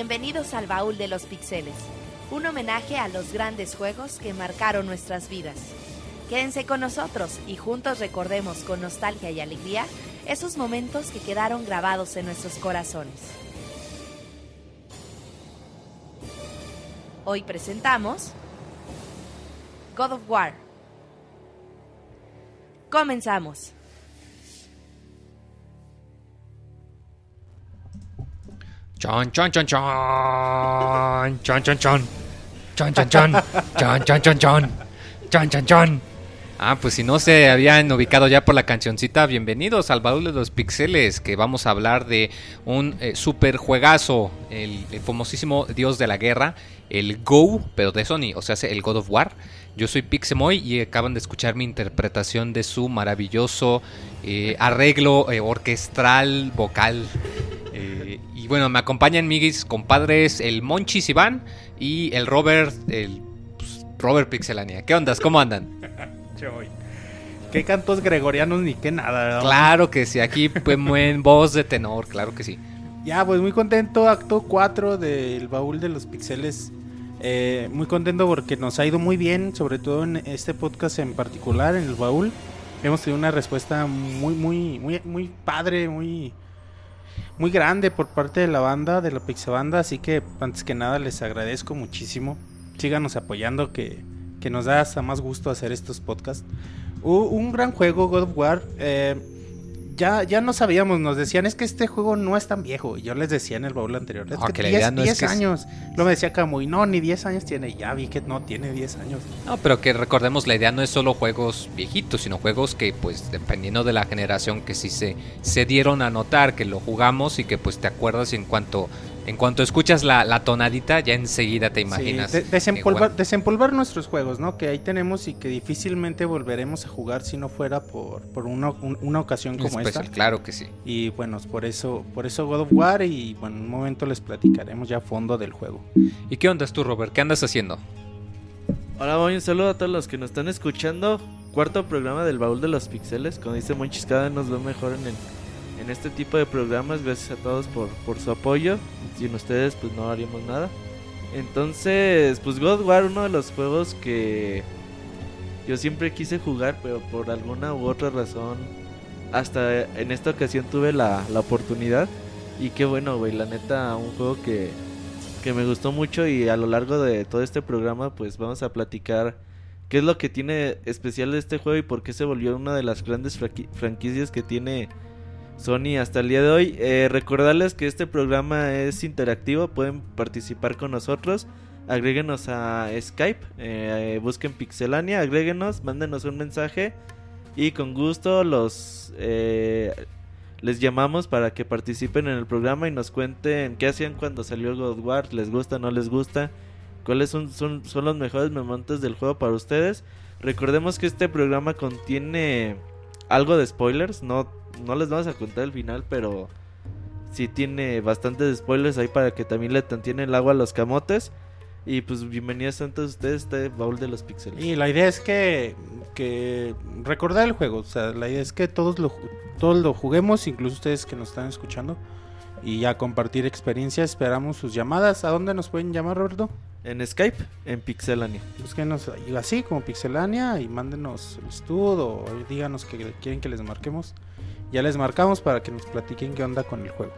Bienvenidos al Baúl de los Pixeles, un homenaje a los grandes juegos que marcaron nuestras vidas. Quédense con nosotros y juntos recordemos con nostalgia y alegría esos momentos que quedaron grabados en nuestros corazones. Hoy presentamos God of War. Comenzamos. Chon, chon, chon, chon. Chon, chon, chon. Chon, chon, chon. Chon, chon, chon, chon. Chon, chon, chon. Ah, pues si no se habían ubicado ya por la cancioncita, bienvenidos al baúl de los pixeles, que vamos a hablar de un eh, super juegazo, el, famosísimo dios de la guerra, el Go, pero de Sony, o sea, el God of War. Yo soy Pixemoy y acaban de escuchar mi interpretación de su maravilloso eh, arreglo eh, orquestral vocal. Bueno, me acompañan mis compadres, el Monchis Iván y el Robert, el pues, Robert Pixelania. ¿Qué ondas? ¿Cómo andan? Qué cantos gregorianos ni qué nada, ¿verdad? Claro que sí, aquí pues, en voz de tenor, claro que sí. Ya, pues muy contento, acto 4 del baúl de los pixeles. Eh, muy contento porque nos ha ido muy bien, sobre todo en este podcast en particular, en el baúl. Hemos tenido una respuesta muy, muy, muy, muy padre, muy, muy grande por parte de la banda, de la Pixabanda. Así que antes que nada les agradezco muchísimo. Síganos apoyando, que, que nos da hasta más gusto hacer estos podcasts. Un gran juego, God of War. Eh, ya, ya no sabíamos, nos decían, es que este juego no es tan viejo. Y yo les decía en el baúl anterior, es Ah, que que la 10, idea no es 10 que es- años. Luego me decía Camuy, no, ni 10 años tiene. Ya vi que no tiene 10 años. No, pero que recordemos, la idea no es solo juegos viejitos, sino juegos que, pues, dependiendo de la generación, que sí se, se dieron a notar, que lo jugamos y que, pues, te acuerdas y en cuanto, en cuanto escuchas la, la tonadita, ya enseguida te imaginas. Sí, de- que desempolvar, nuestros juegos, ¿no? Que ahí tenemos y que difícilmente volveremos a jugar si no fuera por, por una, un- una ocasión como Especial, esta. Claro que sí. Y bueno, por eso, por eso God of War y bueno, en un momento les platicaremos ya a fondo del juego. ¿Y qué ondas tú, Robert? ¿Qué andas haciendo? Hola, voy un saludo a todos los que nos están escuchando. Cuarto programa del baúl de los pixeles. Como dice Monchis, cada vez nos va mejor en, el- en este tipo de programas. Gracias a todos por, por su apoyo. Sin ustedes, pues no haríamos nada. Entonces, pues God War, uno de los juegos que yo siempre quise jugar, pero por alguna u otra razón, hasta en esta ocasión tuve la, la oportunidad. Y qué bueno, güey, la neta, un juego que, que me gustó mucho y a lo largo de todo este programa pues vamos a platicar qué es lo que tiene especial de este juego y por qué se volvió una de las grandes franquicias que tiene Sony hasta el día de hoy. Eh, recordarles que este programa es interactivo, pueden participar con nosotros. Agréguenos a Skype, eh, busquen Pixelania, agréguenos, mándenos un mensaje y con gusto los eh, les llamamos para que participen en el programa y nos cuenten qué hacían cuando salió God War, les gusta, no les gusta, cuáles son, son, son los mejores momentos del juego para ustedes. Recordemos que este programa contiene algo de spoilers, no, no les vamos a contar el final, pero sí tiene bastantes spoilers ahí para que también le tienen el agua a los camotes. Y pues bienvenidos a todos ustedes a este baúl de los píxeles. Y la idea es que, que recordar el juego, o sea, la idea es que todos lo, todos lo juguemos, incluso ustedes que nos están escuchando, y a compartir experiencias, esperamos sus llamadas. ¿A dónde nos pueden llamar, Roberto? En Skype, en Pixelania. Búsquenos así como Pixelania y mándenos solicitud o díganos que quieren que les marquemos. Ya les marcamos para que nos platiquen qué onda con el juego.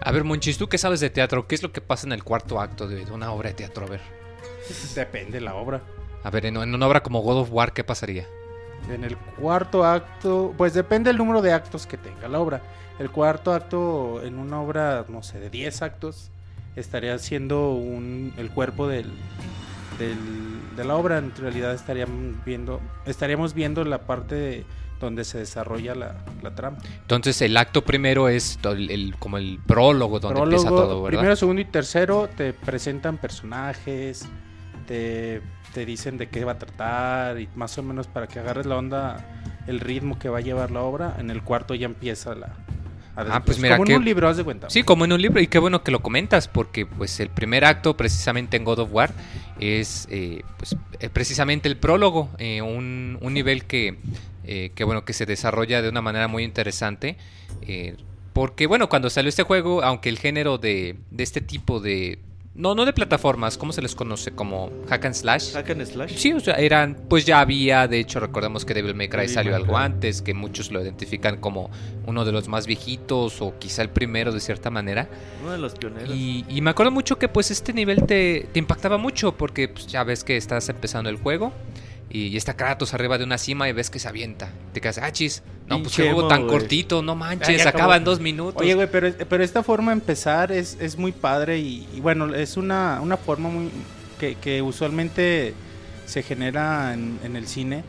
A ver, Monchis, ¿tú qué sabes de teatro? ¿Qué es lo que pasa en el cuarto acto de de una obra de teatro? A ver, Depende la obra. a ver en, en una obra como God of War, ¿qué pasaría? En el cuarto acto, pues depende el número de actos que tenga la obra. El cuarto acto en una obra, no sé, de 10 actos, estaría siendo un, el cuerpo del, del- de la obra. En realidad estaríamos viendo, estaríamos viendo la parte de- donde se desarrolla la, la trama. Entonces, el acto primero es el, el- como el prólogo donde Prólogo, empieza todo, ¿verdad? primero, segundo y tercero te presentan personajes, te, te dicen de qué va a tratar y más o menos para que agarres la onda, el ritmo que va a llevar la obra. En el cuarto ya empieza la... Ah, pues mira, como en un libro, haz de cuenta. Sí, como en un libro, y qué bueno que lo comentas, porque pues el primer acto precisamente en God of War es eh, pues, eh, precisamente el prólogo, eh, un, un nivel que, eh, que bueno que se desarrolla de una manera muy interesante. eh, Porque, bueno, cuando salió este juego, aunque el género de, de este tipo de... No, no de plataformas, ¿cómo se les conoce? Como hack and slash. Hack and slash. Sí, o sea, eran, pues ya había, de hecho recordemos que Devil May Cry Devil salió May algo Cry. antes, que muchos lo identifican como uno de los más viejitos o quizá el primero de cierta manera. Uno de los pioneros. Y, y me acuerdo mucho que pues este nivel te, te impactaba mucho porque pues, ya ves que estás empezando el juego y, y está Kratos arriba de una cima y ves que se avienta. Te quedas, ah, chis, no, pues qué juego tan cortito, no manches, acaba en dos minutos. Oye, güey, pero, pero esta forma de empezar es, es muy padre y, y bueno, es una, una forma muy que, que usualmente se genera en, en el cine,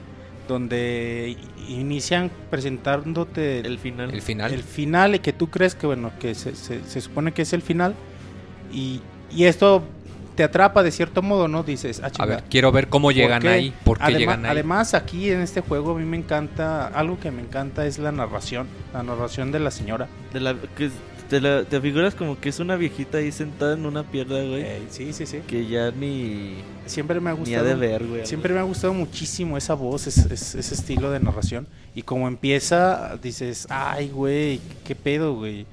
donde inician presentándote El final. el final. el final y que tú crees que, bueno, que se, se- se supone que es el final y, y esto te atrapa de cierto modo, ¿no? Dices, ah, A ver, quiero ver cómo ¿por llegan ahí, por qué Adema- llegan ahí. Además, aquí en este juego a mí me encanta, algo que me encanta es la narración, la narración de la señora. De la, que te, la- te figuras como que es una viejita ahí sentada en una pierna, güey. Eh, sí, sí, sí. Que ya ni, Siempre me ha ni ha gustado. de ver, güey. Siempre me ha gustado muchísimo esa voz, es- es- ese estilo de narración. Y como empieza, dices, ay, güey, qué pedo, güey.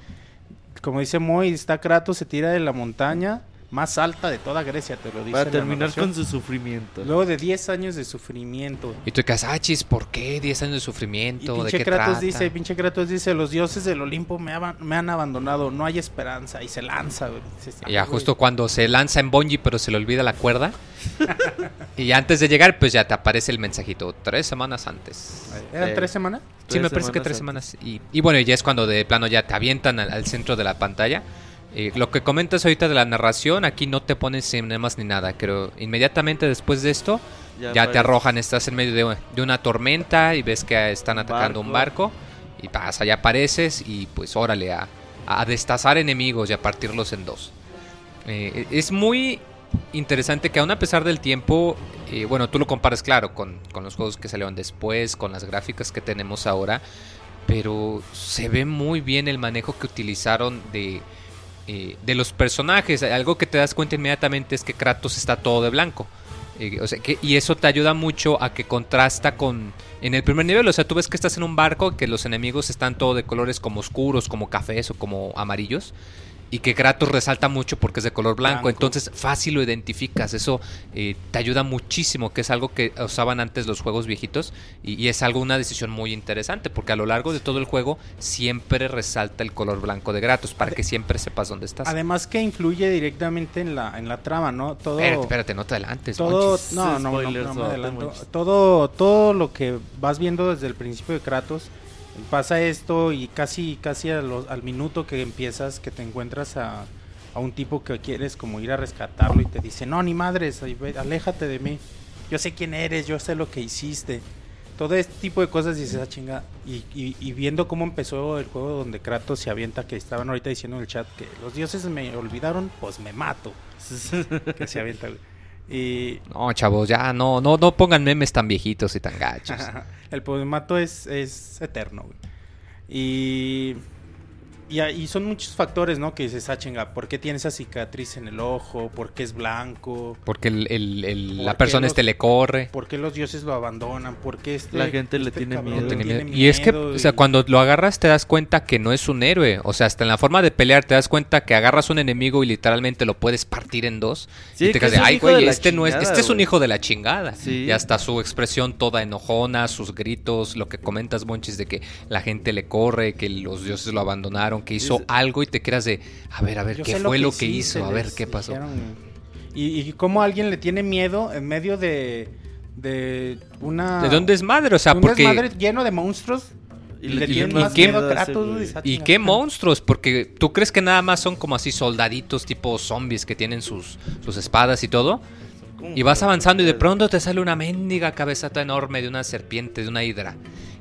Como dice Moy, está Kratos, se tira de la montaña más alta de toda Grecia, te lo dice. Para terminar con su sufrimiento. Luego de 10 años de sufrimiento. Y tú te quedas, ah, chis, ¿por qué? 10 años de Y sufrimiento, ¿de pinche qué Kratos trata? dice, pinche Kratos dice, los dioses del Olimpo me, me han abandonado, no hay esperanza. Y se lanza, güey. Y ya "Ay, güey". justo cuando se lanza en Bungie pero se le olvida la cuerda. y antes de llegar pues ya te aparece el mensajito tres semanas antes. ¿Eran Eh, tres semanas? Sí, me parece que tres semanas. Y, y bueno, ya es cuando de plano ya te avientan al, al centro de la pantalla. Eh, lo que comentas ahorita de la narración, aquí no te pones cinemas ni nada. Creo inmediatamente después de esto ya, te arrojan, estás en medio de, de una tormenta y ves que están atacando un barco. Y pasa, ya apareces y pues órale a, a destazar enemigos y a partirlos en dos. Eh, es muy interesante que aún a pesar del tiempo, eh, bueno, tú lo comparas claro con, con los juegos que salieron después, con las gráficas que tenemos ahora, pero se ve muy bien el manejo que utilizaron de, eh, de los personajes. Algo que te das cuenta inmediatamente es que Kratos está todo de blanco. Eh, y eso te ayuda mucho a que contrasta con... En el primer nivel, o sea, tú ves que estás en un barco, que los enemigos están todo de colores como oscuros, como cafés o como amarillos. Y que Kratos resalta mucho porque es de color blanco. Blanco. Entonces fácil lo identificas. Eso eh, te ayuda muchísimo, que es algo que usaban antes los juegos viejitos. Y, y es algo, una decisión muy interesante. Porque a lo largo de todo el juego siempre resalta el color blanco de Kratos. Para que siempre sepas dónde estás. Además que influye directamente en la, en la trama, ¿no? Todo, Espérate, espérate, no te adelantes. todo, no, no, no, no me adelanto. Todo, todo lo que vas viendo desde el principio de Kratos, pasa esto y casi, casi a los- al minuto que empiezas, que te encuentras a, a un tipo que quieres como ir a rescatarlo y te dice, no, ni madres, aléjate de mí, yo sé quién eres, yo sé lo que hiciste. Todo este tipo de cosas dices, ah, chinga. Y, y- y viendo cómo empezó el juego donde Kratos se avienta, que estaban ahorita diciendo en el chat que los dioses me olvidaron, pues me mato. Que se avienta, güey. Y No, chavos, ya no, no, no pongan memes tan viejitos y tan gachos. el poemato es, es eterno, güey. Y, y, ahí son muchos factores, ¿no? Que dices, ah, chinga, ¿por qué tiene esa cicatriz en el ojo? ¿Por qué es blanco? Porque el- el- el- ¿Por la persona los- este le corre. ¿Por qué los dioses lo abandonan? ¿Por qué este, La gente le este tiene miedo. Tiene. Y es que, o sea, y- cuando lo agarras te das cuenta que no es un héroe. O sea, hasta en la forma de pelear te das cuenta que agarras un enemigo y literalmente lo puedes partir en dos. Sí, y te que quedas ay, güey, este no es, este es un güey". hijo de la chingada. Sí. Y hasta su expresión toda enojona, sus gritos, lo que comentas, Monchis, de que la gente le corre, que los dioses lo abandonaron, que hizo algo y te quedas de, a ver, a ver, ¿qué fue lo que, hizo? A ver, ¿qué pasó? dijeron. Y, y cómo alguien le tiene miedo en medio de, de una... ¿De dónde es madre? O sea, un porque... desmadre lleno de monstruos. Y, le y- más qué- miedo a Kratos, ¿Y qué monstruos? Porque tú crees que nada más son como así soldaditos tipo zombies que tienen sus, sus espadas y todo. Y vas avanzando y de pronto te sale una mendiga cabezata enorme de una serpiente, de una hidra.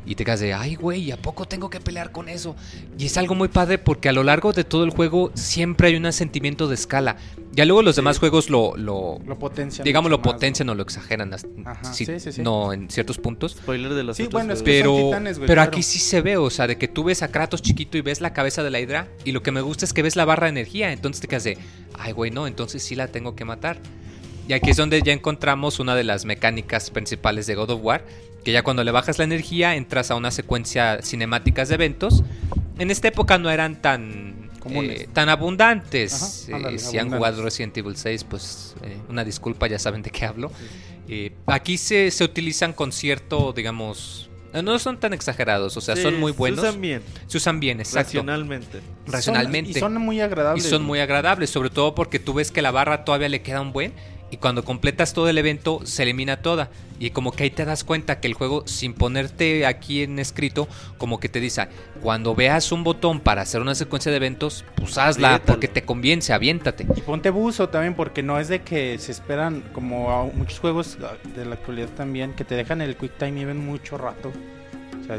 Y te quedas de, ay, güey, ¿a poco tengo que pelear con eso? Y es algo muy padre porque a lo largo de todo el juego siempre hay un sentimiento de escala. Ya luego los demás juegos lo, lo Lo potencian. digamos, lo más, potencian o lo exageran, hasta- Ajá, sí, sí, sí, sí. no en ciertos puntos. Spoiler de los Sí, otros bueno, es que- son Pero, titanes, güey, pero claro. aquí sí se ve, o sea, de que tú ves a Kratos chiquito y ves la cabeza de la hidra. Y lo que me gusta es que ves la barra de energía. Entonces te quedas de, ay, güey, no, entonces sí la tengo que matar. Y aquí es donde ya encontramos una de las mecánicas principales de God of War. Que ya cuando le bajas la energía entras a una secuencia cinemáticas de eventos. en esta época no eran tan eh, tan abundantes. Ajá, ándale, Eh, si han jugado Resident Evil 6, pues eh, una disculpa, ya saben de qué hablo. Eh, aquí se, se utilizan con cierto, digamos, no son tan exagerados, o sea, Sí, son muy se buenos. usan bien, Se usan bien, exacto. racionalmente. Racionalmente. Son- y son muy agradables. Y son muy agradables, sobre todo porque tú ves que la barra todavía le queda un buen y cuando completas todo el evento se elimina toda. Y como que ahí te das cuenta que el juego, sin ponerte aquí en escrito, como que te dice, cuando veas un botón para hacer una secuencia de eventos, pues hazla porque te conviene, aviéntate. Y ponte buzo también, porque no es de que se esperan, como a muchos juegos de la actualidad también, que te dejan el quick time even mucho rato. O sea,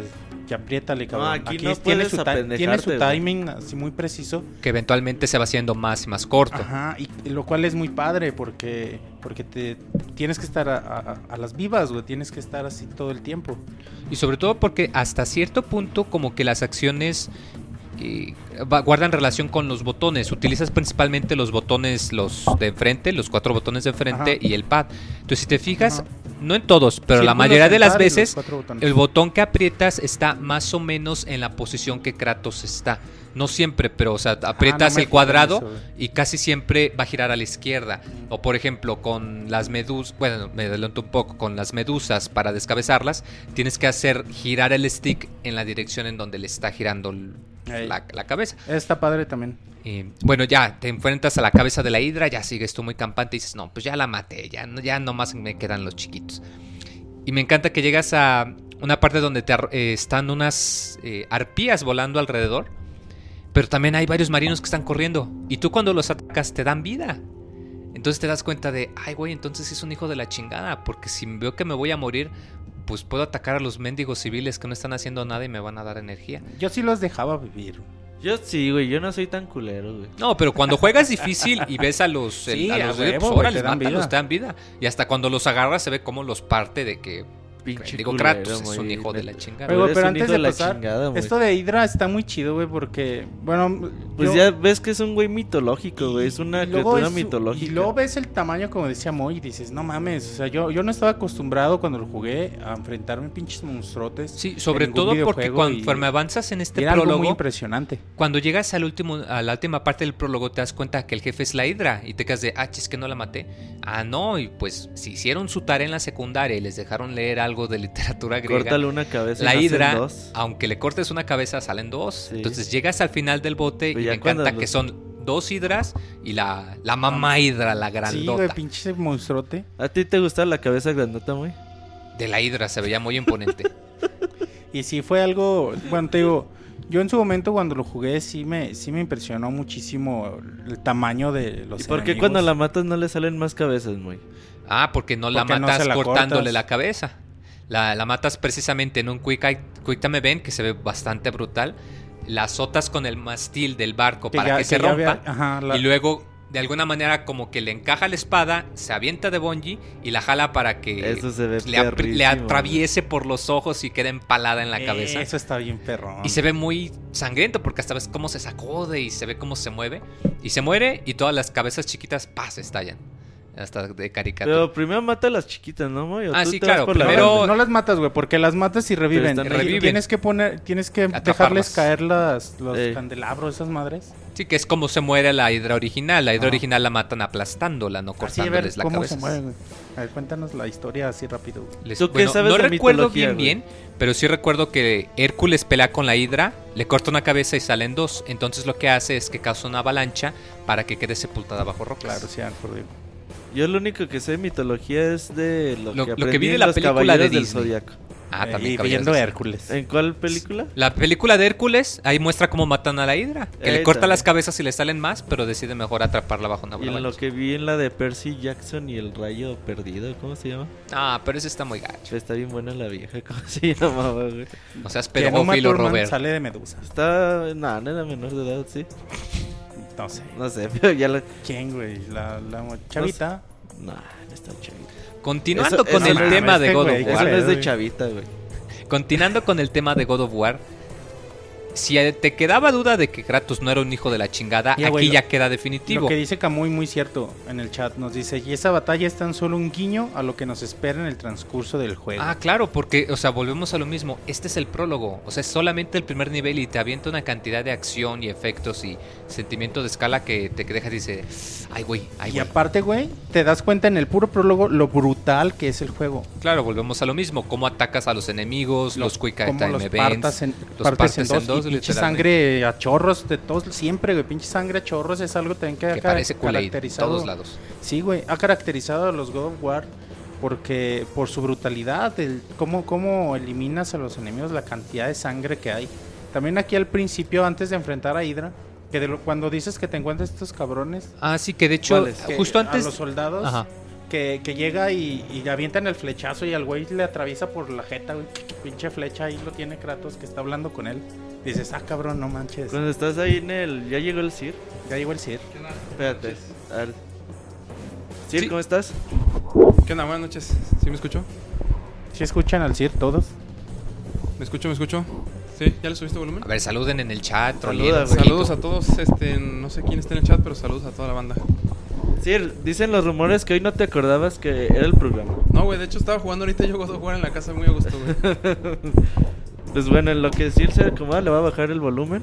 apriétale, cabrón. aquí Aquí no es- tiene, su, tiene timing así muy preciso. Que eventualmente se va haciendo más y más corto. Ajá, y, y lo cual es muy padre porque porque te tienes que estar a, a- a las vivas, güey. Tienes que estar así todo el tiempo. Y sobre todo porque hasta cierto punto como que las acciones eh, guardan relación con los botones. Utilizas principalmente los botones, los de enfrente, los cuatro botones de enfrente Ajá. y el pad. Entonces si te fijas, Ajá. No en todos, pero la mayoría de las veces el botón que aprietas está más o menos en la posición que Kratos está. No siempre, pero o sea, aprietas no me el cuadrado eso, y casi siempre va a girar a la izquierda. O por ejemplo, con las medusas, bueno, me adelanto un poco, con las medusas para descabezarlas, tienes que hacer girar el stick en la dirección en donde le está girando la, la cabeza. Está padre también. Y, bueno, ya te enfrentas a la cabeza de la hidra, ya sigues tú muy campante y dices, no, pues ya la maté, ya, ya nomás me quedan los chiquitos. Y me encanta que llegas a una parte donde te eh, están unas eh, arpías volando alrededor, pero también hay varios marinos que están corriendo. Y tú cuando los atacas te dan vida. Entonces te das cuenta de, ay güey, entonces es un hijo de la chingada, porque si veo que me voy a morir, pues puedo atacar a los mendigos civiles que no están haciendo nada y me van a dar energía. Yo sí los dejaba vivir. Yo sí, güey, yo no soy tan culero, güey. No, pero cuando juegas difícil y ves a los, Sí, el- a a los huevo, pues, güey, órale, te dan vida. te dan vida. Y hasta cuando los agarras se ve cómo los parte de que Pinche digo culero, Kratos es un hijo de la chingada. Pero, eres pero un antes hijo de de la pasar, chingada, güey. esto de Hydra está muy chido, güey, porque, bueno, Pues yo- ya ves que es un güey mitológico, güey. Es una criatura es mitológica. Y luego ves el tamaño, como decía Moy, y dices, no mames, o sea, yo, yo no estaba acostumbrado cuando lo jugué a enfrentarme a pinches monstruotes. Sí, sobre todo porque videojuego y- avanzas en este algo muy prólogo, impresionante. cuando llegas al último, a la última parte del prólogo, te das cuenta que el jefe es la hidra y te quedas de, ah, chis, que no la maté. Ah, no, y pues si hicieron su tarea en la secundaria y les dejaron leer algo de literatura griega. Córtale una cabeza. La y hidra, dos. aunque le cortes una cabeza, salen dos. Sí. Entonces llegas al final del bote Pero y ya me encanta cuando que los- son dos hidras y la, la mamá hidra, la Sí, grandota. güey, pinche monstruote. ¿A ti te gusta la cabeza grandota, güey? de la hidra se veía muy imponente. Y sí fue algo, bueno, te digo, yo en su momento cuando lo jugué sí me, sí me impresionó muchísimo el tamaño de los ¿Y por qué enemigos. cuando la matas no le salen más cabezas, güey? ah, porque no la Porque no matas se la cortándole cortas. la cabeza. La, la matas precisamente en un quick, quick time event que se ve bastante brutal. La azotas con el mastil del barco Que para ya- que, que se rompa. había- ajá, la- Y luego, de alguna manera, como que le encaja la espada, se avienta de Bonji y la jala para que Eso se ve le, atraviese por los ojos y quede empalada en la cabeza. Eso está bien perrón. Y se ve muy sangriento porque hasta ves cómo se sacude y se ve cómo se mueve. Y se muere y todas las cabezas chiquitas, ¡pah! se estallan. Hasta de caricatura. Pero primero mata a las chiquitas, ¿no, güey? ¿O Ah, tú sí, claro, la primero- No, las matas, güey, porque las matas y reviven. Pero reviven. Tienes que poner, tienes que Atraparlas. dejarles caer las, los candelabros, esas madres. Sí, que es como se muere la hidra original. La hidra Ah. original la matan aplastándola, no Así, a ver cortándoles la cómo cabeza. se mueve, güey. A ver, cuéntanos la historia así rápido. Les- ¿Tú qué sabes no de recuerdo bien güey? bien, pero sí recuerdo que Hércules pelea con la hidra, le corta una cabeza y salen dos. Entonces lo que hace es que causa una avalancha para que quede sepultada bajo rocas. Claro, sí, acordé. Yo lo único que sé de mitología es de lo, Lo- que lo que vi de en la los película Caballeros de del. Zodiaco. Ah, Eh, también y viendo Hércules. ¿En cuál película? La película de Hércules, ahí muestra cómo matan a la hidra. Que le Eh, corta también. las cabezas y le salen más, pero decide mejor atraparla bajo una Y en lo que vi en la de Percy Jackson y el rayo perdido, ¿cómo se llama? Ah, pero eso está muy gacho. Está bien buena la vieja, ¿cómo se llamaba, güey? Que en Uma pedófilo, Robert. sale de Medusa. Está... No, no era menor de edad, sí. No sé. No sé, pero ya la... ¿Quién, güey? La, la chavita. No, no está chavita. Continuando Eso- con eso el no, tema este de God güey, of ¿qué Eso War. no es de chavita, güey. Continuando con el tema de God of War. Si te quedaba duda de que Kratos no era un hijo de la chingada, Ya, aquí ya queda definitivo. Lo que dice Camuy muy cierto en el chat. Nos dice, y esa batalla es tan solo un guiño a lo que nos espera en el transcurso del juego. Ah, claro, porque, o sea, volvemos a lo mismo. Este es el prólogo, o sea, es solamente el primer nivel y te avienta una cantidad de acción y efectos y sentimiento de escala que te deja y dice, ay, güey, ay, y aparte, güey, te das cuenta en el puro prólogo lo brutal que es el juego. Claro, volvemos a lo mismo. Cómo atacas a los enemigos, los, quick cómo time los events. partas en, los partes en partes en dos, dos, pinche sangre a chorros de todos siempre, güey, pinche sangre a chorros es algo también que, ha que ca- parece caracterizado. todos lados. Sí, güey, ha caracterizado a los God of War porque por su brutalidad, el cómo cómo eliminas a los enemigos, la cantidad de sangre que hay. También aquí al principio antes de enfrentar a Hydra, que de lo- cuando dices que te encuentras estos cabrones, Ah, sí, que de hecho, que justo a antes... los soldados Ajá. que, que llega y, y avientan el flechazo y al güey le atraviesa por la jeta, güey. Pinche flecha ahí lo tiene Kratos que está hablando con él. Dices, ah, cabrón, no manches. Cuando estás ahí en el. Ya llegó el Sir. Ya llegó el Sir. Espérate. A ver. Sir, Sí. ¿cómo estás? ¿Qué onda? Buenas noches. ¿Sí me escucho? ¿Sí escuchan al Sir todos? ¿Me escucho? ¿Me escucho? ¿Sí? ¿Ya le subiste volumen? A ver, saluden en el chat. Saluda. Saludos a todos, este, no sé quién está en el chat, pero saludos a toda la banda. Sir, dicen los rumores que hoy no te acordabas que era el programa. No, güey, de hecho estaba jugando ahorita yo God of War en la casa muy a gusto, güey. Pues bueno, en lo que Sir se acomoda, le va a bajar el volumen.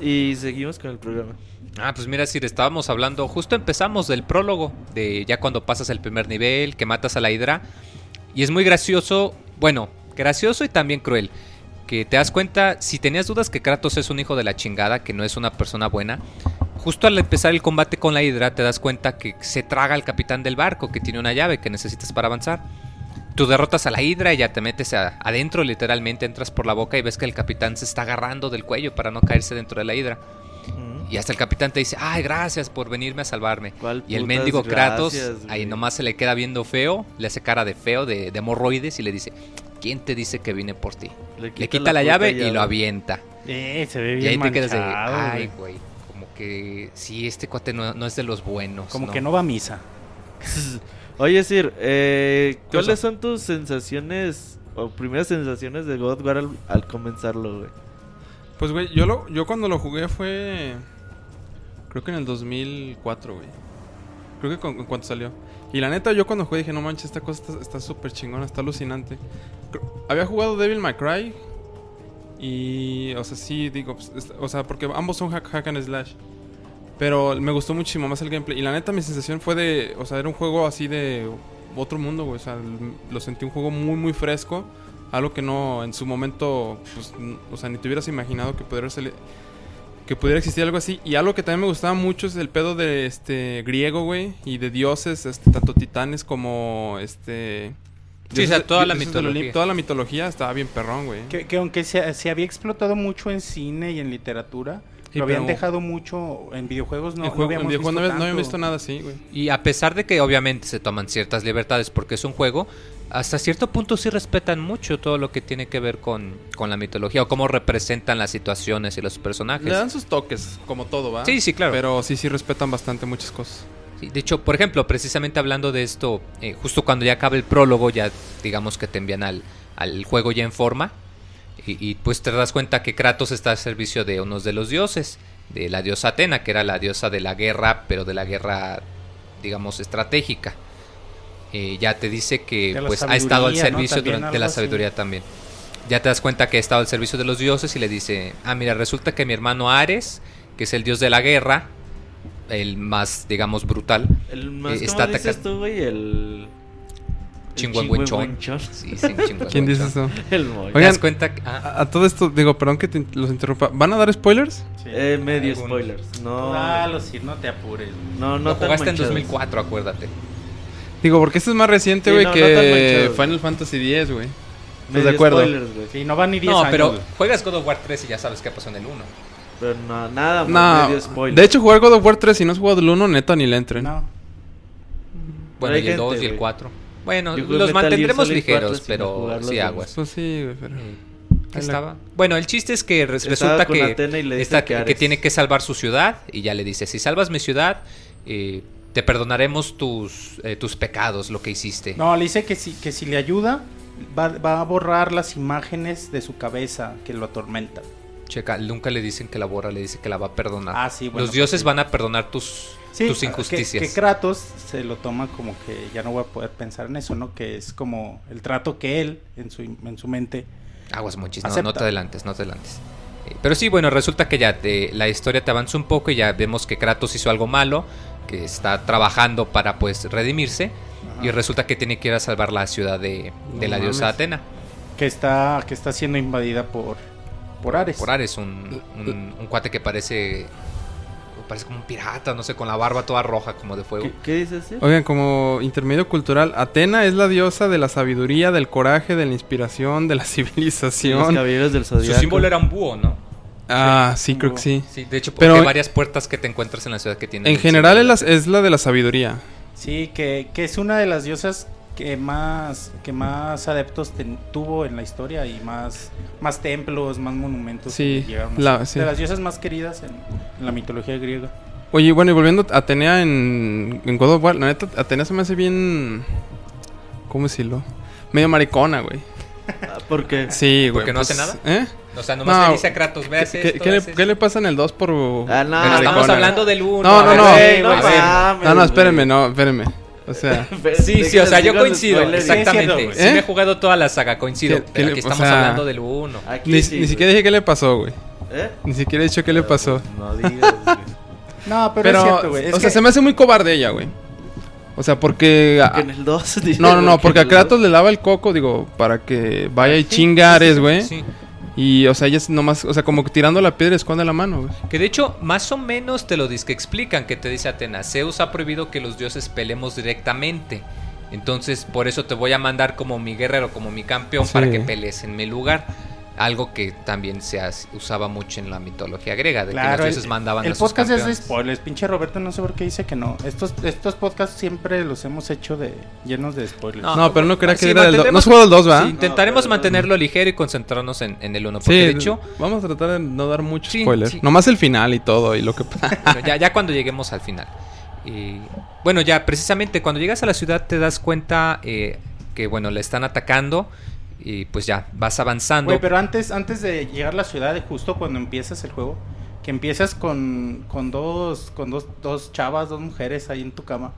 Y seguimos con el programa. Ah, pues mira, Sir, estábamos hablando, justo empezamos del prólogo, de ya cuando pasas el primer nivel, que matas a la hidra. Y es muy gracioso, bueno, gracioso y también cruel. Que te das cuenta, si tenías dudas que Kratos es un hijo de la chingada, que no es una persona buena, justo al empezar el combate con la hidra te das cuenta que se traga al capitán del barco, que tiene una llave que necesitas para avanzar. Tú derrotas a la hidra y ya te metes a- adentro, literalmente entras por la boca y ves que el capitán se está agarrando del cuello para no caerse dentro de la hidra. Y hasta el capitán te dice, ay, gracias por venirme a salvarme. ¿Cuál Y el mendigo Kratos, gracias, ahí nomás se le queda viendo feo, le hace cara de feo, de, de hemorroides y le dice, ¿quién te dice que vine por ti? Le quita, la, llave, y lo avienta. Eh, se ve Y ahí bien te quedas ay, güey. como que sí, este cuate no, no es de los buenos. Como que no va a misa. Oye, Sir, eh, ¿Qué ¿cuáles son tus sensaciones o primeras sensaciones de God al, al comenzarlo, güey? Pues, güey, yo, lo, yo cuando lo jugué fue. Creo que en el 2004, güey. Creo que con, en cuanto salió. Y la neta, yo cuando jugué dije, no manches, esta cosa está- súper chingona, está alucinante. Había jugado Devil May Cry. Y, o sea, sí, digo, pues, es- o sea, porque ambos son hack, hack and slash. Pero me gustó muchísimo más el gameplay. Y la neta, mi sensación fue de, o sea, era un juego así de otro mundo, güey. O sea, lo sentí un juego muy, muy fresco. Algo que no, en su momento, pues, o sea, ni te hubieras imaginado que pudiera ser- que pudiera existir algo así. Y algo que también me gustaba mucho es el pedo de este griego, güey, y de dioses, este, tanto titanes como este Sí, o sea, toda la mitología. Toda la mitología estaba bien perrón, güey. Que, que aunque se, se había explotado mucho en cine y en literatura, Sí, lo habían pero- dejado mucho en videojuegos. No, no juego, en habíamos videojuego no, visto no nada así, güey. Y a pesar de que obviamente se toman ciertas libertades porque es un juego, hasta cierto punto sí respetan mucho todo lo que tiene que ver con, con la mitología o cómo representan las situaciones y los personajes. Le dan sus toques, como todo, ¿va? Sí, sí, claro. Pero sí, sí respetan bastante muchas cosas. Sí, de hecho, por ejemplo, precisamente hablando de esto, eh, justo cuando ya acaba el prólogo, ya digamos que te envían al, al juego ya en forma. Y, y, pues te das cuenta que Kratos está al servicio de unos de los dioses, de la diosa Atena, que era la diosa de la guerra, pero de la guerra, digamos, estratégica. Eh, ya te dice que De pues ha estado al servicio También durante la así. sabiduría también. Ya te das cuenta que ha estado al servicio de los dioses y le dice, ah, mira, resulta que mi hermano Ares, que es el dios de la guerra, el más, digamos, brutal, El más, Eh, ¿cómo está atacando. tú, güey? El... Chingüengüenchón. Sí, sí. ¿Quién dice eso? El Moy. ¿Te Oigan, cuenta que- ah, A, a todo esto, digo, perdón que te- los interrumpa. ¿Van a dar spoilers? Sí. Eh, medio Algunos. spoilers. No, Dalo, Sir, no te apures. güey. no, no lo tan jugaste en manchados. 2004, acuérdate. Digo, porque este es más reciente, Sí, güey, no, no que manchado. Final Fantasy X, güey. Medio de acuerdo? spoilers, güey. Sí, no van ni 10 No, años. pero güey. juegas God of War 3 y ya sabes qué pasó en el 1. Pero no, nada No, medio spoiler. de hecho, jugar God of War 3, si no has jugado el 1, neta, ni le entren. No. Bueno, y el 2 gente, y el güey. 4. Bueno, Yo los mantendremos Solid 4 ligeros, pero sí aguas. Pues sí, pero... Eh, ¿qué Ahí la- estaba? Bueno, el chiste es que Estaba resulta que, y le está- que tiene que salvar su ciudad y ya le dice, si salvas mi ciudad, eh, te perdonaremos tus, eh, tus pecados, lo que hiciste. No, le dice que si, que si le ayuda, va, va a borrar las imágenes de su cabeza que lo atormentan. Checa, nunca le dicen que la borra, le dice que la va a perdonar. Ah, sí, bueno, Los dioses sí. van a perdonar tus, Sí, tus que- injusticias. Que, Kratos se lo toma como que ya no voy a poder pensar en eso, ¿no? Que es como el trato que él, en su, en su mente, Aguas monchis, no, no te adelantes, no te adelantes. Eh, Pero sí, bueno, resulta que ya te- la historia te avanza un poco y ya vemos que Kratos hizo algo malo, que está trabajando para pues redimirse y resulta que tiene que ir a salvar la ciudad de, de No la diosa mames. Atena. que está, que está siendo invadida por, por Ares. Por Ares, un, un- un cuate que parece parece como un pirata, no sé, con la barba toda roja como de fuego. ¿Qué, qué dices? Oigan, como intermedio cultural, Atena es la diosa de la sabiduría, del coraje, de la inspiración, de la Los civilización. caballeros del Su símbolo era un búho, ¿no? Ah, Sí, sí, creo que sí. Sí, de hecho, Pero- porque hay varias puertas que te encuentras en la ciudad que tienen. En general es la, es la de la sabiduría. Sí, que, que es una de las diosas que más, que más adeptos ten- tuvo en la historia y más, más templos, más monumentos. Sí, que llegaron a la- ser. sí. De las diosas más queridas en, en la mitología griega. Oye, bueno, y volviendo a Atenea en, en God of War, la neta, Atenea se me hace bien. ¿Cómo decirlo? Medio maricona, güey. Ah, ¿Por qué? Sí, güey. ¿Porque no hace nada? ¿Eh? O sea, nomás No, le dice a Kratos, ¿Qué, veas qué- esto, qué le, haz qué le esto". pasa en el 2 por. Ah, no, Pero estamos hablando del 1. No, no, no. No No, espérenme, no, espérenme. O sea. Sí, sí, o sea, yo coincido, exactamente. Sí, ¿Eh? me he jugado toda la saga, coincido. ¿Qué- qué pero le- aquí o estamos sea, hablando del 1. Aquí Ni, sí, ni güey. siquiera dije qué le pasó, güey. ¿Eh? Ni siquiera he dicho qué le pasó. No digas, güey. No, pero, Pero, es cierto, güey. Es o sea, se me hace muy cobarde ella, güey. O sea, porque... a- Que en el 2. no, no, no, porque a Kratos le lava el coco, digo, para que vaya y chingares, güey. Sí. Y, o sea, ella es nomás, o sea, como que tirando la piedra esconde la mano, güey. Que de hecho, más o menos te lo dis que explican, que te dice Atenas, Zeus ha prohibido que los dioses peleemos directamente. Entonces, por eso te voy a mandar como mi guerrero, como mi campeón, Sí. para que pelees en mi lugar. Algo que también se usaba mucho en la mitología griega, de que los dioses el, mandaban el a sus podcast es de spoilers. Pinche Roberto, no sé por qué dice que no. Estos, estos podcasts siempre los hemos hecho de llenos de spoilers. No, No, pero no creía que sí, era del 2. No el 2, ¿va? Sí, intentaremos No, pero- mantenerlo ligero y concentrarnos en, en el 1. Sí, Porque de hecho, vamos a tratar de no dar mucho Sí, spoiler. sí. Nomás el final y todo y lo que ya, ya cuando lleguemos al final. Y, bueno, ya precisamente cuando llegas a la ciudad te das cuenta eh, que, bueno, le están atacando y pues ya vas avanzando. Güey, pero antes, antes de llegar a la ciudad, justo cuando empiezas el juego, que empiezas con, con dos, con dos, dos chavas, dos mujeres ahí en tu cama.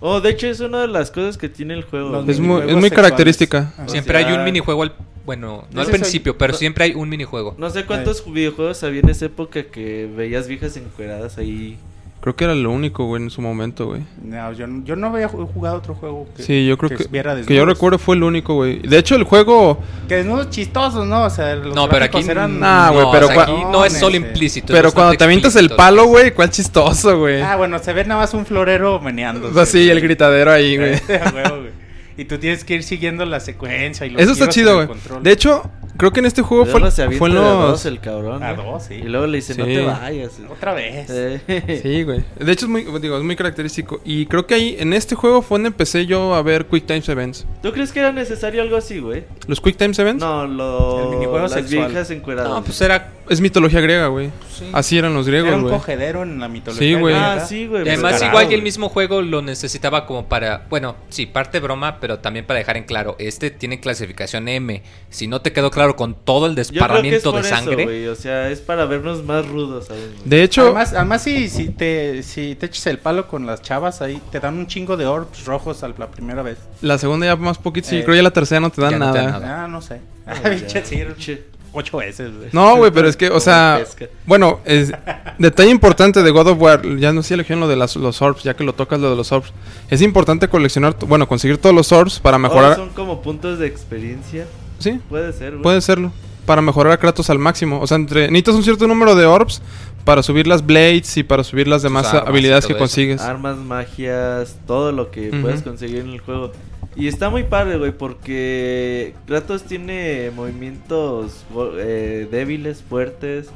Oh, de hecho es una de las cosas que tiene el juego. Los es muy, es muy característica. Ajá. Siempre hay un minijuego al... Bueno, no al soy- principio, pero no- siempre hay un minijuego. No sé cuántos videojuegos había en esa época que veías viejas encueradas ahí. Creo que era lo único, güey, en su momento, güey. No, yo, yo no había ju- jugado otro juego que, Sí, yo creo que, viera que yo recuerdo fue el único, güey. De hecho, el juego, Que desnudos chistosos, ¿no? O sea, los No, pero aquí, eran... Nah, güey, no, pero o sea, cua- aquí no es solo Este. implícito. pero cuando te avientas el palo, güey, cuál chistoso, güey. Ah, bueno, se ve nada más un florero meneando. O sea, sí, el gritadero ahí, güey. Güey. Y tú tienes que ir siguiendo la secuencia y los Eso está chido, güey. De hecho, creo que en este juego fue, fue en de a los... dos el cabrón. A güey. dos, sí. Y luego le dice, no te vayas. Otra vez. Eh. Sí, güey. De hecho, es muy, digo, es muy característico. Y creo que ahí, en este juego fue donde empecé yo a ver Quick Times Events. ¿Tú crees que era necesario algo así, güey? ¿Los Quick Times Events? No, lo... El minijuego las sexual. viejas encueradas. No, pues era... Es mitología griega, güey. sí. Así eran los griegos, Era un güey. cogedero en la mitología. Sí, güey. griega. Ah, sí, güey. Y además Descarado, igual y el güey. mismo juego lo necesitaba como para, bueno, sí, parte broma, pero también para dejar en claro, este tiene clasificación M. Si no te quedó claro con todo el desparramiento de eso, sangre. O sea, es para vernos más rudos. De hecho, Además, además si, si, te, si te echas el palo con las chavas ahí, te dan un chingo de orbs rojos a la primera vez. la segunda ya más poquito. Sí, Eh, creo ya la tercera no te dan ya no nada. te dan nada. Ah, no sé. Ah, Ocho veces, güey. No, güey, pero es que, o sea, bueno, es, detalle importante de God of War, ya no sé si elegieron lo de las, los orbs, ya que lo tocas lo de los orbs. Es importante coleccionar, bueno, conseguir todos los orbs para mejorar. son como puntos de experiencia. Sí, Puede ser, güey. puede serlo. Para mejorar a Kratos al máximo. O sea, entre, necesitas un cierto número de orbs para subir las blades y para subir las demás armas habilidades que consigues. Armas, magias, todo lo que puedes conseguir en el juego. Y está muy padre, güey, porque Kratos tiene movimientos eh, débiles, fuertes,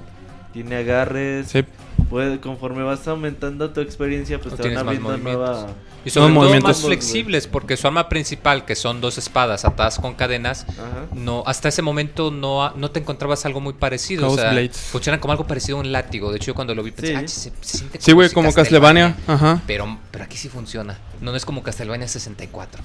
tiene agarres. Sí. Puede, conforme vas aumentando tu experiencia, pues No te van abriendo movimientos. nueva... y No, todo movimientos. más flexibles, porque su arma principal, que son dos espadas atadas con cadenas, Ajá. no hasta ese momento no, no te encontrabas algo muy parecido. O sea, Blades. funcionan como algo parecido a un látigo. De hecho, yo cuando lo vi pensé, Sí. ah, se, se siente Sí, güey, si como Castlevania. Ajá. Pero, pero aquí sí funciona. No, no es como Castlevania 64.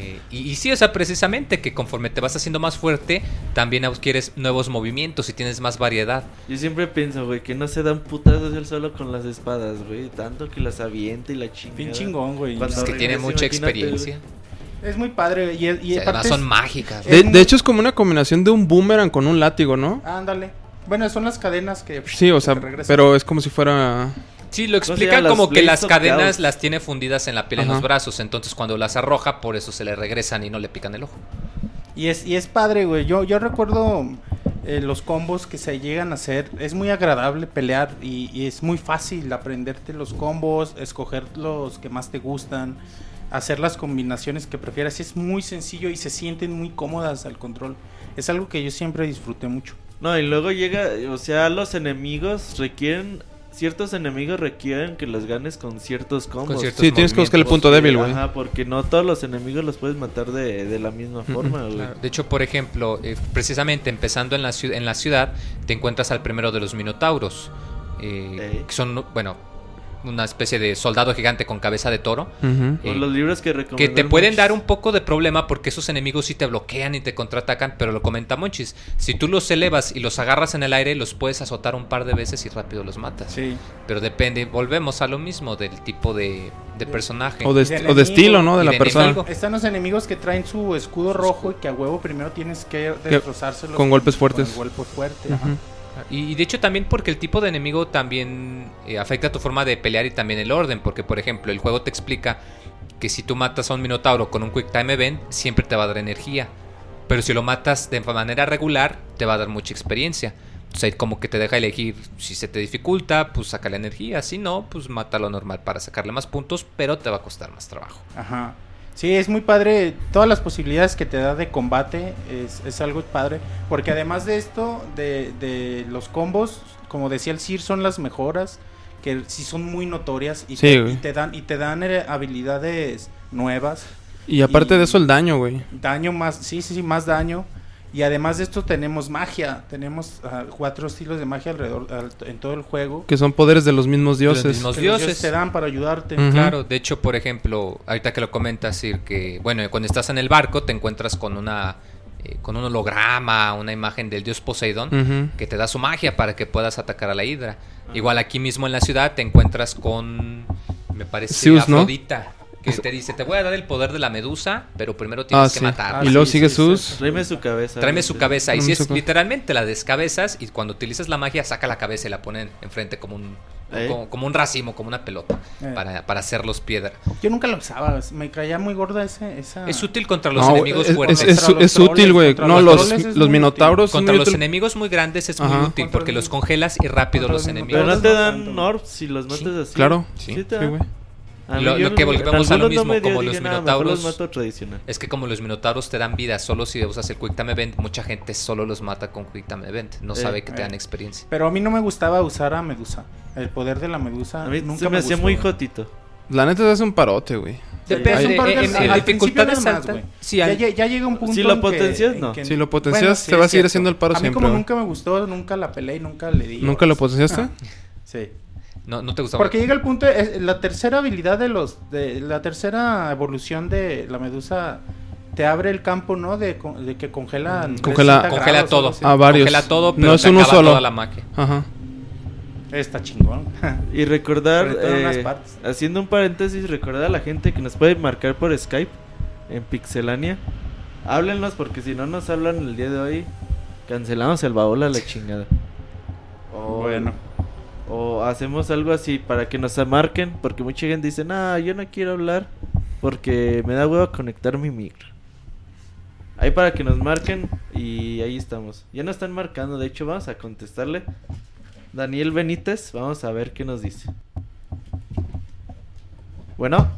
Eh, y, y sí, o sea, precisamente que conforme te vas haciendo más fuerte, también adquieres nuevos movimientos y tienes más variedad. Yo siempre pienso, güey, que no se dan putazos él solo con las espadas, güey. Tanto que las avienta y la chingada. Bien chingón, güey. Cuando Es que tiene mucha experiencia. Es muy padre. Y, y además es- son mágicas. De, de hecho, es como una combinación de un boomerang con un látigo, ¿no? Ándale. Bueno, son las cadenas que. Sí, o sea, que regresan. pero es como si fuera. Sí, lo ¿Cómo se explican como Las que las cadenas las tiene fundidas en la piel en Ajá. los brazos. Entonces, cuando las arroja, por eso se le regresan y no le pican el ojo. Y es, y es padre, güey. Yo, yo recuerdo eh, los combos que se llegan a hacer. Es muy agradable pelear y, y es muy fácil aprenderte los combos, escoger los que más te gustan, hacer las combinaciones que prefieras. Es muy sencillo y se sienten muy cómodas al control. Es algo que yo siempre disfruté mucho. No, y luego llega, o sea, los enemigos requieren. Ciertos enemigos requieren que los ganes con ciertos combos. ciertos Sí, tienes que buscar el punto débil, güey. Ajá, porque no todos los enemigos los puedes matar de, de la misma forma, güey. Claro. De hecho, por ejemplo, eh, precisamente empezando en la, ciu- en la ciudad, te encuentras al primero de los minotauros. eh, Ey. que son, bueno, una especie de soldado gigante con cabeza de toro. Eh, los libros que que te pueden dar un poco de problema porque esos enemigos sí te bloquean y te contraatacan, pero lo comenta Monchis. Si tú los elevas y los agarras en el aire, los puedes azotar un par de veces y rápido los matas. Sí. Pero depende, volvemos a lo mismo del tipo de, de personaje. O de, De esti- o de enemigo. estilo, ¿no? De la de persona. enemigo. Están los enemigos que traen su escudo rojo y que a huevo primero tienes que destrozárselos con golpes fuertes. Con golpes fuertes. ajá. Y, de hecho también porque el tipo de enemigo también eh, afecta tu forma de pelear y también el orden, porque por ejemplo el juego te explica que si tú matas a un minotauro con un Quick Time Event, siempre te va a dar energía. Pero si lo matas de manera regular, te va a dar mucha experiencia. O sea, como que te deja elegir si se te dificulta, pues saca la energía. Si no, pues mátalo normal para sacarle más puntos, pero te va a costar más trabajo. Ajá. Sí, es muy padre. Todas las posibilidades que te da de combate es, es algo padre. Porque además de esto, de, de los combos, como decía el Sir, son las mejoras. Que sí son muy notorias y, Sí, te, y te dan, y te dan eh, habilidades nuevas. Y aparte Y- de eso, el daño, güey. Daño más, sí, sí, sí, más daño. Y además de esto tenemos magia. Tenemos ah, cuatro estilos de magia alrededor al- en todo el juego. Que son poderes de los mismos Los dioses. mismos que los dioses. te dan para ayudarte. Claro, de hecho, por ejemplo, ahorita que lo comentas, Sir, que bueno, cuando estás en el barco te encuentras con una eh, con un holograma, una imagen del dios Poseidón que te da su magia para que puedas atacar a la hidra. Igual aquí mismo en la ciudad te encuentras con me parece Zeus, ¿no? Que te dice, "Te voy a dar el poder de la medusa, pero primero tienes Ah, que sí. matar." Ah, y luego sí, sigue sí, sus. Tráeme su cabeza. Tráeme su cabeza. Y si es cabeza. literalmente la descabezas y cuando utilizas la magia saca la cabeza y la ponen enfrente como un ¿Eh? como, como un racimo, como una pelota Eh. para, para hacerlos piedra. Yo nunca lo usaba. Me caía muy gorda ese, esa. Es útil contra los No, enemigos es, fuertes. es- útil, güey. No, los los, minotauros. Contra los útil. enemigos muy grandes es Ajá. muy útil Contra porque los- los congelas y rápido contra los los enemigos. Pero no te dan. Norbs si los matas así. Claro. Sí, güey. Lo- que volvemos a lo no mismo, como los "Nah, mejor minotauros". los. Es que como los minotauros te dan vida solo si usas el Quick Time Event, mucha gente solo los mata con Quick Time Event. No Eh, sabe que te eh. dan experiencia. Pero a mí no me gustaba usar a Medusa. El poder de la Medusa. A mí nunca se me, hacía muy jotito. La neta te hace un parote, güey. Depende, Es de- en, en al principio dificultades altas. güey. Sí, ya, ya llega un punto. Si lo en que- potencias, en no. que- Si lo potencias, sí, te va a es seguir cierto. haciendo el paro A mí siempre, como nunca me gustó, nunca la peleé y nunca le di. ¿Nunca lo potenciaste? Ah, sí. No, no te gustaba. Porque llega el punto, es- la tercera habilidad de los, de la tercera evolución de la medusa te abre el campo, ¿no? De, con- de que congelan. Mm, Congela- 360 Congela grados, todo. Ah, varios. Congela todo, No pero es te uno acaba solo. toda la magia. Ajá. Está chingón. Y recordar, eh, haciendo un paréntesis, recordar a la gente que nos puede marcar por Skype en Pixelania. Háblenos porque si no nos hablan el día de hoy, cancelamos el baúl a la chingada. O, bueno. O hacemos algo así para que nos marquen, porque mucha gente dice, nah, yo no quiero hablar porque me da huevo conectar mi micro. Ahí para que nos marquen y ahí estamos. Ya nos están marcando, de hecho vamos a contestarle. Daniel Benítez, vamos a ver qué nos dice. Bueno,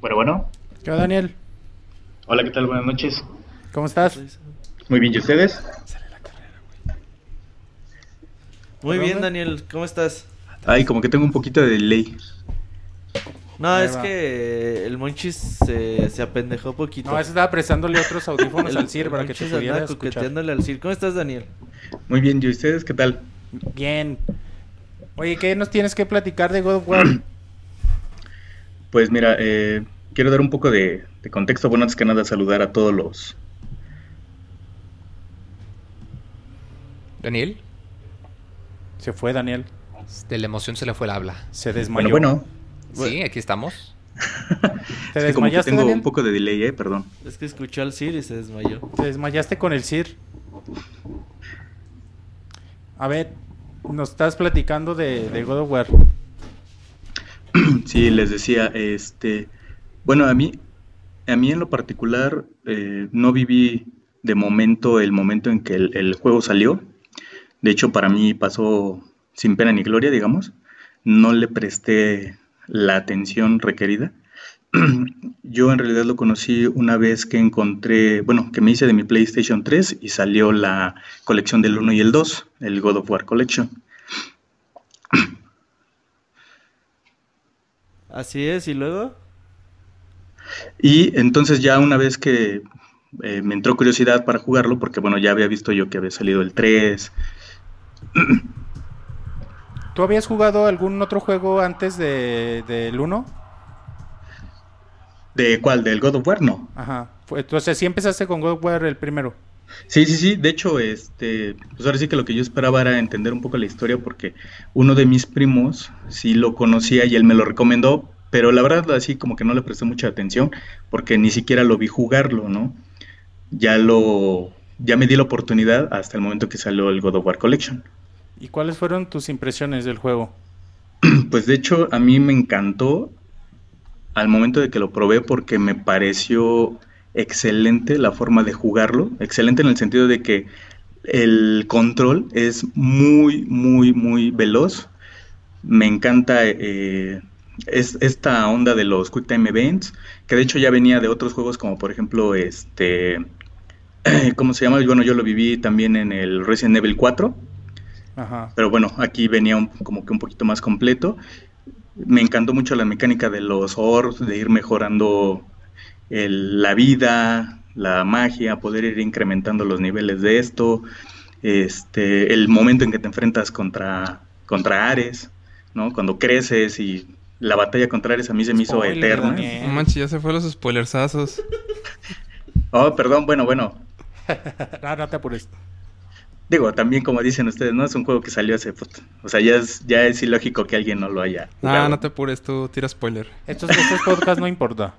Bueno, bueno. ¿Qué Daniel? Hola, ¿qué tal? Buenas noches. ¿Cómo estás? Muy bien, ¿y ustedes? Muy ¿Por bien dónde? Daniel, ¿cómo estás? Ay, como que tengo un poquito de delay. No, Ahí es va. que el Monchis se, se apendejó poquito. No, ese estaba prestándole otros audífonos El- al el para que te pudiera escuchar. coqueteándole al Sir. ¿Cómo estás, Daniel? Muy bien, ¿y ustedes qué tal? Bien. Oye, ¿qué nos tienes que platicar de God of War? Pues mira, eh, quiero dar un poco de, de contexto. Bueno, antes que nada, saludar a todos los. Daniel, Se fue Daniel. de la emoción se le fue el habla. Se desmayó. Bueno, bueno, Sí, aquí estamos. ¿Te es que como que desmayaste, tengo Daniel? un poco de delay, eh, perdón. Es que escuchó al Sir y se desmayó. Te desmayaste con el CIR. A ver, nos estás platicando de, de God of War. Sí, les decía, este, bueno, a mí, a mí en lo particular eh, no viví de momento el momento en que el, el juego salió. De hecho, para mí pasó sin pena ni gloria, digamos. No le presté la atención requerida. Yo en realidad lo conocí una vez que encontré, bueno, que me hice de mi PlayStation 3 y salió la colección del 1 y el 2, el God of War Collection. Así es, y luego. Y entonces ya una vez que eh, me entró curiosidad para jugarlo, porque bueno, ya había visto yo que había salido el 3. ¿Tú habías jugado algún otro juego antes de, del 1? ¿De cuál? ¿Del God of War? No. Ajá. Entonces, sí empezaste con God of War el primero. Sí, sí, sí. De hecho, este, pues ahora sí que lo que yo esperaba era entender un poco la historia, porque uno de mis primos sí lo conocía y él me lo recomendó, pero la verdad así como que no le presté mucha atención, porque ni siquiera lo vi jugarlo, ¿no? Ya lo, ya me di la oportunidad hasta el momento que salió el God of War Collection. ¿Y cuáles fueron tus impresiones del juego? Pues de hecho a mí me encantó al momento de que lo probé porque me pareció excelente la forma de jugarlo, excelente en el sentido de que el control es muy, muy, muy veloz. Me encanta eh, es, esta onda de los Quick Time Events, que de hecho ya venía de otros juegos como por ejemplo este, ¿cómo se llama? Bueno, yo lo viví también en el Resident Evil 4. Ajá. Pero bueno, aquí venía un- como que un poquito más completo. Me encantó mucho la mecánica de los orbs, de ir mejorando el- la vida, la magia, poder ir incrementando los niveles de esto. Este, el momento en que te enfrentas contra, contra Ares, ¿no? Cuando creces y la batalla contra Ares a mí se me hizo Spoiler, eterna. No manches, ya se fue los spoilersazos. Oh, perdón, bueno, bueno. no, no te apures. Digo, también como dicen ustedes, ¿no? Es un juego que salió hace... puta, O sea, ya es, ya es ilógico que alguien no lo haya Ah, jugado. no te apures, tú tira spoiler. Estos, estos podcasts no importa.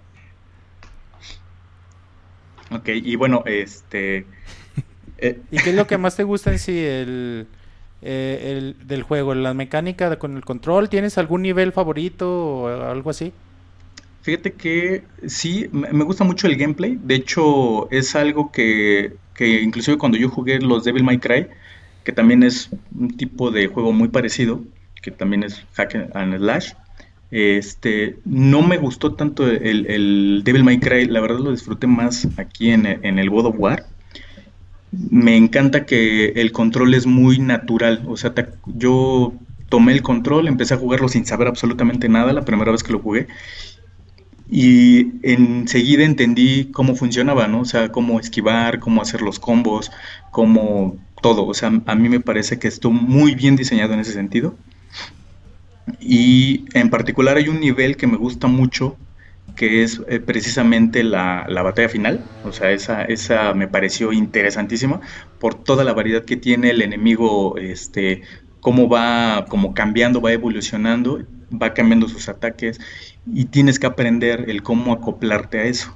Ok, y bueno, este... eh, ¿Y qué es lo que más te gusta en sí el, eh, el del juego? ¿La mecánica de- con el control? ¿Tienes algún nivel favorito o algo así? fíjate que sí, me gusta mucho el gameplay. De hecho, es algo que, que inclusive cuando yo jugué los Devil May Cry, que también es un tipo de juego muy parecido, que también es hack and slash, este, no me gustó tanto el, Devil May Cry, la verdad lo disfruté más aquí en, en el God of War. Me encanta que el control es muy natural, o sea, yo tomé el control, empecé a jugarlo sin saber absolutamente nada la primera vez que lo jugué y enseguida entendí cómo funcionaba, ¿no? O sea, cómo esquivar, cómo hacer los combos, cómo todo. O sea, a mí me parece que estuvo muy bien diseñado en ese sentido. Y en particular hay un nivel que me gusta mucho, que es eh, precisamente la, la batalla final. O sea, esa, esa me pareció interesantísima por toda la variedad que tiene el enemigo, este, cómo va como cambiando, va evolucionando, va cambiando sus ataques y tienes que aprender el cómo acoplarte a eso.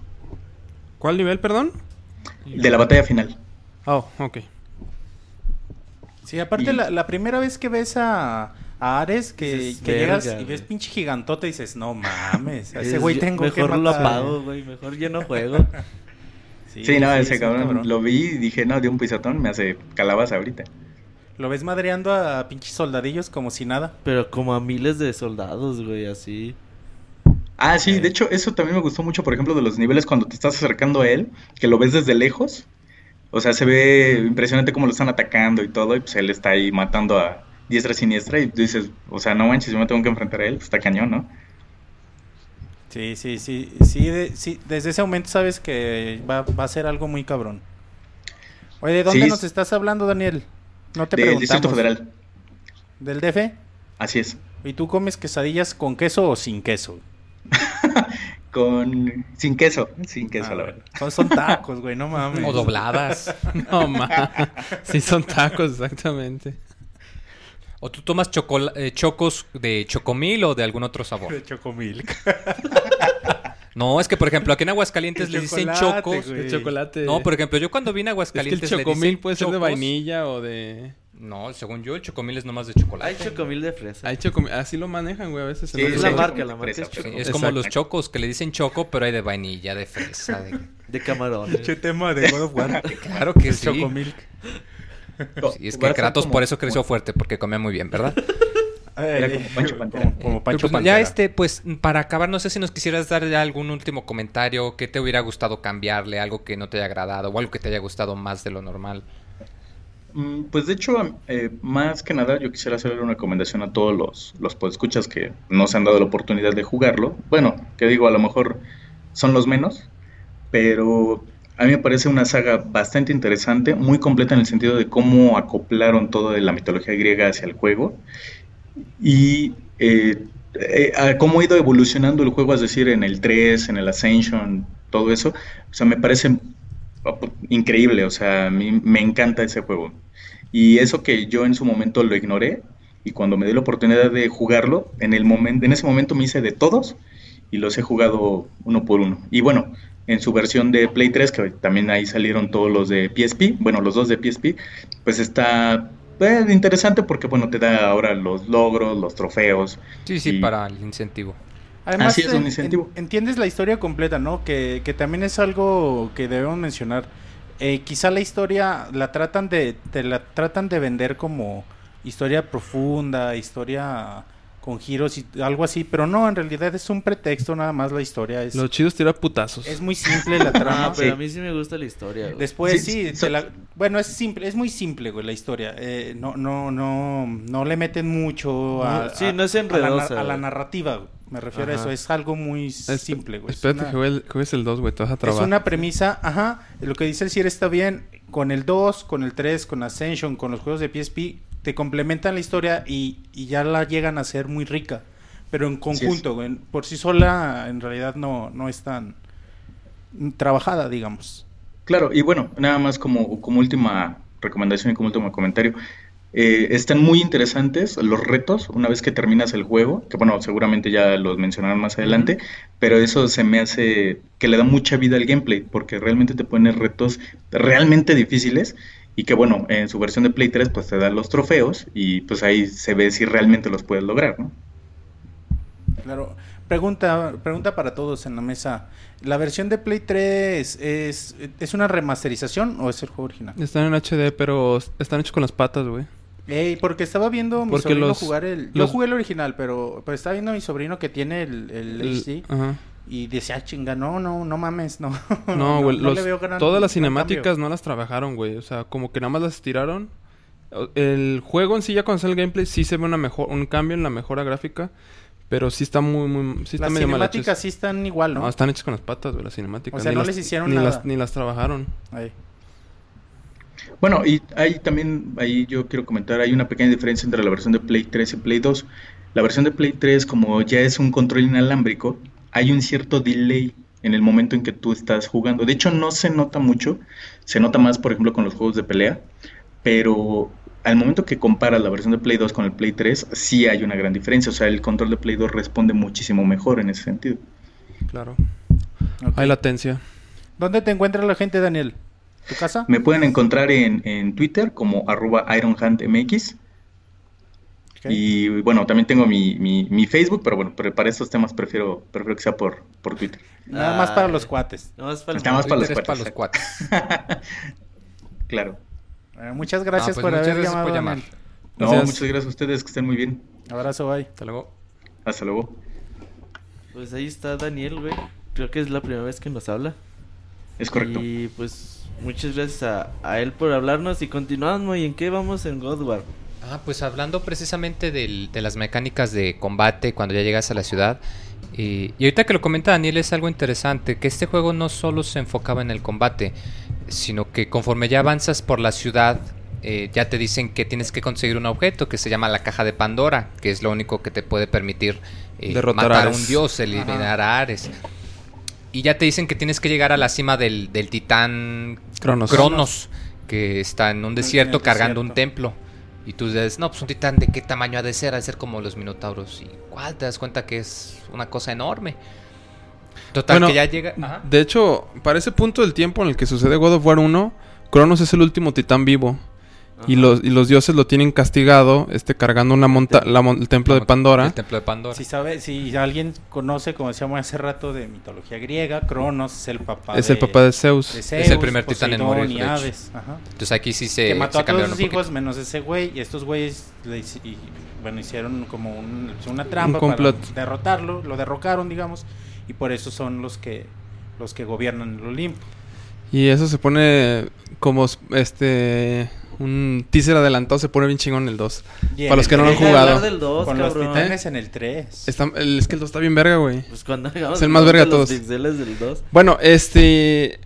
¿Cuál nivel, perdón? De la batalla final. Oh, ok. Sí, aparte Y- la, la primera vez que ves a, a Ares, que, Dices, que llegas "Verga, y ves güey". pinche gigantote y dices, no mames, a ese Es- güey tengo que Mejor lo matar". apago, güey. Mejor yo no juego. Sí, no, ese cabrón, lo vi y dije, no, de un pisotón me hace calabaza ahorita. Lo ves madreando a pinches soldadillos como si nada. Pero como a miles de soldados, güey, así. Ah, sí, de hecho, eso también me gustó mucho, por ejemplo, de los niveles cuando te estás acercando a él, que lo ves desde lejos. O sea, se ve impresionante cómo lo están atacando y todo, y pues él está ahí matando a diestra y siniestra, y tú dices, o sea, no manches, yo me tengo que enfrentar a él, pues está cañón, ¿no? Sí, sí, sí, sí, de- sí, desde ese momento sabes que va, va a ser algo muy cabrón. Oye, ¿de dónde Sí, nos es- estás hablando, Daniel? No te Del preguntamos. Distrito Federal, ¿Del DF? así es. ¿Y tú comes quesadillas con queso o sin queso? Con... Sin queso, sin queso, Ah, la verdad. Son, son tacos, güey, no mames. O dobladas. No, ma. Sí, son tacos, exactamente. ¿O tú tomas chocola- eh, chocos de chocomil o de algún otro sabor? De chocomilk. No, es que por ejemplo, aquí en Aguascalientes El les dicen chocos. güey. El chocolate. No, por ejemplo, yo cuando vine a Es que el Aguascalientes le chocomil dicen puede ser de vainilla o de... No, según yo, el chocomil es nomás de chocolate. Hay chocomil de fresa. Hay chocomil. Así lo manejan, güey, a veces. Sí, es la marca, la marca es chocomil. es como los chocos que le dicen choco, pero hay de vainilla, de fresa. de- De camarón. Che tema de God of War. Claro que sí. Chocomilk. Sí, es que Kratos como- por eso creció fuerte, porque comía muy bien, ¿verdad? Era Ay, como Pancho Pantera. Como, como Pancho pues, Pantera. ya este, pues para acabar, no sé si nos quisieras dar ya algún último comentario, qué te hubiera gustado cambiarle, algo que no te haya agradado o algo que te haya gustado más de lo normal. Mm, Pues de hecho, eh, más que nada, yo quisiera hacerle una recomendación a todos los, los podescuchas que no se han dado la oportunidad de jugarlo. Bueno, que digo, a lo mejor son los menos, pero a mí me parece una saga bastante interesante, muy completa en el sentido de cómo acoplaron todo de la mitología griega hacia el juego y eh, eh, cómo ha ido evolucionando el juego, es decir, en el 3, en el Ascension, todo eso. O sea, me parece increíble, o sea, a mí me encanta ese juego. Y eso que yo en su momento lo ignoré y cuando me di la oportunidad de jugarlo, en el momento, en ese momento me hice de todos y los he jugado uno por uno. Y bueno, en su versión de Play 3, que también ahí salieron todos los de PSP, bueno, los dos de PSP, pues está eh, interesante porque bueno, te da ahora los logros, los trofeos. Sí, sí, Y- para el incentivo. Además, Así es, en- incentivo. en- entiendes la historia completa, ¿no? Que, que también es algo que debemos mencionar. Eh, quizá la historia la tratan de, te la tratan de vender como historia profunda, historia con giros y algo así, pero no, en realidad es un pretexto nada más la historia. Es, Lo chido es tirar putazos. es muy simple la trama. Ah, pero Sí. a mí sí me gusta la historia. güey. Después Sí, sí, so- la- bueno, es simple, es muy simple, güey, la historia. Eh, no, no, no, no le meten mucho a, No, sí, a- no es a la, nar- enredosa, a la narrativa. güey. Me refiero a eso, es algo muy Es- simple, güey. Es Espérate una- que juegues, el 2, güey, te vas a es trabar. una premisa, ajá, lo que dice el Sir está bien, con el 2, con el 3, con Ascension, con los juegos de PSP, te complementan la historia y, y ya la llegan a ser muy rica, pero en conjunto, por sí sola en realidad no, no es tan trabajada, digamos. Claro, y bueno, nada más como, como última recomendación y como último comentario. eh, están muy interesantes los retos una vez que terminas el juego, que bueno, seguramente ya los mencionarán más adelante, pero eso se me hace que le da mucha vida al gameplay, porque realmente te pone retos realmente difíciles y que bueno, en su versión de Play 3 pues te dan los trofeos y pues ahí se ve si realmente los puedes lograr, ¿no? Claro. Pregunta, pregunta para todos en la mesa. ¿La versión de Play 3 es, es una remasterización o es el juego original? Están en HD, pero están hechos con las patas, güey. Ey, porque estaba viendo a mi Porque sobrino los- jugar el... Yo los- jugué el original, pero, pero estaba viendo a mi sobrino que tiene el, el El- HD Ajá. Y decía, "Ah, chinga, no, no, no mames, no. No, güey, no los- le veo gran- todas las cinemáticas cambio". no las trabajaron, güey. O sea, como que nada más las estiraron. O- El juego en sí, ya cuando sale el gameplay, sí se ve una mejor, un cambio en la mejora gráfica. Pero sí está muy, muy... Sí está Las medio mal hechas. cinemáticas sí están igual, ¿no? No, están hechas con las patas, güey, las cinemáticas. O sea, Ni no las- les hicieron ni nada. Las, ni las trabajaron. Ahí. Bueno, y hay también, ahí yo quiero comentar, hay una pequeña diferencia entre la versión de Play 3 y Play 2. La versión de Play 3, como ya es un control inalámbrico, hay un cierto delay en el momento en que tú estás jugando. De hecho, no se nota mucho, se nota más, por ejemplo, con los juegos de pelea, pero al momento que comparas la versión de Play 2 con el Play 3, sí hay una gran diferencia. O sea, el control de Play 2 responde muchísimo mejor en ese sentido. Claro. Hay latencia. ¿Dónde te encuentra la gente, Daniel? ¿Tu casa? Me pueden encontrar en, en Twitter como arroba IronHandMX. Y bueno, también tengo mi, mi, mi Facebook, pero bueno, pero para estos temas prefiero, prefiero que sea por, por Twitter. Nada más para Ay. los cuates. Nada más para Nada más para los cuates. para los cuates. Claro. Bueno, muchas gracias pues por muchas haber gracias llamado, por llamar. Daniel. No, Gracias. muchas gracias a ustedes, que estén muy bien. Abrazo, bye. Hasta luego. Hasta luego. Pues ahí está Daniel, güey. Creo que es la primera vez que nos habla. Es correcto. Y pues muchas gracias a, a él por hablarnos y continuamos. ¿Y en qué vamos en God War? Ah, pues hablando precisamente del- de las mecánicas de combate cuando ya llegas a la ciudad. Y, y ahorita que lo comenta Daniel es algo interesante, que este juego no solo se enfocaba en el combate, sino que conforme ya avanzas por la ciudad, eh, ya te dicen que tienes que conseguir un objeto que se llama la caja de Pandora, que es lo único que te puede permitir eh, Derrotar matar a Ares. un dios, eliminar a Ares. y ya te dicen que tienes que llegar a la cima del, del titán Cronos. Cronos, que está en un desierto cargando un templo. Y tú dices, no, pues un titán de qué tamaño ha de ser, ha de ser como los minotauros. Y igual te das cuenta que es una cosa enorme. Total, Bueno, que ya llega... Ajá. De hecho, para ese punto del tiempo en el que sucede God of War 1, Cronos es el último titán vivo. Y los, y los dioses lo tienen castigado, este, cargando una monta la mon- el templo de Pandora. El templo de Pandora. Si sabe, si alguien conoce, como decíamos hace rato, de mitología griega, Cronos es el papá es de, el papá de Zeus. de Es el Zeus, primer titán en Poseidón morir, y. Hades, ajá. Entonces aquí sí se, que mató se a todos sus hijos menos ese güey y estos güeyes le y, bueno hicieron como un- una trampa Un para derrotarlo lo derrocaron digamos y por eso son los que los que gobiernan el Olimpo Y eso se pone como este un teaser adelantado, se pone bien chingón en el 2. Y en Para los que no lo han jugado. del 2, con los cabrón. titanes en el 3 Está, el, es que el 2 está bien verga, güey. Pues cuando hagamos Es el más verga de los todos. pixeles del 2. Bueno, este...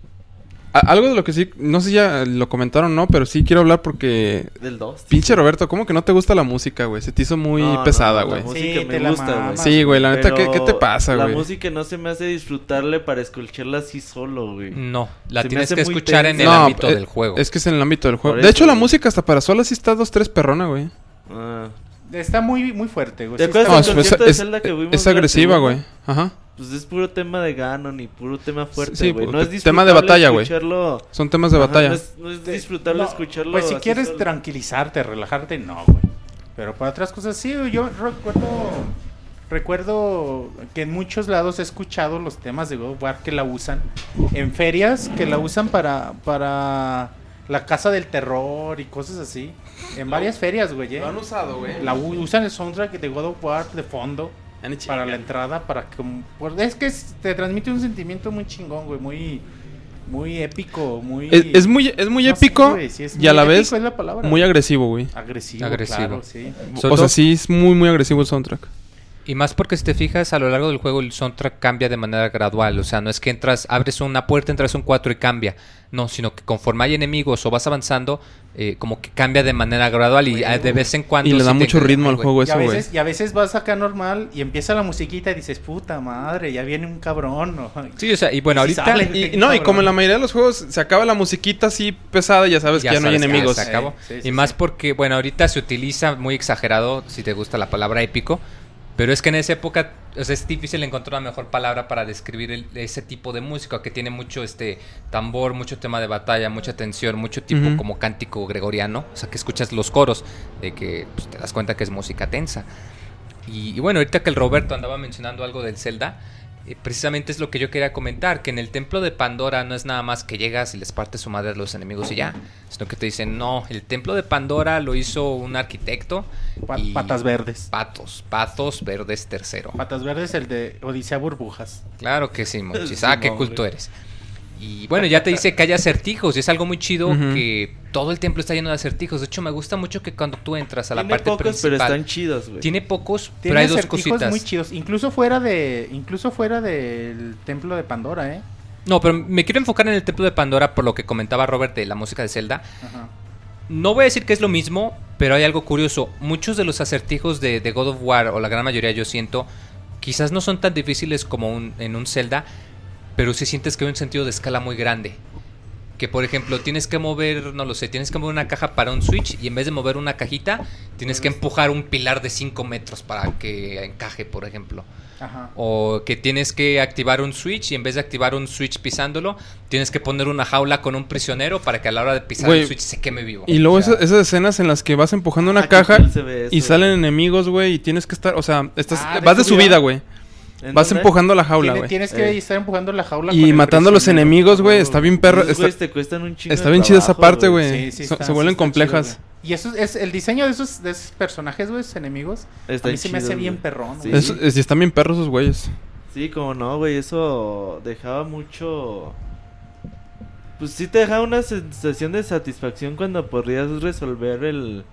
algo de lo que sí, no sé si ya lo comentaron o no, pero sí quiero hablar porque... Del 2. Pinche Roberto, ¿cómo que no te gusta la música, güey? Se te hizo muy No, pesada, no, güey. La música Sí, te me la gusta, güey. Sí, güey, la neta, ¿qué, qué te pasa, La güey? música no se me hace disfrutarle para escucharla así solo, güey. No, la Se tienes que escuchar en el. No, ámbito eh, del juego. Es que es en el ámbito del juego. Por De eso, hecho, la güey. música hasta para sola sí está dos, tres perrona, güey. Ah. está muy muy fuerte güey ¿Te acuerdas del concierto de Zelda que vimos es agresiva, güey. Ajá. Pues es puro tema de Ganon y puro tema fuerte, Sí, güey. no es tema de batalla, güey. escucharlo- Son temas de Ajá, batalla. No es, no es disfrutable No, escucharlo. pues si quieres solo. tranquilizarte relajarte no güey pero para otras cosas sí güey, yo recuerdo recuerdo que en muchos lados he escuchado los temas de God of War que la usan en ferias que la usan para para la casa del terror y cosas así en varias ferias güey ¿eh? usado, güey. la u- usan el soundtrack de God of War de fondo para la entrada para que por- es que te transmite un sentimiento muy chingón güey muy muy épico muy Es, es muy, es muy no sé, épico güey, sí, es y a la épico vez es la palabra. muy agresivo, güey. agresivo, Agresivo. claro, sí. O sea, sí es muy, muy agresivo el soundtrack. Y más porque si te fijas, a lo largo del juego el soundtrack cambia de manera gradual. O sea, no es que entras, abres una puerta, entras un 4 y cambia. No, sino que conforme hay enemigos o vas avanzando, eh, como que cambia de manera gradual y de vez en cuando... Y le da mucho ritmo al juego Y a, eso, güey. veces, y a veces vas acá normal y empieza la musiquita y dices, puta madre, ya viene un cabrón. ¿no? Sí, o sea, y bueno, ahorita... sale. Y, no, y como en la mayoría de los juegos se acaba la musiquita así pesada, ya sabes que ya no hay enemigos. se acabó. Sí, sí, y más sí. porque, bueno, ahorita se utiliza muy exagerado, si te gusta la palabra épico, pero es que en esa época o sea, es difícil encontrar una mejor palabra para describir el- ese tipo de música que tiene mucho este tambor, mucho tema de batalla, mucha tensión, mucho tipo como cántico gregoriano, o sea, que escuchas los coros, de que pues, te das cuenta que es música tensa. Y, y bueno, ahorita que el Roberto andaba mencionando algo del Zelda, eh, precisamente es lo que yo quería comentar, que en el templo de Pandora no es nada más que llegas y les partes su madre a los enemigos y ya, sino que te dicen, no, el templo de Pandora lo hizo un arquitecto. Pa- y- patas verdes. Patos, patos verdes tercero. Patas verdes, el de Odisea Burbujas. Claro que sí, Monchis. Sí, Ah, qué culto eres. Y bueno, ya te dice que hay acertijos. Y es algo muy chido que todo el templo está lleno de acertijos. De hecho, me gusta mucho que cuando tú entras a la Tiene parte pocos, principal. pero están chidos, güey. Tiene pocos, pero Tiene hay dos acertijos cositas. muy chidos, incluso fuera de incluso fuera del templo de Pandora, ¿eh? No, pero me quiero enfocar en el templo de Pandora por lo que comentaba Robert de la música de Zelda. Ajá. No voy a decir que es lo mismo, pero hay algo curioso. Muchos de los acertijos de, de God of War, o la gran mayoría yo siento, quizás no son tan difíciles como un- en un Zelda, pero sí sientes que hay un sentido de escala muy grande. Que por ejemplo, tienes que mover, no lo sé, tienes que mover una caja para un Switch y en vez de mover una cajita, tienes que empujar un pilar de 5 metros para que encaje, por ejemplo. Ajá. O que tienes que activar un switch y en vez de activar un switch pisándolo, tienes que poner una jaula con un prisionero para que a la hora de pisar el switch se queme vivo. Y luego O sea, esas, esas escenas en las que vas empujando una Ah, qué caja y salen enemigos, güey, y tienes que estar, o sea, estás, Ah, ¿de vas de subida? subida, güey. ¿En Vas empujando la jaula, güey. tienes que Eh. estar empujando la jaula Y matando a los enemigos, güey, está bien perro. Esos Está, güeyes te cuestan un chingo está bien chida esa parte, güey. Sí, sí So- se vuelven sí complejas. chido, y eso es el diseño de esos, de esos personajes, güey, esos enemigos. Está a mí se me hace chido, bien perrón. Sí. güey. Es- es- y están bien perros esos güeyes. Sí, como no, güey, eso dejaba mucho... Pues sí te dejaba una sensación de satisfacción cuando podrías resolver el,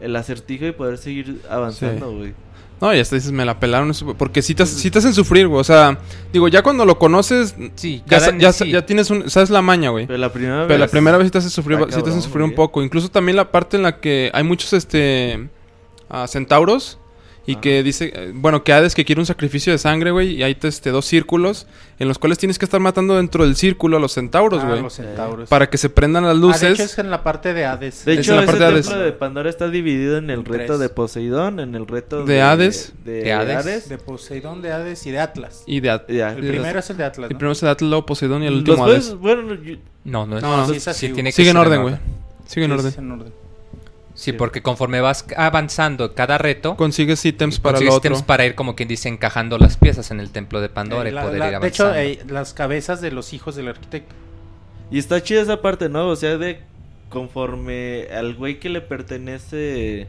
el acertijo y poder seguir avanzando, güey. No, y hasta dices, me la pelaron. Porque sí te, sí te hacen sufrir, güey. O sea, digo, ya cuando lo conoces, sí, ya, sa- ya, sí. ya tienes un, sabes la maña, güey. Pero la primera Pero la vez... primera vez sí te hace sufrir, está sí te hacen cabrón, sufrir un poco. Incluso también la parte en la que hay muchos este ah, centauros Y que dice, eh, bueno, que Hades que quiere un sacrificio de sangre, güey. Y hay este, dos círculos en los cuales tienes que estar matando dentro del círculo a los centauros, Ah, güey. los centauros. Para que se prendan las Ah, de luces. hecho es en la parte de Hades. De Es hecho, la ese parte de templo Hades. de Pandora está dividido en el En reto tres. de Poseidón, en el reto De Hades. de, De Hades. Hades. De Poseidón, de Hades y de Atlas. Y de At- Ya, El primero es el de Atlas, El primero es el Atlas, luego Poseidón y el último Hades. bueno, yo- No, no, No, no. Sí, es así, sí tiene que Sigue en orden, güey. Sigue en orden. es en orden. Sí, porque conforme vas avanzando cada reto, Consigues ítems para lo consigues otro. ítems para ir como quien dice encajando las piezas en el templo de Pandora Eh, y poder la- ir de hecho, avanzando. eh, las cabezas de los hijos del arquitecto. Y está chida esa parte, ¿no? O sea, de conforme al güey que le pertenece,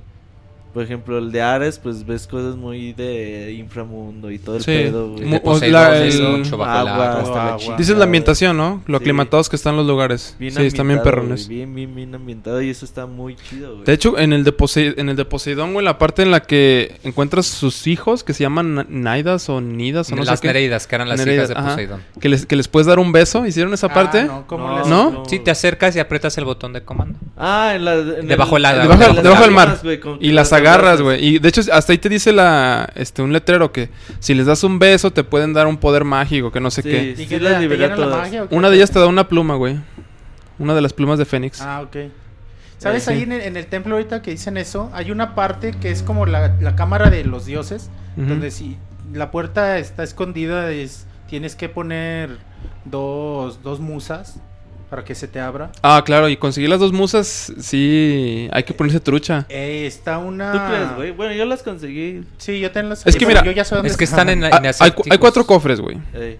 por ejemplo, el de Ares, pues ves cosas muy de inframundo y todo el Sí. pedo, güey. El Mu- de Poseidón la- es el- mucho bajo el agua, agua. hasta la agua. chingada. Dices la ambientación, ¿no? Lo Sí. aclimatados que están los lugares. Bien sí, están bien perrones. güey, Bien, bien, bien ambientado y eso está muy chido, güey. De hecho, en el, de Posei- en el de Poseidón, güey, la parte en la que encuentras sus hijos, que se llaman Na- Naidas o Nidas o no las sé qué. Nereidas, que eran las Nereidas, hijas de ajá. Poseidón. Que les, que les puedes dar un beso. ¿Hicieron esa parte? Ah, no, ¿cómo No, les- ¿No? Sí, te acercas y aprietas el botón de comando. Ah, en la... en Debajo el- del agua. Debajo, Debajo- del mar. Y las agarras, güey. Y de hecho, hasta ahí te dice la este un letrero que si les das un beso te pueden dar un poder mágico, que no sé Sí, qué. ¿Y sí qué todas. magia? Una de ellas te da una pluma, güey. Una de las plumas de Fénix. Ah, ok. ¿Sabes? Sí. Ahí en el, en el templo ahorita que dicen eso, hay una parte que es como la, la cámara de los dioses, donde si la puerta está escondida, es, tienes que poner dos, dos musas para que se te abra. Ah, claro, y conseguir las dos musas, sí, hay que ponerse trucha. Eh, está una... ¿Tú crees, güey? Bueno, yo las conseguí. Sí, yo tengo las... Es que mira, yo ya sé dónde Es que están en, Ah, en hay, cu- hay cuatro cofres, güey. eh.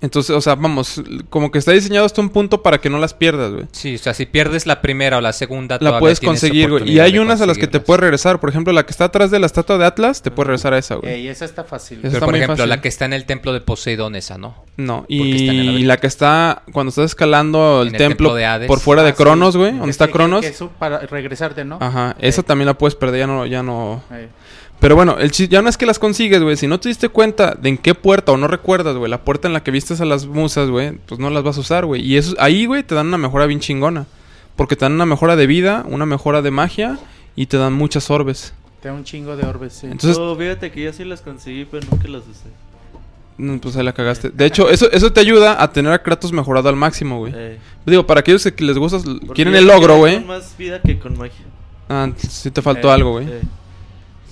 Entonces, o sea, vamos, como que está diseñado hasta un punto para que no las pierdas, güey. Sí, o sea, si pierdes la primera o la segunda, La puedes conseguir, güey. Y hay unas a las que te puedes regresar. Por ejemplo, la que está atrás de la estatua de Atlas, te puedes regresar a esa, güey. Ey, esa está fácil. Esa Pero está por muy ejemplo, fácil. la que está en el templo de Poseidón, esa, ¿no? No, Porque está en el y la que está cuando estás escalando el templo, templo de Hades. por fuera de Ah, sí. Cronos, güey, donde Es está Cronos. que eso para regresarte, ¿no? Ajá, esa Ey, también la puedes perder, ya no, ya no. ey. Pero bueno, el ya no es que las consigues, güey. Si no te diste cuenta de en qué puerta o no recuerdas, güey, la puerta en la que vistes a las musas, güey, pues no las vas a usar, güey. Y eso, ahí, güey, te dan una mejora bien chingona. Porque te dan una mejora de vida, una mejora de magia y te dan muchas orbes. Te da un chingo de orbes, sí. Entonces, Oh, fíjate que yo sí las conseguí, pero nunca las usé. mm, pues ahí la cagaste. De hecho, eso, eso te ayuda a tener a Kratos mejorado al máximo, güey. Eh, Digo, para aquellos que les gusta, quieren el logro, güey. más vida que con magia. Ah, sí te faltó Eh, algo, güey. Eh.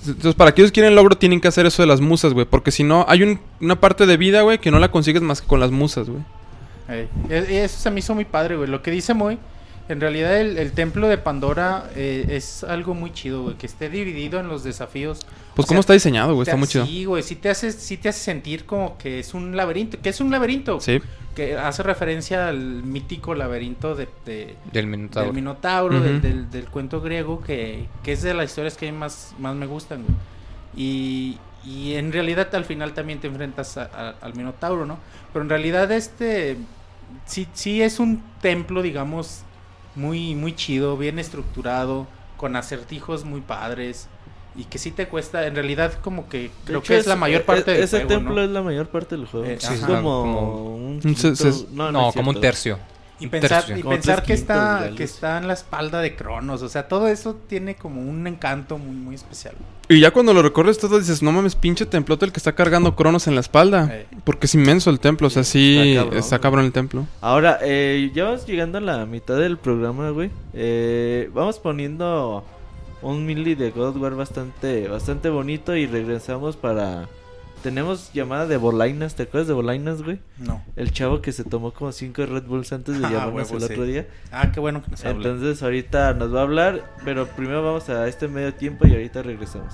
Entonces, para aquellos que quieren logro, tienen que hacer eso de las musas, güey. Porque si no, hay un- una parte de vida, güey, que no la consigues más que con las musas, güey. Ey, e- Eso se me hizo muy padre, güey. Lo que dice Moy, en realidad el, el templo de Pandora eh, es algo muy chido, güey. Que esté dividido en los desafíos. Pues, O ¿cómo sea, está diseñado, güey? Está muy chido. Sí, güey. Sí te, hace, sí te hace sentir como que es un laberinto. Que es un laberinto. Sí. Que hace referencia al mítico laberinto de, de- Del Minotauro. del Minotauro, del, del- del cuento griego, que, que es de las historias que a mí más, más me gustan, güey. Y, y en realidad al final también te enfrentas a- a- al Minotauro, ¿no? Pero en realidad este sí, sí es un templo, digamos, muy, muy chido, bien estructurado, con acertijos muy padres. Y que sí te cuesta, en realidad como que De creo hecho, que es, la mayor parte e- del Ese juego, templo ¿no? es la mayor parte del juego. Eh, es ajá, como, como- un un se- quinto- se- no, No, no es como un cierto. tercio. Y pensar, y pensar que está, que está en la espalda de Cronos, o sea, todo eso tiene como un encanto muy, muy especial. Y ya cuando lo recorres todo dices, no mames, pinche templote el que está cargando Cronos en la espalda. Eh. Porque es inmenso el templo, o sea, sí, Está está cabrón. el templo. Ahora, eh, ya vamos llegando a la mitad del programa, güey. Eh, vamos poniendo un mili de God War bastante, bastante bonito y regresamos para... Tenemos llamada de Bolainas, ¿te acuerdas de Bolainas, güey? No. El chavo que se tomó como 5 Red Bulls antes de Ah, llamarnos el sí. otro día. Ah, qué bueno que nos habla. Entonces ahorita nos va a hablar, pero primero vamos a este medio tiempo y ahorita regresamos.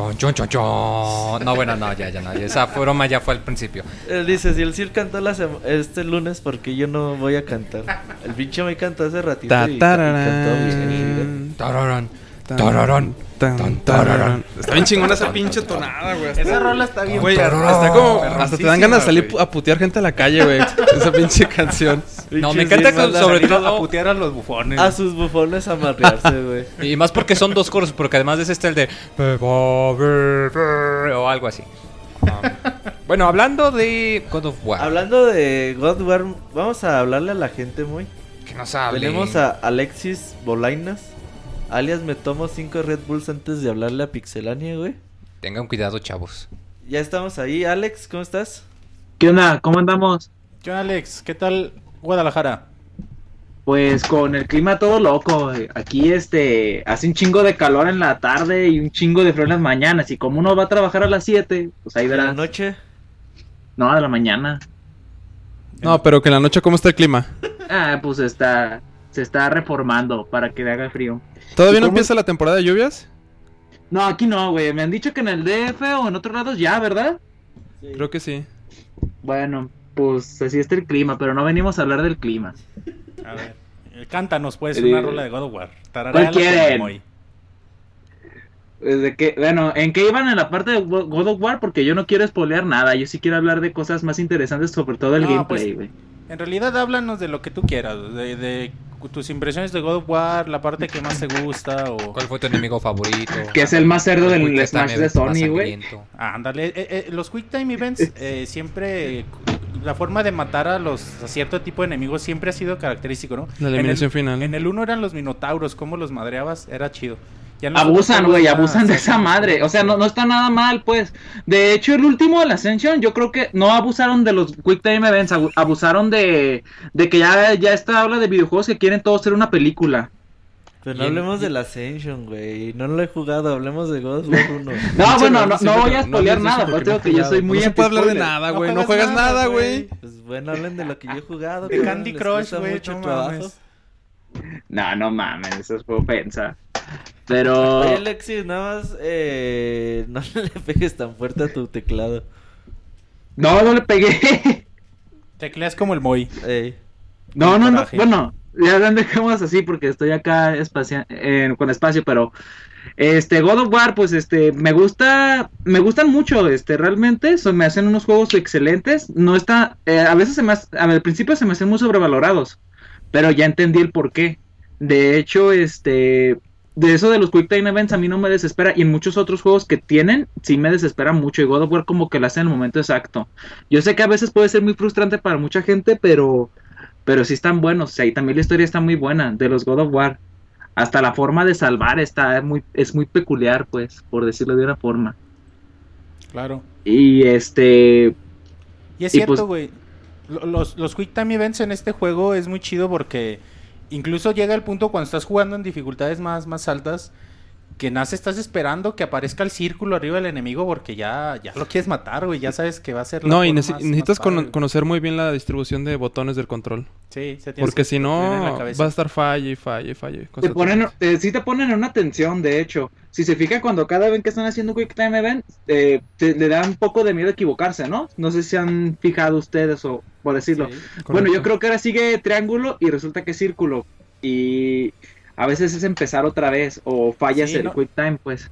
Chon, chon, chon, chon. No, bueno, no, ya, ya no. Esa broma ya fue al principio. Él dice, si el Sir cantó la este lunes, porque yo no voy a cantar? El pinche me cantó hace ratito y, y cantó bien. tararán, Tararán, tan, tararán. Está bien chingona esa pinche tonada, güey. Esa rola está bien. Güey, Tararán. está como. Hasta te dan ganas de salir a putear gente a la calle, güey. Esa pinche canción. No, me encanta con- sobre todo- a putear a los bufones. A sus bufones a marrearse, güey. Y más porque son dos coros, porque además de ese está el de... O algo así. Um, bueno, hablando de God of War. Hablando de God War, vamos a hablarle a la gente muy. que nos hable. Tenemos a Alexis Bolainas, alias me tomo 5 Red Bulls antes de hablarle a Pixelania, güey. Tengan cuidado, chavos. Ya estamos ahí. Alex, ¿cómo estás? ¿Qué onda? ¿Cómo andamos? John Alex, ¿qué tal Guadalajara? Pues con el clima todo loco. Aquí este hace un chingo de calor en la tarde y un chingo de frío en las mañanas. Y como uno va a trabajar a las 7, pues ahí ¿De la verás. noche? No, de la mañana. No, pero que en la noche, ¿cómo está el clima? Ah, pues está se está reformando para que haga frío. ¿Todavía ¿Y no cómo- empieza la temporada de lluvias? No, aquí no, güey. Me han dicho que en el DF o en otros lados ya, ¿verdad? Creo que sí. Bueno, pues así está el clima, pero no venimos a hablar del clima. A ver, eh, cántanos pues una rola de God of War. ¿cuál quieren? Desde que, bueno, ¿en qué iban en la parte de Go- God of War? Porque yo no quiero spoilear nada. Yo sí quiero hablar de cosas más interesantes, sobre todo el No, gameplay, pues, güey. En realidad háblanos de lo que tú quieras, de, de tus impresiones de God of War, la parte que más te gusta o... ¿Cuál fue tu enemigo favorito? Que es el más cerdo ¿Cuál del Smash de Sony, güey. Ah, ándale, eh, eh, los Quick Time Events eh, siempre... La forma de matar a los a cierto tipo de enemigos siempre ha sido característico, ¿no? La En eliminación el- final. En el 1 eran los minotauros, cómo los madreabas, era chido. Abusan, güey, abusan de esa madre. O sea, no, no está nada mal, pues. De hecho, el último, el Ascension, yo creo que no abusaron de los Quick Time Events, abu- abusaron de, de que ya, ya está habla de videojuegos que quieren todos ser una película. Pero no hablemos del Ascension, güey. No lo he jugado, hablemos de God of War 1. No, bueno, no, no voy a spoilear de nada, porque pues no que yo soy muy No se puede hablar de nada, No güey. No juegas juegas nada, güey. Pues bueno, hablen de lo que yo he jugado. De Candy Crush, güey. No, no mames, eso es ofensa. Pero... Oye, Alexis, nada más eh, no le pegues tan fuerte a tu teclado. No, no le pegué. Tecleas como el Moy. Ey. No, no, no. Bueno, ya la dejemos así porque estoy acá espacia- eh, con espacio, pero este God of War, pues este me gusta, me gustan mucho, este realmente, son, me hacen unos juegos excelentes. No está, eh, a veces se me, hace- al principio se me hacen muy sobrevalorados, pero ya entendí el por qué. De hecho, este de eso de los Quick Time Events a mí no me desespera y en muchos otros juegos que tienen sí me desespera mucho y God of War como que lo hace en el momento exacto. Yo sé que a veces puede ser muy frustrante para mucha gente, pero pero sí están buenos. O sea, y también la historia está muy buena de los God of War. Hasta la forma de salvar está muy, es muy peculiar, pues, por decirlo de una forma. Claro. Y este, Y es Y cierto, pues- güey. Lo- Los, los Quick Time Events en este juego es muy chido porque incluso llega el punto cuando estás jugando en dificultades más, más altas que nace estás esperando que aparezca el círculo arriba del enemigo porque ya, ya lo quieres matar, güey. Ya sabes que va a ser la No, y más- necesitas más cono- conocer muy bien la distribución de botones del control. Sí, se tienes Porque que si tener en la no, va a estar falle y falle y falle. te ponen, eh, sí te ponen en una tensión, de hecho. Si se fija cuando cada vez que están haciendo un Quick Time Event, eh, te- le da un poco de miedo equivocarse, ¿no? No sé si han fijado ustedes o por decirlo. Sí. Bueno, yo creo que ahora sigue triángulo y resulta que es círculo. Y a veces es empezar otra vez o fallas Sí, el no- Quick Time, pues.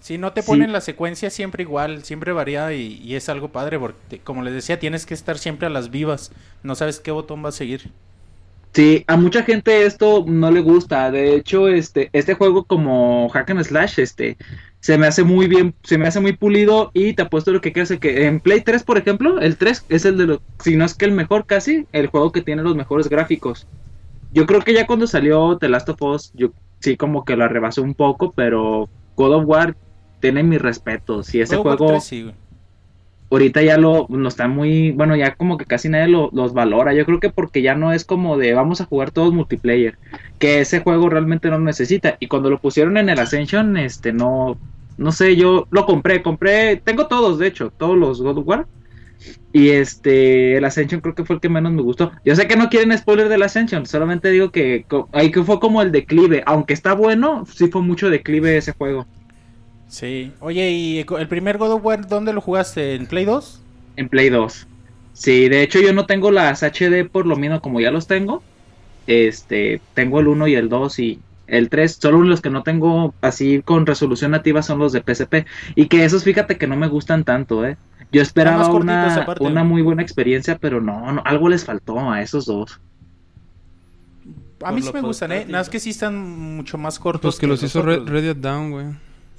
Si no te Sí. ponen la secuencia siempre igual, siempre varía y, y es algo padre porque, como les decía, tienes que estar siempre a las vivas. No sabes qué botón va a seguir. Sí, a mucha gente esto no le gusta. De hecho, este, este juego como Hack and Slash, este, se me hace muy bien, se me hace muy pulido y te apuesto lo que quieras que en Play 3, por ejemplo, el 3 es el de los, si no es que el mejor casi, el juego que tiene los mejores gráficos. Yo creo que ya cuando salió The Last of Us, yo sí como que la rebasó un poco, pero God of War tiene mis respetos. Y ese juego 3 sí, güey. Ahorita ya lo no está muy bueno ya como que casi nadie lo- los valora. Yo creo que porque ya no es como de vamos a jugar todos multiplayer que ese juego realmente no necesita. Y cuando lo pusieron en el Ascension este no no sé yo lo compré compré tengo todos de hecho todos los God of War. Y este el Ascension creo que fue el que menos me gustó. Yo sé que no quieren spoiler del Ascension solamente digo que ahí que fue como el declive. Aunque está bueno sí fue mucho declive ese juego Sí. Oye, ¿y el primer God of War dónde lo jugaste? ¿En Play 2? En Play 2. Sí, de hecho yo no tengo las HD por lo mismo como ya los tengo. Este, tengo el 1 y el 2 y el 3. Solo los que no tengo así con resolución nativa son los de PSP. Y que esos fíjate que no me gustan tanto, ¿eh? Yo esperaba una, aparte. una muy buena experiencia, pero no, no, algo les faltó a esos dos. A mí sí me gustan, ¿eh? Nada más ¿no? que sí están mucho más cortos. Pues que los hizo Red, otros. Ready Down, güey.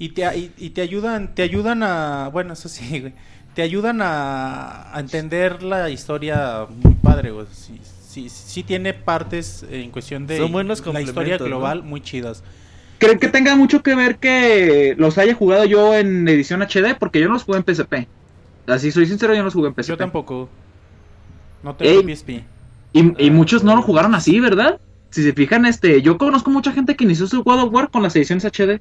Y te, y, y te ayudan, te ayudan a, bueno, eso sí, güey. Te ayudan a, a entender la historia muy padre, güey. Sí, sí, sí tiene partes en cuestión de Son buenos la historia global muy chidas. ¿Creen que tenga mucho que ver que los haya jugado yo en edición HD? Porque yo no los jugué en PSP. Así soy sincero, yo no los jugué en PSP. Yo tampoco. No tengo Ey. PSP. Y, y muchos no lo jugaron así, ¿verdad? Si se fijan, este, yo conozco mucha gente que inició su God of War con las ediciones HD.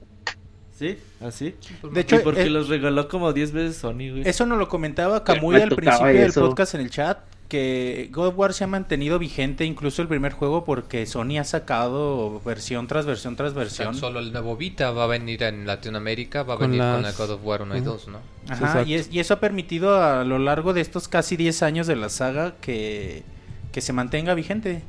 ¿Sí? ¿Así? De hecho, y porque eh, los regaló como 10 veces Sony, güey. Eso nos lo comentaba Camuy al principio del eso. podcast en el chat, que God of War se ha mantenido vigente incluso el primer juego porque Sony ha sacado versión tras versión tras O sea, versión. solo el nuevo Vita va a venir en Latinoamérica, va a Con venir con el las- God of War 1 y Ujú. 2, ¿no? Ajá, y, es- y eso ha permitido a lo largo de estos casi 10 años de la saga que, que se mantenga vigente.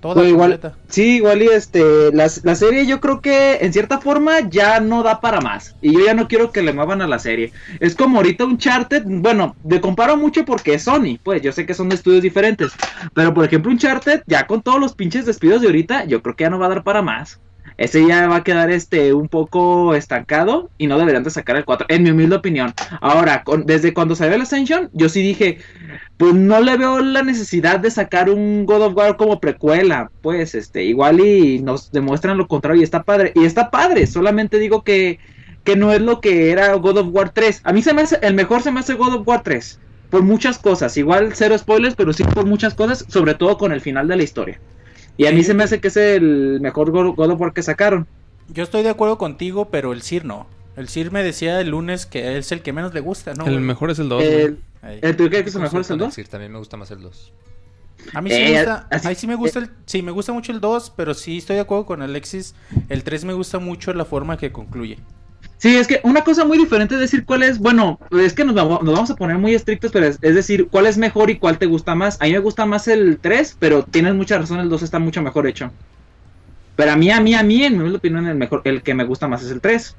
Toda Pues igual, completa. sí, igual y este, la, la serie yo creo que en cierta forma ya no da para más. Y yo ya no quiero que le muevan a la serie. Es como ahorita Uncharted, bueno, me comparo mucho porque es Sony, pues yo sé que son estudios diferentes. Pero por ejemplo Uncharted, ya con todos los pinches despidos de ahorita, yo creo que ya no va a dar para más. Ese ya va a quedar este un poco estancado y no deberían de sacar el 4, en mi humilde opinión. Ahora, desde cuando salió el Ascension, yo sí dije, pues no le veo la necesidad de sacar un God of War como precuela, pues este, igual y nos demuestran lo contrario y está padre, y está padre, solamente digo que, que no es lo que era God of War 3. A mí se me hace, el mejor se me hace God of War 3, por muchas cosas, igual cero spoilers, pero sí por muchas cosas, sobre todo con el final de la historia. Y a mí se me hace que es el mejor God of War que sacaron. Yo estoy de acuerdo contigo, pero el Sir no. El Sir me decía el lunes que es el que menos le gusta, ¿no? el güey? mejor es el 2, El, el, ¿Tú crees que es el mejor es el con 2? Sir, también me gusta más el 2. A mí sí Eh, me gusta, así- a mí sí me gusta el, sí, me gusta mucho el 2, pero sí estoy de acuerdo con Alexis. El 3 me gusta mucho la forma que concluye. Sí, es que una cosa muy diferente es decir cuál es, bueno, es que nos, vamos- nos vamos a poner muy estrictos, pero es, es decir, cuál es mejor y cuál te gusta más. A mí me gusta más el 3, pero tienes mucha razón, el 2 está mucho mejor hecho. Pero a mí, a mí, a mí, en mi opinión, el mejor, el que me gusta más es el 3.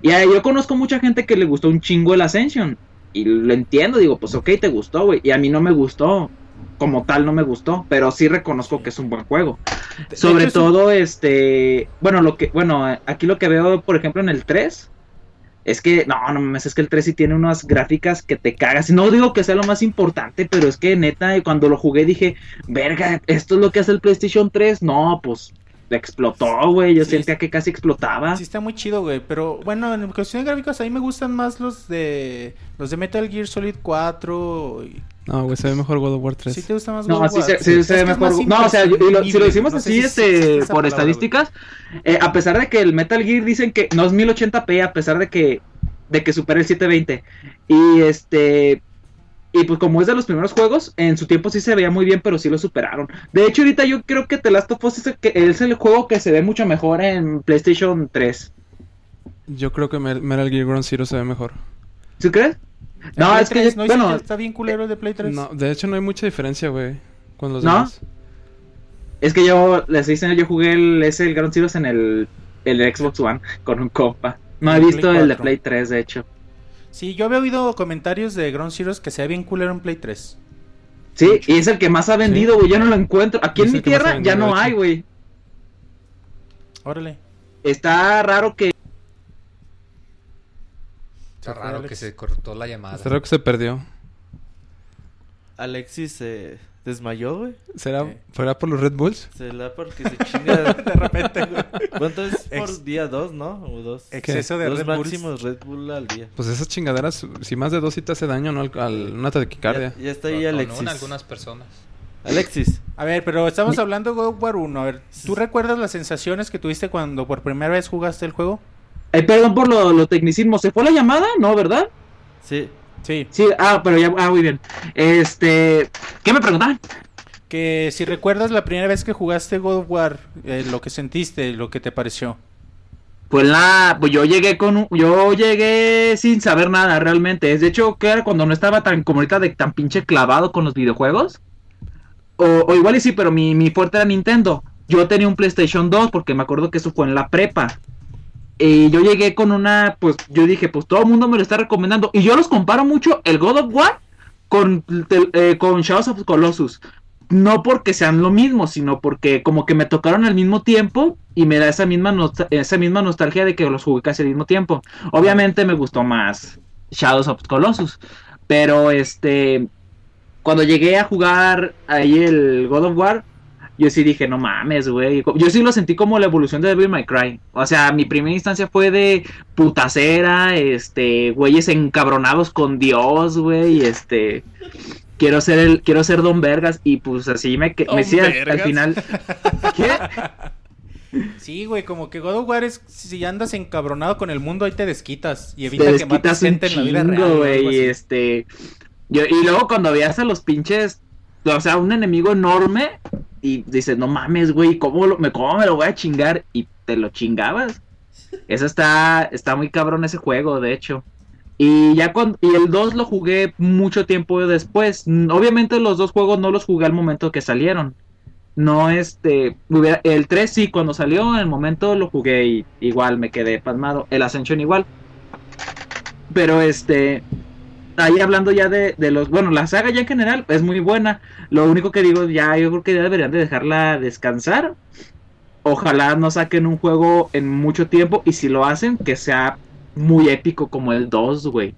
Y yo conozco mucha gente que le gustó un chingo el Ascension. Y lo entiendo, digo, pues ok, te gustó, güey. Y a mí no me gustó. Como tal, no me gustó. Pero sí reconozco que es un buen juego. Sobre hecho, es un- todo, este. Bueno, lo que. Bueno, aquí lo que veo, por ejemplo, en el 3. Es que, no, no mames, es que el 3 sí tiene unas gráficas que te cagas. No digo que sea lo más importante, pero es que neta, cuando lo jugué dije, verga, esto es lo que hace el PlayStation 3. No, pues explotó, güey. Yo Sí, sentía que casi explotaba. Sí está muy chido, güey, pero bueno, en cuestión de gráficos a mí me gustan más los de los de Metal Gear Solid 4. No, güey, se ve mejor God of War 3. ¿Sí te gusta más No, God of sí War? se, sí se ve mejor. No, o sea, y lo- si lo decimos No así, si- si existe este, por palabra, estadísticas, eh, a pesar de que el Metal Gear dicen que no es 1080p, a pesar de que de que supera el 720 y este y pues como es de los primeros juegos, en su tiempo sí se veía muy bien, pero sí lo superaron. De hecho, ahorita yo creo que The Last of Us es el, que, es el juego que se ve mucho mejor en PlayStation 3. Yo creo que Metal Gear Ground Zero se ve mejor. ¿Sí crees? ¿En No, es que 3? yo- ¿No bueno, que está bien culero el de Play 3. No, de hecho no hay mucha diferencia, güey, con los ¿No? demás. Es que yo, les dicen, yo jugué el, ese, el Ground Zeroes en el, el Xbox One con un compa. No he visto el de 4. Play 3, de hecho. Sí, yo había oído comentarios de Ground Zeroes que se ve bien culero en Play 3. Sí, y es el que más ha vendido, güey. Yo no lo encuentro. Aquí Es en mi tierra ya no hay, güey. Órale. Está raro que. Está raro Alex. que se cortó la llamada. Está raro que se perdió. Alexis se desmayó, güey. ¿Será, Sí. ¿Fuera por los Red Bulls? Se la porque se chinga. De repente, güey. ¿Cuánto es por Ex- día? ¿Dos, no? ¿O dos? Exceso de Dos Red Bulls. máximos Red Bull al día. Pues esas chingaderas, si más de dos sí te hace daño, ¿no? Al, al- una taquicardia. Ya, ya está Con- ahí con Alexis. una, algunas personas. Alexis. A ver, pero estamos hablando de God War 1. A ver, ¿tú recuerdas las sensaciones que tuviste cuando por primera vez jugaste el juego? Eh, perdón por lo, lo tecnicismo. ¿Se fue la llamada? No, ¿verdad? Sí. Sí. Sí, ah, pero ya. Ah, muy bien. Este. ¿Qué me preguntaban? Que si recuerdas la primera vez que jugaste God of War, eh, lo que sentiste, lo que te pareció. Pues la, pues yo llegué con, un- yo llegué sin saber nada realmente. Es de hecho que era cuando no estaba tan como ahorita de tan pinche clavado con los videojuegos. O, o igual y sí, pero mi, mi fuerte era Nintendo. Yo tenía un PlayStation 2 porque me acuerdo que eso fue en la prepa. Yo llegué con una, pues yo dije, pues todo el mundo me lo está recomendando. Y yo los comparo mucho el God of War con, eh, con Shadows of Colossus. No porque sean lo mismo, sino porque como que me tocaron al mismo tiempo y me da esa misma, esa misma nostalgia de que los jugué casi al mismo tiempo. Obviamente me gustó más Shadows of Colossus, pero este, cuando llegué a jugar ahí el God of War, yo sí dije, no mames, güey. Yo sí lo sentí como la evolución de Devil May Cry. O sea, mi primera instancia fue de putacera, este, güeyes encabronados con Dios, güey, este... Quiero ser el, quiero ser Don Vergas y pues así me, me decía al- final. ¿Qué? Sí, güey, como que God of War es si andas encabronado con el mundo, ahí te desquitas y evita te que mates desquitas gente en la vida real. güey, este yo, y luego cuando veías a los pinches o sea un enemigo enorme y dices no mames güey cómo me cómo me lo voy a chingar y te lo chingabas. Eso está está muy cabrón ese juego de hecho. Y ya cuando y el 2 lo jugué mucho tiempo después. Obviamente los dos juegos no los jugué al momento que salieron. No este el 3 sí cuando salió en el momento lo jugué y igual me quedé pasmado. El Ascension igual. Pero este, ahí hablando ya de, de los, bueno, la saga ya en general es muy buena. Lo único que digo, ya yo creo que ya deberían de dejarla descansar. Ojalá no saquen un juego en mucho tiempo y si lo hacen, que sea muy épico como el 2, güey.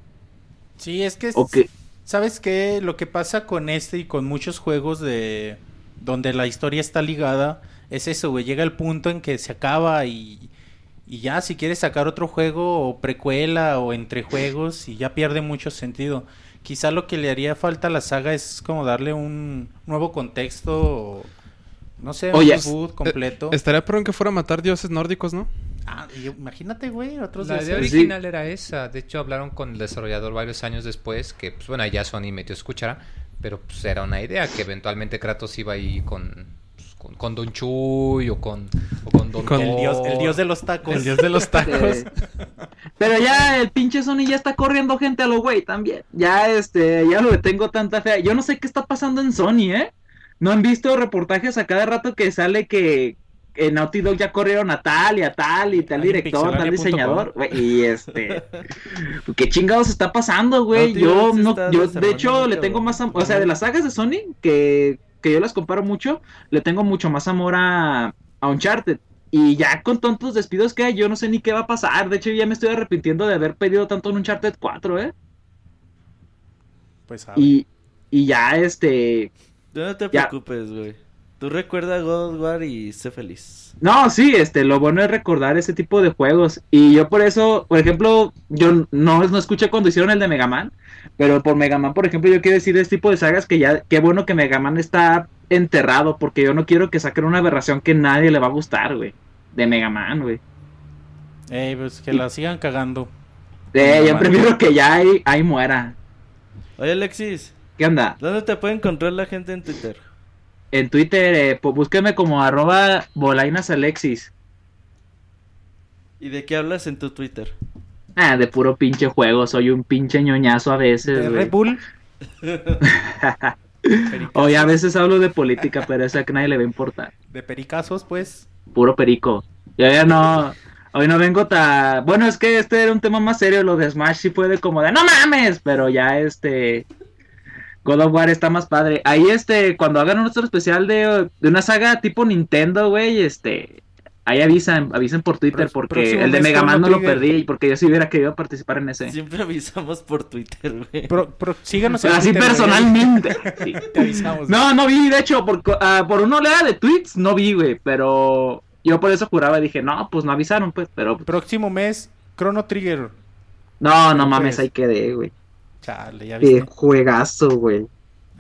Sí, es que, O que, ¿sabes qué? Lo que pasa con este y con muchos juegos de donde la historia está ligada es eso, güey. Llega el punto en que se acaba y, y ya si quieres sacar otro juego o precuela o entre juegos y ya pierde mucho sentido. Quizá lo que le haría falta a la saga es como darle un nuevo contexto o no sé, Oye, un reboot completo. Estaría pero en que fuera a matar dioses nórdicos, ¿no? Ah, y imagínate, güey, otros La dioses. idea Sí. original era esa. De hecho, hablaron con el desarrollador varios años después. Que, pues bueno, ya Sony metió escuchara. Pero pues era una idea que eventualmente Kratos iba ahí con, con, con Don Chuy o con, o con Don Con el dios, el dios de los tacos. El dios de los tacos. pero ya el pinche Sony ya está corriendo gente a lo güey también. Ya este, ya no le tengo tanta fe. Yo no sé qué está pasando en Sony, ¿eh? ¿No han visto reportajes a cada rato que sale que en Naughty Dog ya corrieron a tal y a tal y tal director, tal diseñador? y este... ¿Qué chingados está pasando, güey? Yo no, yo de hecho le tengo más... O sea, de las sagas de Sony, que, que yo las comparo mucho, le tengo mucho más amor a, a Uncharted. Y ya con tantos despidos que hay, yo no sé ni qué va a pasar. De hecho, ya me estoy arrepintiendo de haber pedido tanto en Uncharted 4, ¿eh? Pues Y, y ya, este... No te Ya. preocupes, güey. Tú recuerda God of War y sé feliz. No, sí, este, lo bueno es recordar ese tipo de juegos. Y yo por eso, por ejemplo, yo no, no escuché cuando hicieron el de Mega Man, pero por Mega Man, por ejemplo, yo quiero decir de este tipo de sagas que ya, qué bueno que Mega Man está enterrado, porque yo no quiero que saquen una aberración que nadie le va a gustar, güey. De Mega Man, güey. eh, pues que la sigan cagando. Eh, yo prefiero que ya ahí, ahí muera. Oye, Alexis, ¿Qué onda? ¿dónde te puede encontrar la gente en Twitter? En Twitter, eh, pues búsqueme como arroba bolainasalexis. ¿Y de qué hablas en tu Twitter? Ah, de puro pinche juego, soy un pinche ñoñazo a veces, De. Red Bull. Oye, a veces hablo de política, pero eso a que nadie le va a importar. De pericazos, pues. Puro perico. Yo ya no. Hoy no vengo tan. Bueno, es que este era un tema más serio. Lo de Smash sí fue de como de no mames. Pero ya este. God of War está más padre. Ahí este, cuando hagan nuestro especial de, de una saga tipo Nintendo, güey, este. Ahí avisan, avisen por Twitter Pro- porque próximo el de Mega Man no lo perdí porque yo sí hubiera querido participar en ese. Siempre avisamos por Twitter, güey. Pro- pro- síganos en Pero así Twitter, personalmente. sí. Te avisamos. No, no vi, de hecho, por, ah, por una oleada de tweets no vi, güey, pero yo por eso juraba, dije, no, pues no avisaron, pues, pero Próximo mes, Chrono Trigger. no, no Pues. mames, ahí quedé, güey. Chale, ya Qué viste. juegazo, güey.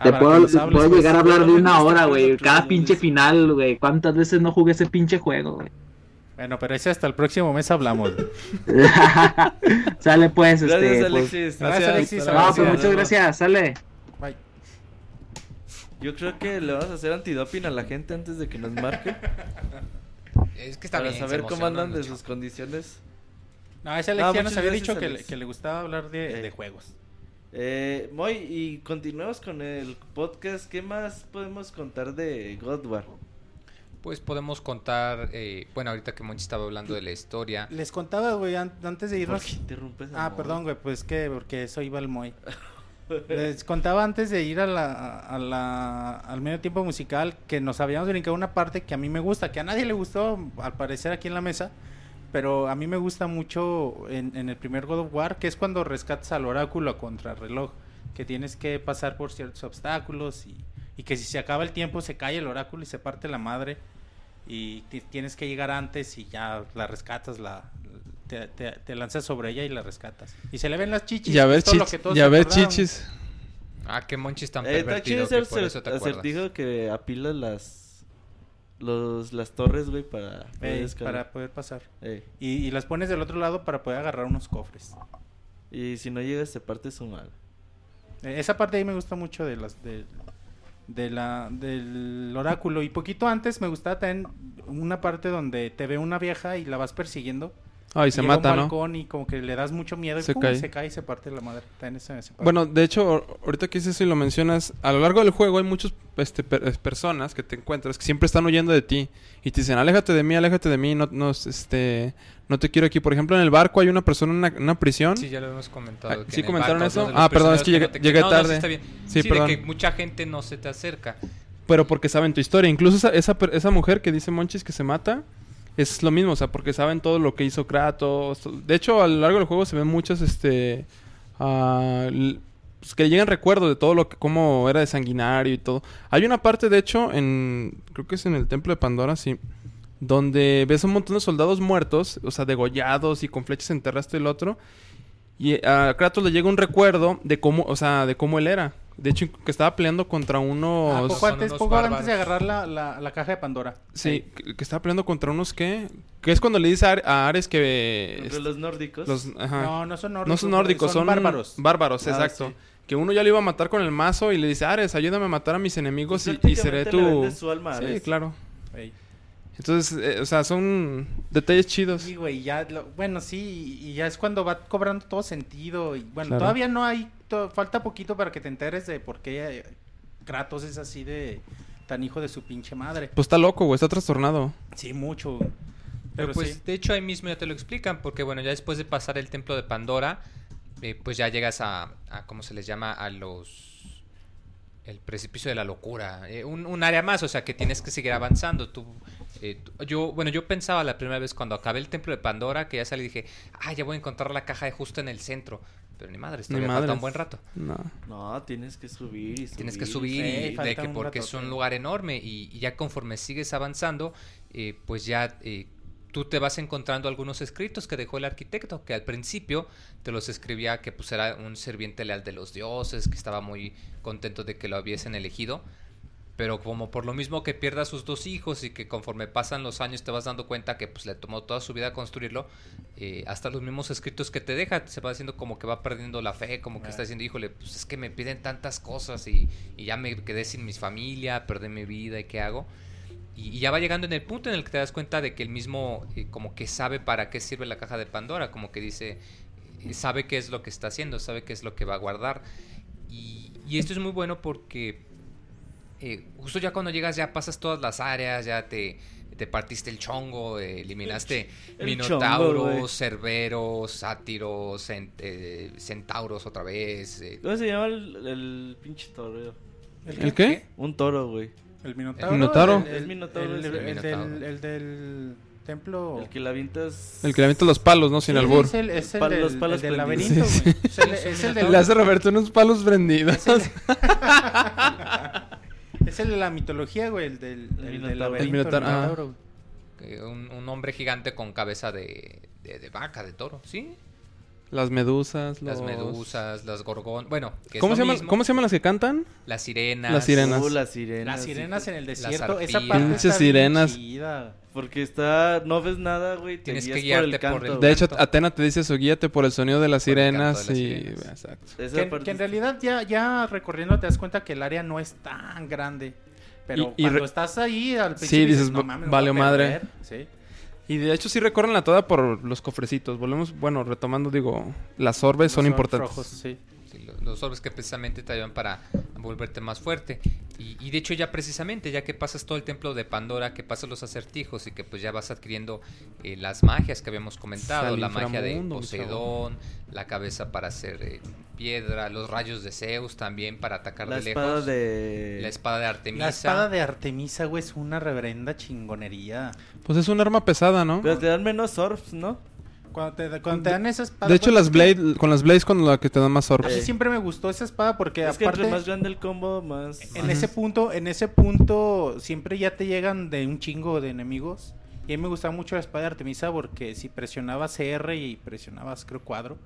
Te puedo, pues. llegar a hablar de una hora, güey. Cada pinche final, güey. ¿Cuántas veces no jugué ese pinche juego, güey? Bueno, pero ese hasta el próximo mes hablamos. Sale pues, Gracias, este. pues- Alexis. Gracias, Alexis. No, Gracias. pues muchas gracias, sale. Bye. Yo creo que le vamos a hacer antidoping a la gente antes de que nos marque. Es que está para bien. saber cómo andan de sus condiciones. No, ese Alex Ah, ya nos había dicho que le, que le gustaba hablar de, Eh. de juegos. Eh, Moy, y continuamos con el podcast. ¿Qué más podemos contar de God War? Pues podemos contar, eh, bueno, ahorita que Monchi estaba hablando de la historia. Les contaba, güey, an- antes de ¿Por irnos. qué interrumpes a Ah, Moy? perdón, güey, pues que porque soy Balmoy. Les contaba antes de ir a la, a la, al medio tiempo musical que nos habíamos brincado una parte que a mí me gusta, que a nadie le gustó, al parecer aquí en la mesa, pero a mí me gusta mucho en, en el primer God of War, que es cuando rescatas al oráculo a contrarreloj, que tienes que pasar por ciertos obstáculos y, y que si se acaba el tiempo se cae el oráculo y se parte la madre y ti- tienes que llegar antes y ya la rescatas, la te, te- te lanzas sobre ella y la rescatas. Y se le ven las chichis. Y a ver, es todo lo chich- que todos y a ver chichis. Ah, que Monchi es tan Eh, está chido pervertido que por eso te acuerdas. acertijo que apila las los las torres, güey, para poder Ey, para poder pasar. Y, y las pones del otro lado para poder agarrar unos cofres. Y si no llegas, te parte su mal. Eh, esa parte ahí me gusta mucho de las de, de la del oráculo y poquito antes me gustaba también una parte donde te ve una vieja y la vas persiguiendo Ay, se Llega mata, un ¿no? balcón y como que le das mucho miedo y Se ¡pum! cae. se cae y se parte la madre. Ese- ese parte. Bueno, de hecho, ahorita que dices eso y lo mencionas, a lo largo del juego hay muchas este, per- personas que te encuentras que siempre están huyendo de ti y te dicen, aléjate de mí, aléjate de mí, no, no, este, no te quiero aquí. Por ejemplo, en el barco hay una persona en una, una prisión. Sí, ya lo hemos comentado. Ah, que ¿sí comentaron barco eso? Ah, perdón, es que prisioneros llegué- no llegué no, no, tarde. sí, está bien. Sí, Sí, perdón. de que mucha gente no se te acerca. Pero porque saben tu historia. Incluso esa, esa, per- esa mujer que dice Monchis que se mata, es lo mismo, o sea, porque saben todo lo que hizo Kratos. De hecho, a lo largo del juego se ven muchas, este... ah, pues, que llegan recuerdos de todo lo que... Cómo era de sanguinario y todo. Hay una parte, de hecho, en... Creo que es en el Templo de Pandora, sí. Donde ves un montón de soldados muertos, o sea, degollados y con flechas enterraste el otro. Y a Kratos le llega un recuerdo de cómo, o sea, de cómo él era. De hecho, que estaba peleando contra unos... Ah, poco son antes, unos poco antes de agarrar la, la, la caja de Pandora. Sí, que, que estaba peleando contra unos que... Que es cuando le dice a, Ar- a Ares que... Los nórdicos. los, ajá. No, no son nórdicos. No son nórdicos, son, bárbaros. Bárbaros, Ah, exacto. sí. Que uno ya lo iba a matar con el mazo y le dice, Ares, ayúdame a matar a mis enemigos y, y seré le tu... su alma a Sí, Ares. claro. Ey. Entonces, eh, o sea, son detalles chidos. Sí, güey, ya, lo- bueno, sí, y ya es cuando va cobrando todo sentido. Y bueno, Claro. todavía no hay, to- falta poquito para que te enteres de por qué eh, Kratos es así de tan hijo de su pinche madre. Pues está loco, güey, está trastornado. Sí, mucho. güey. Pero, Pero pues sí. de hecho ahí mismo ya te lo explican, porque bueno, ya después de pasar el templo de Pandora, eh, pues ya llegas a, a, ¿cómo se les llama? A los... El precipicio de la locura. eh, un, un área más, o sea que tienes que seguir avanzando. Tú, eh, yo, bueno, yo pensaba la primera vez cuando acabé el templo de Pandora, que ya salí y dije, ah, ya voy a encontrar la caja de justo en el centro. Pero ni madre, Ni todavía falta un buen rato. No. No, tienes que subir y subir. Tienes que subir Sí, y de que un porque es un lugar enorme y, y ya conforme sigues avanzando, eh, pues ya eh, tú te vas encontrando algunos escritos que dejó el arquitecto, que al principio te los escribía que pues era un serviente leal de los dioses, que estaba muy contento de que lo hubiesen elegido. Pero como por lo mismo que pierda a sus dos hijos y que conforme pasan los años te vas dando cuenta que pues le tomó toda su vida construirlo, eh, hasta los mismos escritos que te deja, se va haciendo como que va perdiendo la fe, como que está diciendo, híjole, pues es que me piden tantas cosas y, y ya me quedé sin mi familia, perdí mi vida y qué hago. Y, y ya va llegando en el punto en el que te das cuenta de que el mismo eh, como que sabe para qué sirve la caja de Pandora, como que dice, eh, sabe qué es lo que está haciendo, sabe qué es lo que va a guardar. Y, y esto es muy bueno porque eh, justo ya cuando llegas ya pasas todas las áreas, ya te, te partiste el chongo, eh, eliminaste El minotauros, chongo, cerberos, sátiros, cent- eh, centauros otra vez. eh, ¿Cómo se llama el, el pinche toro? ¿El qué? Un toro, güey. El Minotauro. ¿El Minotauro? El, Es Minotauro, el- es el- el el Minotauro. del, el del templo. El que la avientas. El que le avienta los palos, ¿no? Sin Sí, albur. Es el, es el Pal- del, los palos el del laberinto, Sí, güey. Es el, es el del- Le hace Roberto unos palos prendidos. es el- es de la mitología, güey. El del, El el del laberinto. El Minotauro, el ah. Un, un hombre gigante con cabeza de, de, de vaca, de toro, ¿sí? Las medusas, Las los- medusas, las gorgonas, bueno, que es ¿Cómo lo se, llaman, mismo. ¿Cómo se llaman las que cantan? Las sirenas. Las sirenas. Uh, las sirenas. Las sirenas en el desierto. Esa parte Pinches bien sirenas. chida. Porque está. No ves nada, güey. Tienes que guiarte por el- canto. De hecho, canto. Atena te dice eso, guíate por el sonido de las Por sirenas de las y... sirenas. Exacto. Que, parte que en realidad ya, ya recorriendo te das cuenta que el área no es tan grande. Pero Y- y cuando re- estás ahí al Sí, principio dices, no "Va- mames, me valió voy a madre". perder". Sí. Y de hecho sí recorren la toda por los cofrecitos. Volvemos, bueno, retomando, digo, las orbes son Los importantes. rojos, sí. Los orbes que precisamente te ayudan para volverte más fuerte. Y, y de hecho ya precisamente, ya que pasas todo el templo de Pandora, que pasas los acertijos y que pues ya vas adquiriendo eh, las magias que habíamos comentado, la magia de Poseidón, la cabeza para hacer eh, piedra, los rayos de Zeus también para atacar La de espada lejos, de... la espada de Artemisa. La espada de Artemisa, güey, es una reverenda chingonería. Pues es un arma pesada, ¿no? Pero te dan menos orbs, ¿no? Cuando te, cuando te dan esa espada... De hecho, las Blade, con las Blades con la que te dan más A orbes. mí siempre me gustó esa espada porque es que aparte... entre más grande el combo, más... En ese punto, en ese punto siempre ya te llegan de un chingo de enemigos. Y a mí me gustaba mucho la espada de Artemisa porque si presionabas CR y presionabas creo cuadro,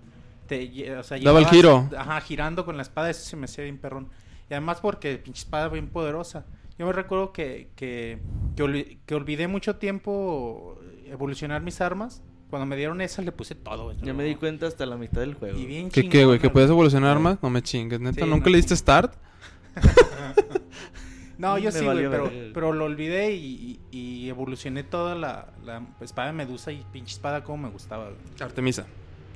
te o sea, Daba el giro. Ajá, girando con la espada, eso se me hacía bien perrón. Y además porque pinche espada bien poderosa. Yo me recuerdo que, que, que olvidé mucho tiempo evolucionar mis armas. Cuando me dieron esa le puse todo. güey. Ya me di cuenta hasta la mitad del juego. Y bien ¿Qué, qué, güey? ¿Que puedes evolucionar armas? No me chingues, neta. Sí, ¿Nunca no. le diste start? No, yo Me sí, güey, pero, pero lo olvidé y, y- y evolucioné toda la, la espada de Medusa y pinche espada como me gustaba. güey. Artemisa.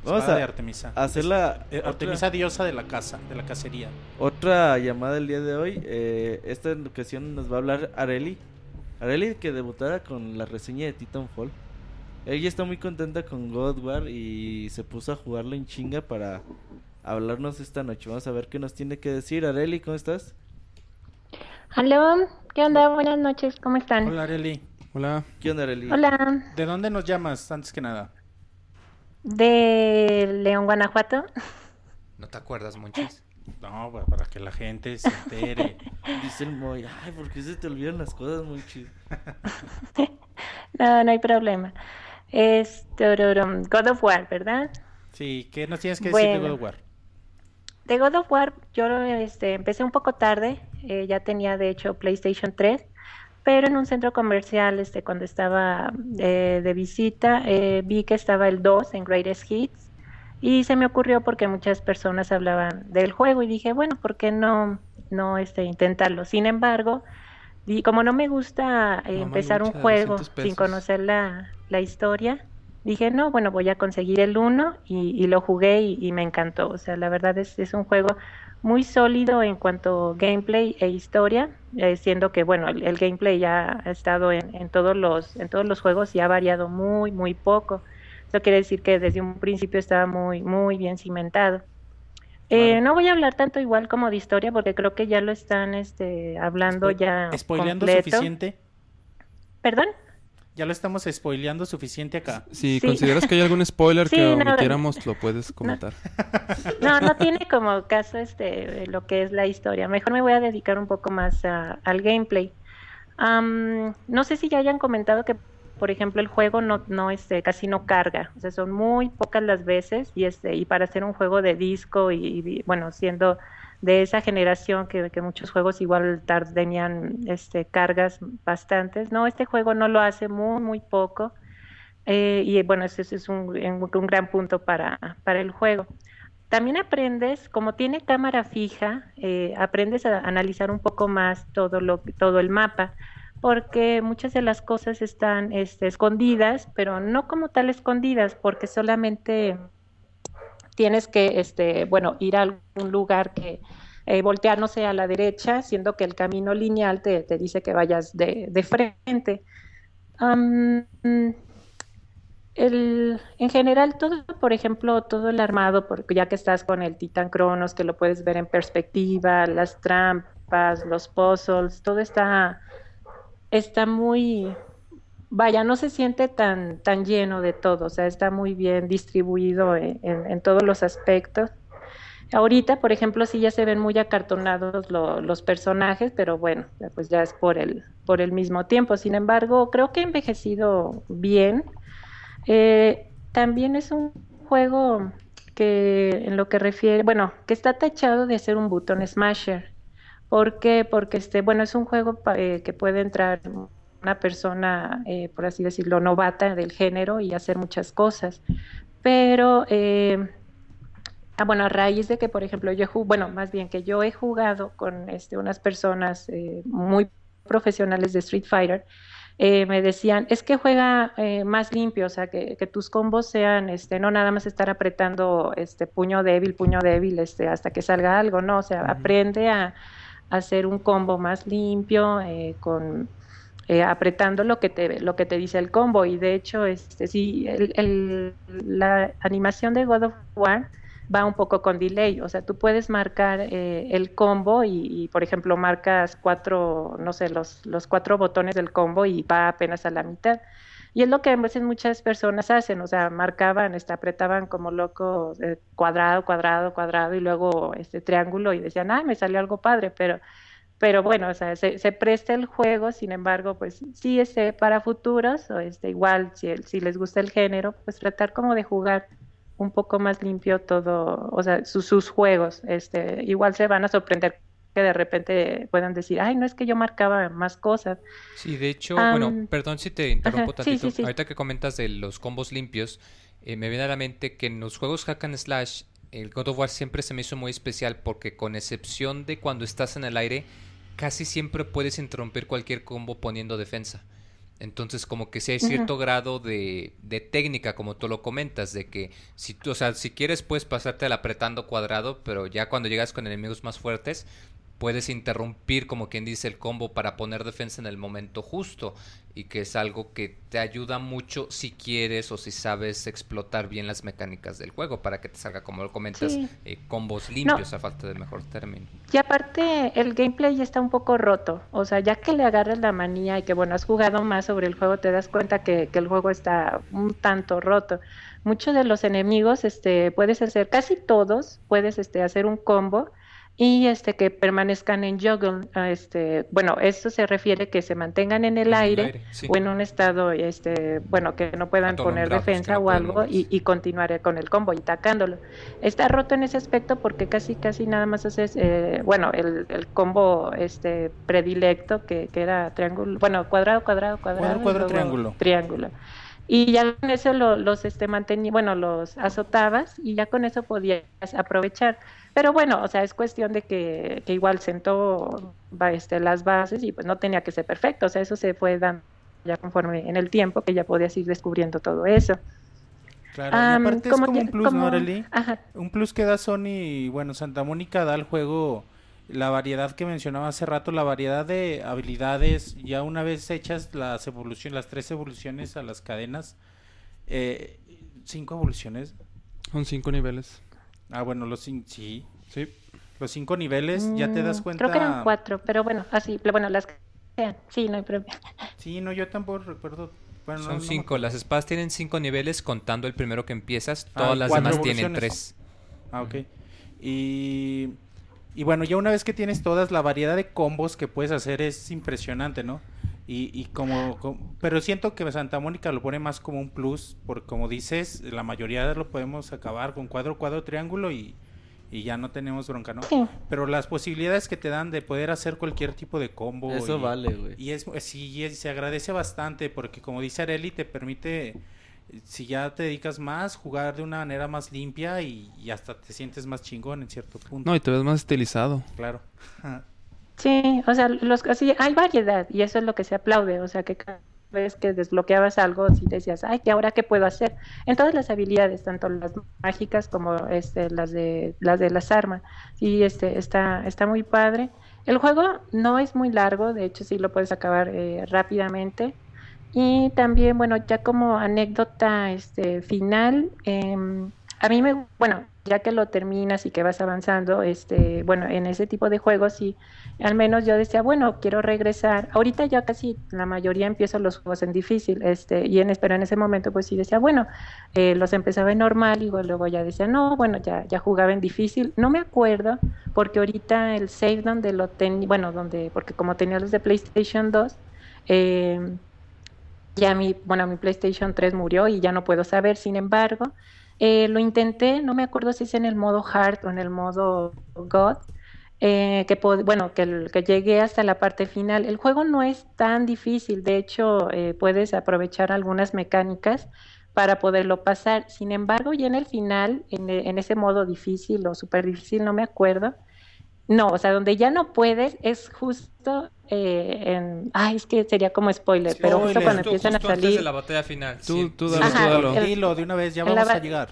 Vamos Espada a de Artemisa. hacer la... Eh, otra- Artemisa diosa de la casa, de la cacería. Otra llamada el día de hoy. eh, esta ocasión nos va a hablar Areli. Areli que debutara con la reseña de Titanfall. Ella está muy contenta con God War y se puso a jugarlo en chinga para hablarnos esta noche. Vamos a ver qué nos tiene que decir. Areli, ¿cómo estás? Aló, ¿qué onda? Buenas noches, ¿cómo están? Hola, Areli. Hola. ¿Qué onda, Areli? Hola, ¿De dónde nos llamas, antes que nada? de León, Guanajuato. ¿No te acuerdas, Monchis? No, pa- para que la gente se entere. Dice el Moy. Ay, ¿por qué se te olvidan las cosas muy chido? No, no hay problema. Es God of War, ¿verdad? Sí, ¿qué nos tienes que decir de. God of War? De God of War, yo este, empecé un poco tarde, eh, ya tenía de hecho PlayStation 3, pero en un centro comercial, este, cuando estaba eh, de visita, eh, vi que estaba el 2 en Greatest Hits y se me ocurrió porque muchas personas hablaban del juego y dije, bueno, ¿por qué no, no este, intentarlo? Sin embargo, y como no me gusta eh, empezar un juego 200 sin conocer la, la historia, dije, no, bueno, voy a conseguir el 1 y, y lo jugué y, y me encantó. O sea, la verdad es, es un juego muy sólido en cuanto a gameplay e historia, eh, siendo que, bueno, el, el gameplay ya ha estado en, en, todos los, en todos los juegos y ha variado muy, muy poco. Eso quiere decir que desde un principio estaba muy, muy bien cimentado. Eh, no voy a hablar tanto igual como de historia porque creo que ya lo están este, hablando Spo- ya ¿Spoileando completo. suficiente? ¿Perdón? Ya lo estamos spoileando suficiente acá. Si Sí. consideras que hay algún spoiler Sí, que no, omitiéramos, lo puedes comentar. No, no tiene como caso este lo que es la historia. Mejor me voy a dedicar un poco más a- al gameplay. Am, no sé si ya hayan comentado que, por ejemplo, el juego no, no este, casi no carga. O sea, son muy pocas las veces y este y para hacer un juego de disco y, bueno, siendo de esa generación que, que muchos juegos igual tenían este, cargas bastantes. No, este juego no lo hace muy, muy poco. Eh, y bueno, ese, es un- un gran punto para, para el juego. También aprendes, como tiene cámara fija, eh, aprendes a analizar un poco más todo, lo, todo el mapa, porque muchas de las cosas están este, escondidas, pero no como tal escondidas, porque solamente tienes que, este, bueno, ir a algún lugar que eh, voltear, no sé, a la derecha, siendo que el camino lineal te, dice que vayas de, frente. El, en general, todo, por ejemplo, todo el armado, porque ya que estás con el Titan Cronos, que lo puedes ver en perspectiva, las trampas, los puzzles, todo está, está muy, vaya, no se siente tan, tan lleno de todo, o sea, está muy bien distribuido en, en- todos los aspectos. Ahorita, por ejemplo, sí ya se ven muy acartonados lo- los personajes, pero bueno, pues ya es por el, por el mismo tiempo. Sin embargo, creo que ha envejecido bien. Eh, también es un juego que en lo que refiere, bueno, que está tachado de ser un button smasher. ¿Por qué? Porque este, bueno, es un juego eh, que puede entrar una persona, eh, por así decirlo, novata del género y hacer muchas cosas. Pero, eh, ah, bueno, a raíz de que, por ejemplo, yo, bueno, más bien que yo he jugado con este, unas personas eh, muy profesionales de Street Fighter, eh, me decían, es que juega eh, más limpio, o sea, que, que, tus combos sean, este, no nada más estar apretando este puño débil, puño débil, este, hasta que salga algo, no, o sea, aprende a, hacer un combo más limpio, eh, con eh, apretando lo que te lo que te dice el combo y de hecho este sí el, la animación de God of War va un poco con delay, o sea, tú puedes marcar eh, el combo y, y, por ejemplo, marcas cuatro, no sé, los, los cuatro botones del combo y va apenas a la mitad. Y es lo que a veces muchas personas hacen, o sea, marcaban, este, apretaban como locos eh, cuadrado, cuadrado, cuadrado y luego este triángulo y decían, ah, me salió algo padre, pero pero bueno, o sea, se, se, presta el juego, sin embargo, pues sí, este, para futuros, o este, igual, si, si les gusta el género, pues tratar como de jugar un poco más limpio todo, o sea, sus, sus juegos, este, igual se van a sorprender que de repente puedan decir, ay, no es que yo marcaba más cosas. Sí, de hecho, um, bueno, perdón si te interrumpo ajá, tantito. Sí, sí, sí. Ahorita que comentas de los combos limpios, eh, me viene a la mente que en los juegos hack and slash, el God of War siempre se me hizo muy especial porque con excepción de cuando estás en el aire, casi siempre puedes interrumpir cualquier combo poniendo defensa. Entonces, como que si hay cierto uh -huh. grado de, de, técnica, como tú lo comentas, de que si tú, o sea, si quieres puedes pasarte al apretando cuadrado, pero ya cuando llegas con enemigos más fuertes, puedes interrumpir, como quien dice, el combo para poner defensa en el momento justo y que es algo que te ayuda mucho si quieres o si sabes explotar bien las mecánicas del juego para que te salga, como lo comentas, sí. eh, combos limpios no. a falta de mejor término. Y aparte el gameplay ya está un poco roto, o sea, ya que le agarras la manía y que bueno, has jugado más sobre el juego, te das cuenta que, que el juego está un tanto roto. Muchos de los enemigos, este, puedes hacer, casi todos, puedes este, hacer un combo y este que permanezcan en juggle, este, bueno, esto se refiere que se mantengan en el, en aire, el aire sí. o en un estado, este, bueno, que no puedan poner defensa no o algo y, y, continuar con el combo y atacándolo. Está roto en ese aspecto porque casi casi nada más haces, eh, bueno, el, el, combo este predilecto que, que, era triángulo, bueno, cuadrado, cuadrado, cuadrado, cuadrado, cuadrado triángulo. Triángulo y ya con eso lo, los este mantenía, bueno, los azotabas y ya con eso podías aprovechar. Pero bueno, o sea, es cuestión de que, que igual sentó este, las bases y pues no tenía que ser perfecto, o sea, eso se fue dando ya conforme en el tiempo que ya podías ir descubriendo todo eso. Claro, um, y aparte es como un plus, como, ¿no, Arely? Un plus que da Sony, bueno, Santa Mónica da al juego la variedad que mencionaba hace rato, la variedad de habilidades, ya una vez hechas las evoluciones, las tres evoluciones a las cadenas, eh, cinco evoluciones. Son cinco niveles. Ah, bueno, los cinco, sí. Sí. Los cinco niveles, mm, ya te das cuenta. Creo que eran cuatro, pero bueno, así, bueno, las que sean, sí, no hay problema. Sí, no, yo tampoco recuerdo. Bueno, Son no, cinco, no las espadas tienen cinco niveles contando el primero que empiezas, todas ah, las demás tienen tres. Ah, ok. Y y bueno, ya una vez que tienes todas, la variedad de combos que puedes hacer es impresionante, ¿no? Y, y como, como, pero siento que Santa Mónica lo pone más como un plus, porque como dices, la mayoría lo podemos acabar con cuadro, cuadro, triángulo y, y ya no tenemos bronca, ¿no? Sí. Pero las posibilidades que te dan de poder hacer cualquier tipo de combo. Eso y, vale, güey. Y es, sí, y se agradece bastante, porque como dice Areli, te permite si ya te dedicas más, jugar de una manera más limpia y, y, hasta te sientes más chingón en cierto punto. No, y te ves más estilizado. Claro. sí, o sea, los, así, hay variedad y eso es lo que se aplaude, o sea, que cada vez que desbloqueabas algo, si decías, ay, ¿que ahora qué puedo hacer? En todas las habilidades, tanto las mágicas como este, las de las de las armas, y este, está, está muy padre. El juego no es muy largo, de hecho sí lo puedes acabar eh, rápidamente. Y también, bueno, ya como anécdota este, final, eh, a mí me, bueno, ya que lo terminas y que vas avanzando, este, bueno, en ese tipo de juegos y al menos yo decía, bueno, quiero regresar. Ahorita ya casi la mayoría empiezo los juegos en difícil, este, y en pero en ese momento pues sí decía, bueno, eh, los empezaba en normal y luego ya decía, no, bueno, ya, ya jugaba en difícil. No me acuerdo, porque ahorita el save donde lo tenía, bueno, donde, porque como tenía los de PlayStation 2, eh, ya mi, bueno, mi PlayStation 3 murió y ya no puedo saber, sin embargo, eh, lo intenté, no me acuerdo si es en el modo hard o en el modo God, eh, que bueno, que, que, llegué hasta la parte final. El juego no es tan difícil, de hecho eh, puedes aprovechar algunas mecánicas para poderlo pasar. Sin embargo, ya en el final, en, en ese modo difícil o súper difícil, no me acuerdo, No, o sea, donde ya no puedes es justo eh, en... Ay, es que sería como spoiler, pero justo cuando Justo- empiezan a justo antes de salir... la batalla final. Tú, sí. tú dalo, tú Ajá, dalo. el- Dilo, de una vez, ya la vamos a llegar.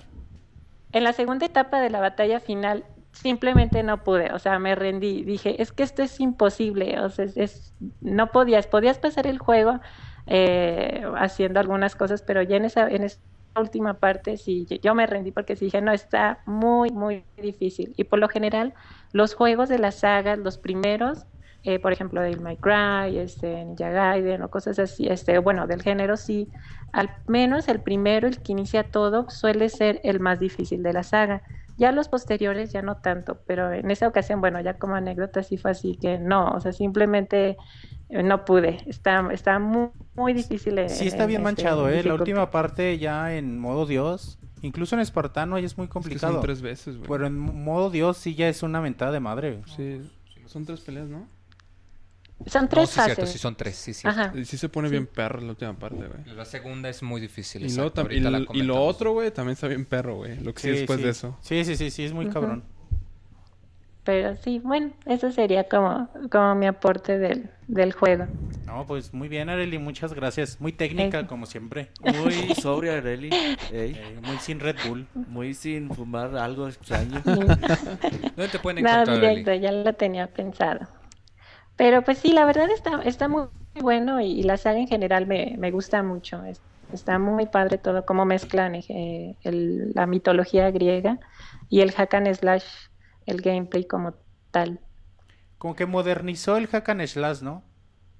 En la segunda etapa de la batalla final simplemente no pude, o sea, me rendí, dije, es que esto es imposible, o sea, es, es- no podías, podías pasar el juego eh, haciendo algunas cosas, pero ya en esa, en esa última parte sí, yo- yo me rendí porque sí dije, no, está muy, muy difícil. Y por lo general, los juegos de la saga, los primeros, eh, por ejemplo, del My Cry, este, Ninja Gaiden o cosas así, este, bueno, del género sí, al menos el primero, el que inicia todo, suele ser el más difícil de la saga. Ya los posteriores ya no tanto, pero en esa ocasión, bueno, ya como anécdota sí fue así que no, o sea, simplemente eh, no pude. Está, está muy, muy difícil. en- Sí, está en, bien este, manchado, ¿eh? La última parte ya en modo Dios, incluso en espartano ya es muy Es que complicado. son tres veces, güey. Pero en modo Dios sí ya es una mentada de madre. Sí, son tres peleas, ¿no? Son No, tres sí, fases. cierto, sí son tres, sí, sí. Ajá. Y sí se pone bien perro la última parte, güey. La segunda es muy difícil. Y, tam- y, y lo otro, güey, también está bien perro, güey. Lo que sí, después sí. de eso. Sí, sí, sí, sí, es muy Ujú. cabrón. Pero sí, bueno, eso sería como, como mi aporte del, del juego. No, pues muy bien, Areli, muchas gracias. Muy técnica, como siempre. Muy sobria, Areli. Ey, muy sin Red Bull. muy sin fumar algo extraño. ¿Dónde te pueden encontrar, Eli? directo, ya lo tenía pensado. Pero pues sí, la verdad está, está muy bueno y, y la saga en general me, me gusta mucho. Es- está muy padre todo, cómo mezclan eh, el- la mitología griega y el hack and slash, el gameplay como tal. Como que modernizó el hack and slash, ¿no?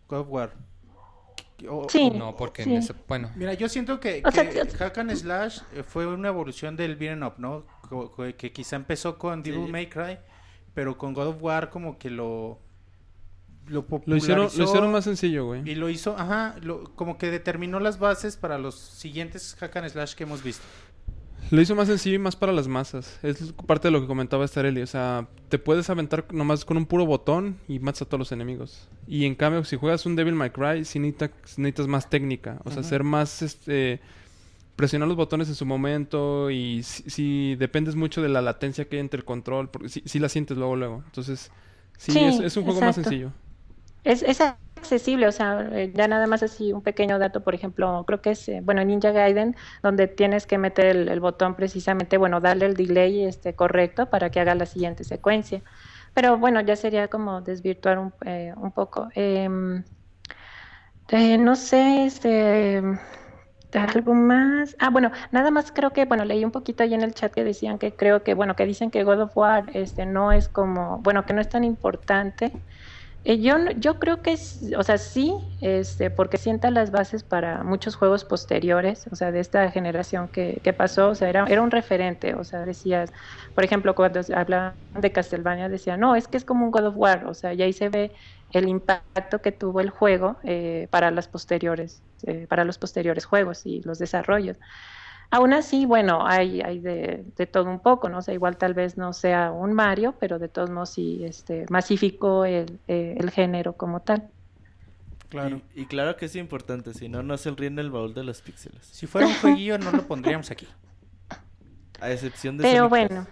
God of War. O- Sí. No, porque Sí. en ese- bueno, Mira, yo siento que, O sea, Hack and Slash eh, fue una evolución del beat'em up, ¿no? Que, quizá empezó con Devil Sí. May Cry, pero con God of War como que lo lo Lo popularizó hicieron, lo hicieron más sencillo, güey. y lo hizo, ajá, lo- como que determinó las bases para los siguientes Hack and Slash que hemos visto. Lo hizo más sencillo y más para las masas. Es parte de lo que comentaba Starelli. O sea, te puedes aventar nomás con un puro botón y matas a todos los enemigos. Y en cambio, si juegas un Devil May Cry, sí necesitas, necesitas más técnica. O sea, ser más, este... Presionar los botones en su momento y si, si dependes mucho de la latencia que hay entre el control, porque si, si la sientes luego, luego. Entonces, sí, Sí, es, es un juego más sencillo. Es, es accesible, o sea, eh, ya nada más así un pequeño dato, por ejemplo, creo que es, eh, bueno, en Ninja Gaiden, donde tienes que meter el, botón precisamente, bueno, darle el delay este, correcto para que haga la siguiente secuencia. Pero bueno, ya sería como desvirtuar un, eh, un poco. Em, eh, no sé, este, algo más. Ah, bueno, nada más creo que, bueno, leí un poquito ahí en el chat que decían que creo que, bueno, que dicen que God of War este, no es como, bueno, que no es tan importante. Eh, yo, yo creo que, o sea, sí, este, porque sienta las bases para muchos juegos posteriores, o sea, de esta generación que, que pasó, o sea, era, era un referente, o sea, decías, por ejemplo, cuando hablaban de Castlevania, decía, no, es que es como un God of War, o sea, y ahí se ve el impacto que tuvo el juego eh, para las posteriores, eh, para los posteriores juegos y los desarrollos. Aún así, bueno, hay, hay de, de todo un poco, ¿no? O sea, igual tal vez no sea un Mario, pero de todos modos sí este, masificó el, eh, el género como tal. Claro. Y, y claro que es importante, si no, no se ríe en el baúl de los píxeles. Si fuera un jueguillo no lo pondríamos aquí. A excepción de Pero Sonic bueno,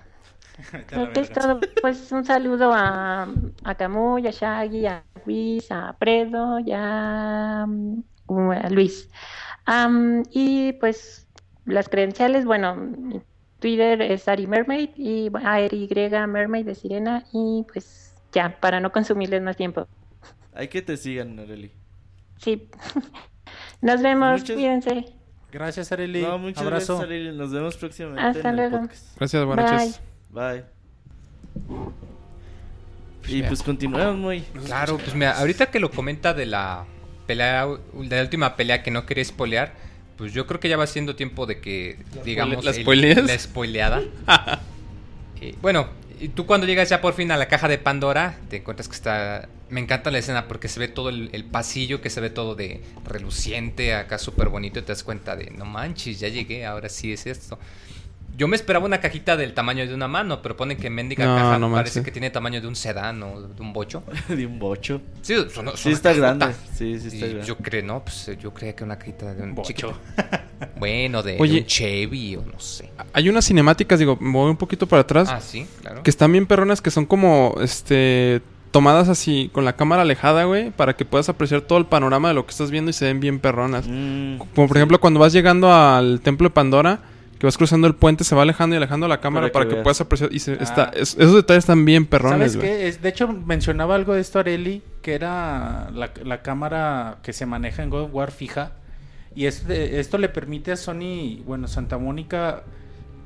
creo que es todo. Pues un saludo a, a Camuy, a Shaggy, a Luis, a Predo y a, mm, a Luis. Am, y pues las credenciales, bueno, mi Twitter es Ari Mermaid y ARY Mermaid de Sirena y pues ya, para no consumirles más tiempo. Hay que te sigan, Areli. Sí. Nos vemos, Muchas- Gracias, Areli. No, muchas Abrazo. gracias, Areli. Nos vemos próximamente Hasta en el luego. podcast. Gracias, buenas Bye. noches. Bye. Y pues continuamos muy. Claro, pues mira, ahorita que lo comenta de la pelea, de la última pelea que no quería spoilear, pues yo creo que ya va siendo tiempo de que, digamos, ¿la el- la spoileada. Eh, bueno, y tú cuando llegas ya por fin a la caja de Pandora, te encuentras que está... Me encanta la escena porque se ve todo el, el pasillo, que se ve todo de reluciente, acá súper bonito, y te das cuenta de, no manches, ya llegué, ahora sí es esto. Yo me esperaba una cajita del tamaño de una mano, pero ponen que mendiga No, caja no parece que tiene tamaño de un sedán o de un bocho. de un bocho. Sí, son- Sí está grande. Sí, sí está Y grande. yo creo, no, pues yo creía que una cajita de un Bocho. Bueno, de, de Oye. un Chevy o no sé. Hay unas cinemáticas, digo, me voy un poquito para atrás, Ah, sí, claro. que están bien perronas, que son como, este, tomadas así con la cámara alejada, güey, para que puedas apreciar todo el panorama de lo que estás viendo y se ven bien perronas. Mm, Como por ejemplo cuando vas llegando al templo de Pandora, que vas cruzando el puente, se va alejando y alejando la cámara Para para que puedas apreciar. Y se- Ah. está, es- esos detalles están bien perrones, ¿Sabes güey. qué? Es- de hecho, mencionaba algo de esto Areli, que era la, la cámara que se maneja en God of War fija. Y este- esto le permite a Sony, bueno, Santa Mónica,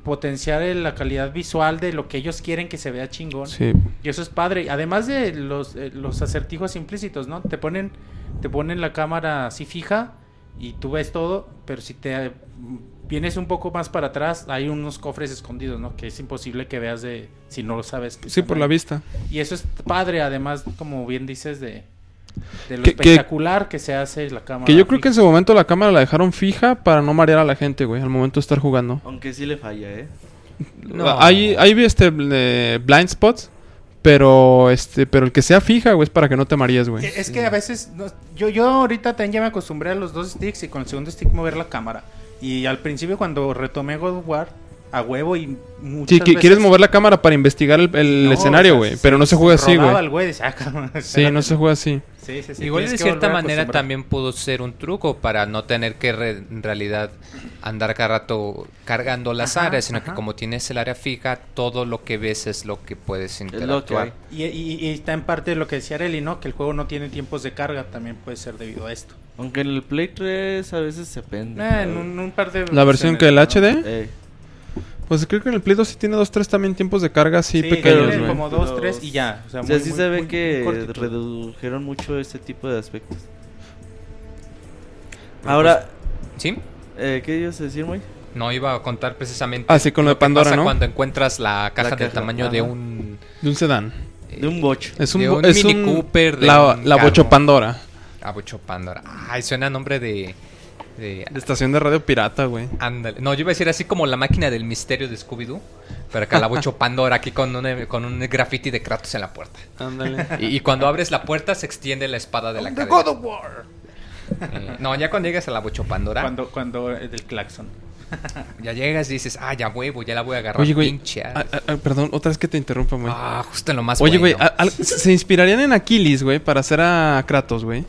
potenciar la calidad visual de lo que ellos quieren que se vea chingón. Sí. Y eso es padre. Además de los, eh, los acertijos implícitos, ¿no? Te ponen, te ponen la cámara así fija y tú ves todo, pero si te vienes un poco más para atrás, hay unos cofres escondidos, ¿no? Que es imposible que veas de si no lo sabes. Sí, por la vista. Y eso es padre, además, como bien dices, de, de lo Que- espectacular que, se hace la cámara. Que yo creo que en ese momento la cámara la dejaron fija para no marear a la gente, güey, al momento de estar jugando. aunque sí le falla, ¿eh? No. Hay, hay este eh, blind spots, pero este, pero el que sea fija, güey, es para que no te marees, güey. Eh, Es que a veces, no- yo, yo ahorita también ya me acostumbré a los dos sticks y con el segundo stick mover la cámara. Y al principio cuando retomé God War, a huevo y muchas Sí, veces- quieres mover la cámara para investigar el, el No, escenario, o sea, güey, pero no se juega así, güey. "Ah, Sí, espérate". no se juega así. Sí, sí, sí, Igual de cierta manera también pudo ser un truco para no tener que re- en realidad andar cada rato cargando las Ajá, áreas, sino que como tienes el área fija, todo lo que ves es lo que puedes que interactuar. Y, y- y está en parte de lo que decía Areli, ¿no? Que el juego no tiene tiempos de carga, también puede ser debido a esto. Aunque en el Play 3 a veces se pende. Eh, en un, un par de La versión que el. HD, Eh, pues creo que en el Play 2 sí tiene 2, 3 también tiempos de carga así Sí, pequeños, güey. como dos, Pero- tres y ya. O sea, o sea, muy- sí muy- se ve muy- que redujeron mucho ese tipo de aspectos. Ahora, ¿Sí? eh, ¿qué ibas a decir, muy? No iba a contar precisamente. Ah, sí, con lo de que Pandora, pasa ¿no? Cuando encuentras la caja La del caja, tamaño de ajá. un. De un sedán. eh, De un bocho. Es un, De un es Mini un- Cooper, de la, un la. Bocho Pandora. Ah, Bocho Pandora. Ay, suena a nombre de. De De estación de radio pirata, güey. Ándale. No, yo iba a decir así como la máquina del misterio de Scooby-Doo. Pero acá la Bocho Pandora aquí con un, con un graffiti de Kratos en la puerta. Ándale. Y, y cuando abres la puerta se extiende la espada de la The cadena. God of War. Eh, no, ya cuando llegas a la Bocho Pandora, Cuando, cuando del claxon. ya llegas y dices, ah, ya huevo, ya la voy a agarrar. Oye, güey. pinche ah, Ares". ah, ah, perdón, otra vez que te interrumpa, güey. Ah, justo en lo más Oye, güey, bueno. se inspirarían en Aquiles, güey, para hacer a Kratos, güey,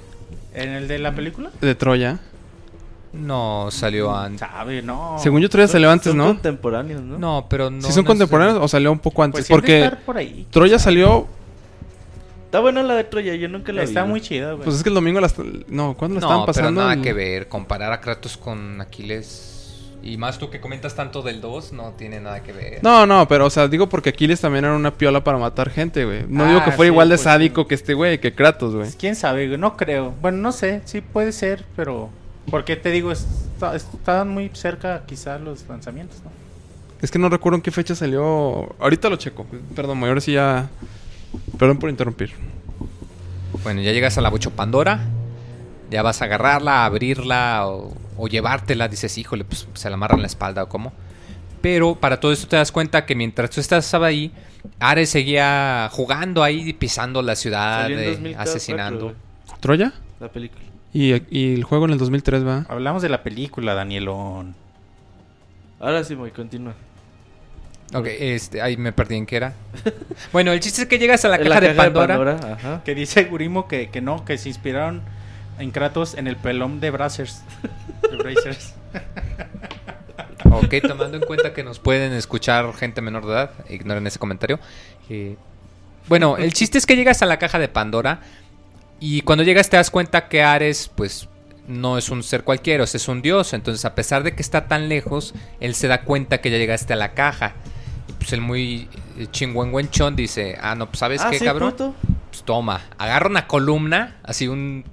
¿En el de la película? de Troya. No, salió antes. Sabe, no. Según yo, Troya salió antes, Son ¿no? contemporáneos, ¿no? No, pero no. ¿Sí son no contemporáneos o salió un poco antes? Pues Porque estar por ahí. Troya salió, Está buena la de Troya, yo nunca la vi. Está muy chida, güey. pues es que el domingo las... No, ¿cuándo la No, estaban pero pasando? nada El- que ver. Comparar a Kratos con Aquiles. Y más tú que comentas tanto del 2, no tiene nada que ver. No, no, pero o sea, digo porque Aquiles también era una piola para matar gente, güey. No digo Ah, que fuera sí, igual de pues, sádico sí. que este güey, que Kratos, güey. Pues, ¿Quién sabe? güey? No creo. Bueno, no sé. Sí puede ser, pero... Porque te digo, está- estaban muy cerca quizás los lanzamientos, ¿no? Es que no recuerdo en qué fecha salió. Ahorita lo checo. Perdón, ahora sí ya. Perdón por interrumpir. Bueno, ya llegas a la Bocho Pandora. Ya vas a agarrarla, abrirla o, o llevártela. Dices, híjole, pues se la amarran la espalda o cómo. Pero para todo esto te das cuenta que mientras tú estás ahí, Ares seguía jugando ahí, pisando la ciudad, en eh, 2004, asesinando. ¿Troya? La película. Y, y el juego en el 2003, va. Hablamos de la película, Danielón. Ahora sí, muy continúa. Ok, este, ahí me perdí en qué era. bueno, el chiste es que llegas a la En caja, de, Pandora, ajá. Que dice Gurimo que, que no, que se inspiraron en Kratos en el pelón de Brazzers. De Brazers. Ok, tomando en cuenta que nos pueden escuchar gente menor de edad, ignoren ese comentario. Eh, bueno, el chiste es que llegas a la caja de Pandora y cuando llegas te das cuenta que Ares, pues, no es un ser cualquiera, es un dios. Entonces, a pesar de que está tan lejos, él se da cuenta que ya llegaste a la caja. Y pues el muy eh, chingüengüenchón dice, ah, no, pues, ¿sabes ah, qué, sí, cabrón? puto. Pues toma, agarra una columna, así un...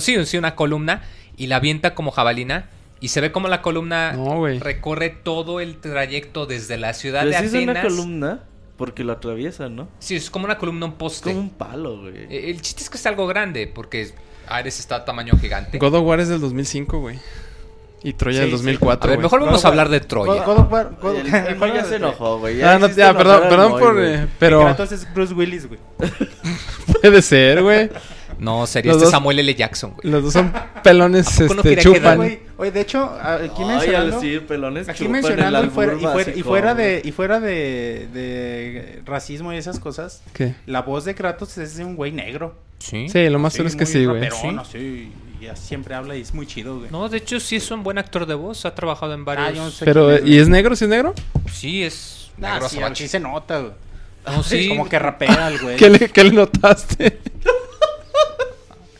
Sí, sí, una columna, y la avienta como jabalina. Y se ve como la columna No, recorre todo el trayecto desde la ciudad de sí es una Atenas. columna porque lo atraviesa, ¿no? Sí, es como una columna, un Es poste. como un palo, güey. Eh, El chiste es que es algo grande, porque Ares está a tamaño gigante. God of War es del 2005, güey. Y Troya del Sí, sí. 2004. A ver, mejor vamos a hablar de Troya. God of War- God- El, el ya se enojó, güey. Ah, no, ya, perdón, perdón Moy, por. eh, pero Kratos es Bruce Willis, güey. puede ser, güey. No, sería Los este dos- Samuel L. Jackson, güey. Los dos son pelones, ¿A poco no este, quería chupan. quedar, Güey, oye, de hecho, aquí Ay, mencionando... decir pelones Aquí mencionando y fuera, y fuera, y de y fuera de, de racismo y esas cosas, ¿Qué? la voz de Kratos es de un güey negro. Sí. Sí, lo más seguro es que sí, güey. raperón, así, y siempre habla y es muy chido, güey. No, de hecho sí es un buen actor de voz. Ha trabajado en varios. Ah, yo no sé Pero, ¿y es negro? ¿Sí es negro? Sí, es. Ah, negro sí, sí se nota, güey. No, sí. Como que rapea el güey. ¿Qué le, qué le notaste?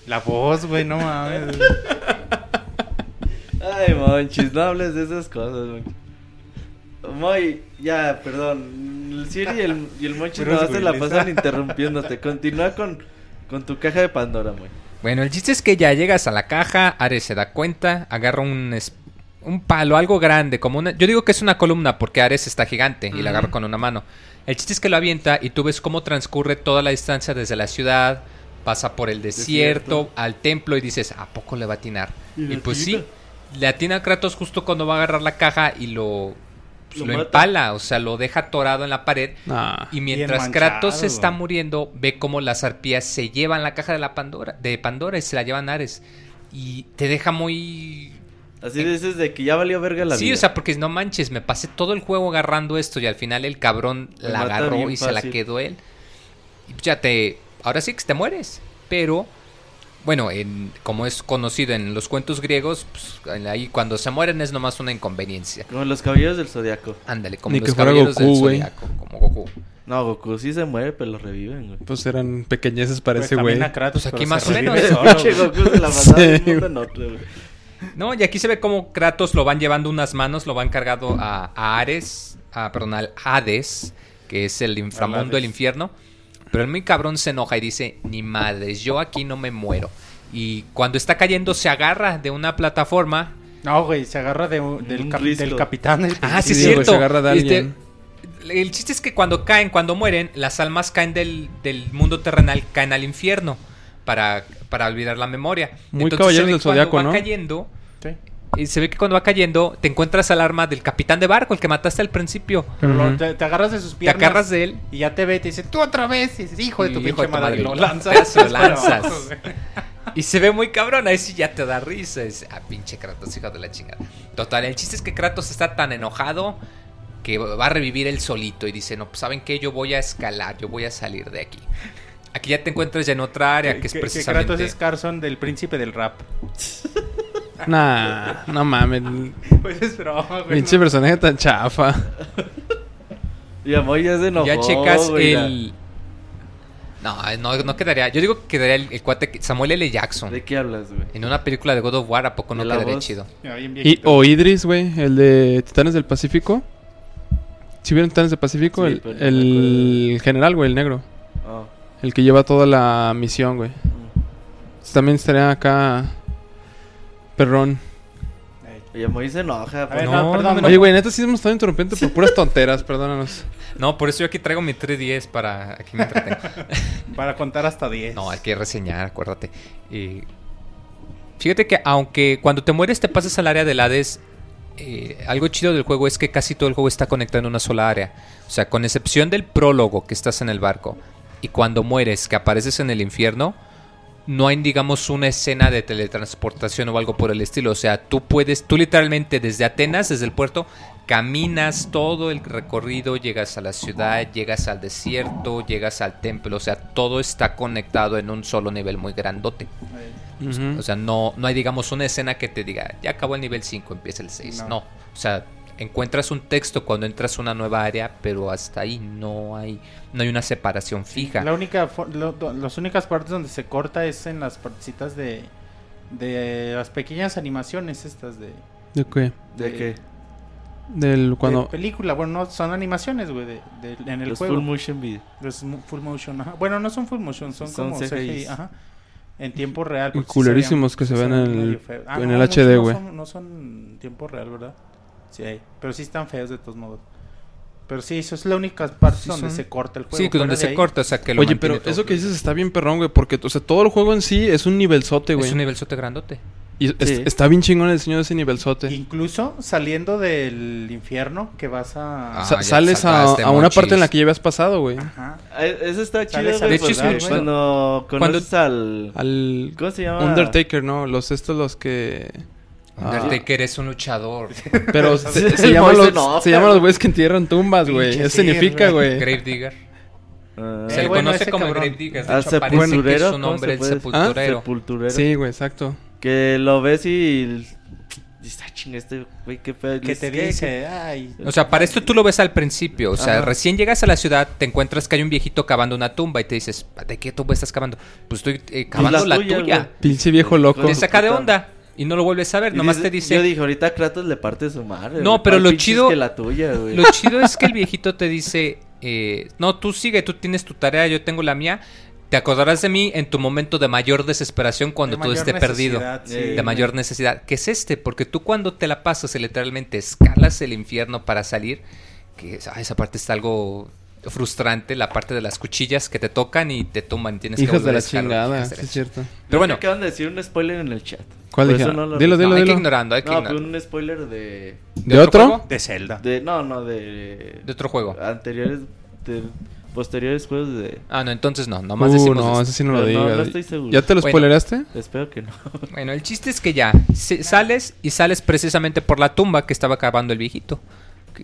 La voz, güey, no mames. Ay, Monchis, no hables de esas cosas, Monchis. Moy, ya, perdón. El Siri y el, y el Monchis no se la pasan interrumpiéndote. Continúa con, con tu caja de Pandora, Moy. Bueno, el chiste es que ya llegas a la caja, Ares se da cuenta, agarra un, un palo, algo grande, como una... Yo digo que es una columna porque Ares está gigante y la agarra con una mano. El chiste es que lo avienta y tú ves cómo transcurre toda la distancia desde la ciudad, pasa por el desierto, Desierto. al templo y dices, ¿a poco le va a atinar? Y pues sí, le atina a Kratos justo cuando va a agarrar la caja y lo... pues, Lo empala, o sea, lo deja atorado en la pared Nah. y mientras manchado, Kratos se está muriendo, ve cómo las arpías se llevan la caja de la Pandora, de Pandora y se la llevan a Ares. Y te deja muy. Así dices de que ya valió verga la sí, vida. o sea, porque no manches, me pasé todo el juego agarrando esto y al final el cabrón Me la agarró y se la quedó él. Y pues ya te. Ahora sí que te mueres. Pero. Bueno, en, como es conocido en los cuentos griegos, pues, ahí cuando se mueren es nomás una inconveniencia. Como los caballeros del zodiaco. Ándale, como Ni los caballeros del Goku. Zodiaco, como Goku. No, Goku sí se muere, pero lo reviven, güey. Pues eran pequeñeces para Pues ese también güey. a Kratos, Pues aquí pero más se o menos. Goku se la pasaba de un Sí, mundo en otro, güey. No, y aquí se ve como Kratos lo van llevando unas manos, lo van cargado a, a Ares, a, perdón, al Hades, que es el inframundo, el infierno. Pero el muy cabrón se enoja y dice, ni madres, yo aquí no me muero. Y cuando está cayendo se agarra de una plataforma. No, güey, se agarra de del, cap- del capitán. del Ah, sí, Sí, es güey, cierto. se agarra de Este, el chiste es que cuando caen, cuando mueren, las almas caen del, del mundo terrenal, caen al infierno para, para olvidar la memoria. Muy Entonces, ve del cuando Zodiaco, ¿no? cayendo, Sí. Y se ve que cuando va cayendo, te encuentras al arma del capitán de barco, el que mataste al principio. Pero lo- Ujú. te, te agarras de sus Te piernas. agarras de él. Y ya te ve y te dice, tú otra vez. Y dices, hijo de tu pinche hijo de tu madre. madre, lo lanzas. lo lanzas. Y se ve muy cabrón, ahí sí ya te da risa. Es, ah, pinche Kratos, hijo de la chingada. Total, el chiste es que Kratos está tan enojado que va a revivir él solito y dice, no, pues saben qué, yo voy a escalar, yo voy a salir de aquí. Aquí ya te encuentras ya en otra área que es Que- que precisamente... Kratos es Carson del príncipe del rap. Nah, no mames. Pues es broma, güey. Pinche personaje tan chafa. Y a Moy ya se enojó, ya checas güey, el... No, no, no quedaría. Yo digo que quedaría el, el cuate Samuel L. Jackson. ¿De qué hablas, güey? En una película de God of War, ¿a poco no ¿De la quedaría voz? chido? Ya, Y, o Idris, güey, el de Titanes del Pacífico. ¿Si vieron Titanes del Pacífico? Sí, el, el general, güey, el negro. Oh. El que lleva toda la misión, güey. Mm. También estaría acá. Perrón. A Moy se enoja. Pues. ver, No, no, perdón. no, no. Oye, güey, neta sí hemos estado interrumpiendo por puras tonteras, perdónanos. No, por eso yo aquí traigo mi 310 para... Aquí me entretengo. Para contar hasta 10. No, hay que reseñar, acuérdate. Y fíjate que aunque cuando te mueres te pasas al área del Hades, eh, algo chido del juego es que casi todo el juego está conectado en una sola área. O sea, con excepción del prólogo que estás en el barco y cuando mueres que apareces en el infierno, no hay, digamos, una escena de teletransportación o algo por el estilo. O sea, tú puedes, tú literalmente desde Atenas, desde el puerto, caminas todo el recorrido, llegas a la ciudad, llegas al desierto, llegas al templo. O sea, todo está conectado en un solo nivel muy grandote. O sea, no, no hay, digamos, una escena que te diga, ya acabó el nivel 5, empieza el 6. No. No. O sea, encuentras un texto cuando entras a una nueva área, pero hasta ahí no hay, no hay una separación fija. La única, lo- do- las únicas partes donde se corta es en las partecitas de, de las pequeñas animaciones estas de, ¿De qué? ¿De qué? Del de cuando. película. Bueno, no son animaciones, güey, de, de- en el Los juego. full motion video. Los full motion, ajá. Bueno, no son full motion, son, Son como. CGI, ajá. En tiempo real. Y sí culerísimos se que se sí ven en el-. Ah, en no, el HD, no güey. son- No son en tiempo real, ¿verdad? Sí hay. Pero sí están feos de todos modos. Pero sí, eso es la única parte Sí, donde son- se corta el juego. Sí, que donde de se ahí, corta, o sea, que lo Oye, pero todo eso que dices está bien perrón, güey, porque, o sea, todo el juego en sí es un nivel sote, güey. Es un nivel sote grandote. Y es- está bien chingón el diseño de ese nivelzote. Incluso saliendo del infierno que vas a... Ah, Sa- sales a, una parte en la que ya habías pasado, güey. Ajá. Ah, Eso está chido, güey. a De hecho, es porque muy chido. Cuando conoces al... Al ¿Cómo se llama? Undertaker, ¿no? Los estos los que... ah, Undertaker es un luchador. pero se, llaman los, se llaman los güey. güeyes que entierran tumbas, güey. Eso significa, güey. Gravedigger. Ah, Se le bueno, conoce como. Gravedigger. De Ah, hecho, parece que sepulturero, es su ¿cómo nombre se el puede sepulturero. Sepulturero. Sí, güey, exacto. Que lo ves y... Ah, este güey, qué pedo. Que te ¿Qué- dice, ay... O sea, para esto tú lo ves al principio. O sea, Ajá. recién llegas a la ciudad, te encuentras que hay un viejito cavando una tumba y te dices, ¿de qué tumba estás cavando? Pues estoy eh, cavando la la, tuya, tuya. Pinche viejo loco. Te saca de onda y no lo vuelves a ver. Y Nomás dice- te dice. Yo dije, ahorita Kratos le parte su madre. No, pero ¿cuál lo chido- que la tuya, güey. Lo chido es que el viejito te dice, eh, no, tú sigue, tú tienes tu tarea, yo tengo la mía. Te acordarás de mí en tu momento de mayor desesperación cuando de todo esté perdido. necesidad, sí. De mayor necesidad. Que es este, porque tú cuando te la pasas y literalmente escalas el infierno para salir, que ah, esa parte está algo frustrante, la parte de las cuchillas que te tocan y te toman. Tienes que Hijos de volver a la chingada, sí de es cierto. Pero bueno, acaban de decir un spoiler en el chat. ¿Cuál dije? eso no lo- Dilo, no, dilo, hay que ignorando, hay que No, un spoiler de... ¿De otro? De Zelda. de no, no, de... De otro juego. Anteriores... De posteriores juegos de... Ah, no, entonces no, nomás Uh, decimos no, ese sí no lo Pero no, no estoy seguro. ¿Ya te lo Bueno. spoileraste? Espero que no. Bueno, el chiste es que ya se- sales y sales precisamente por la tumba que estaba cavando el viejito.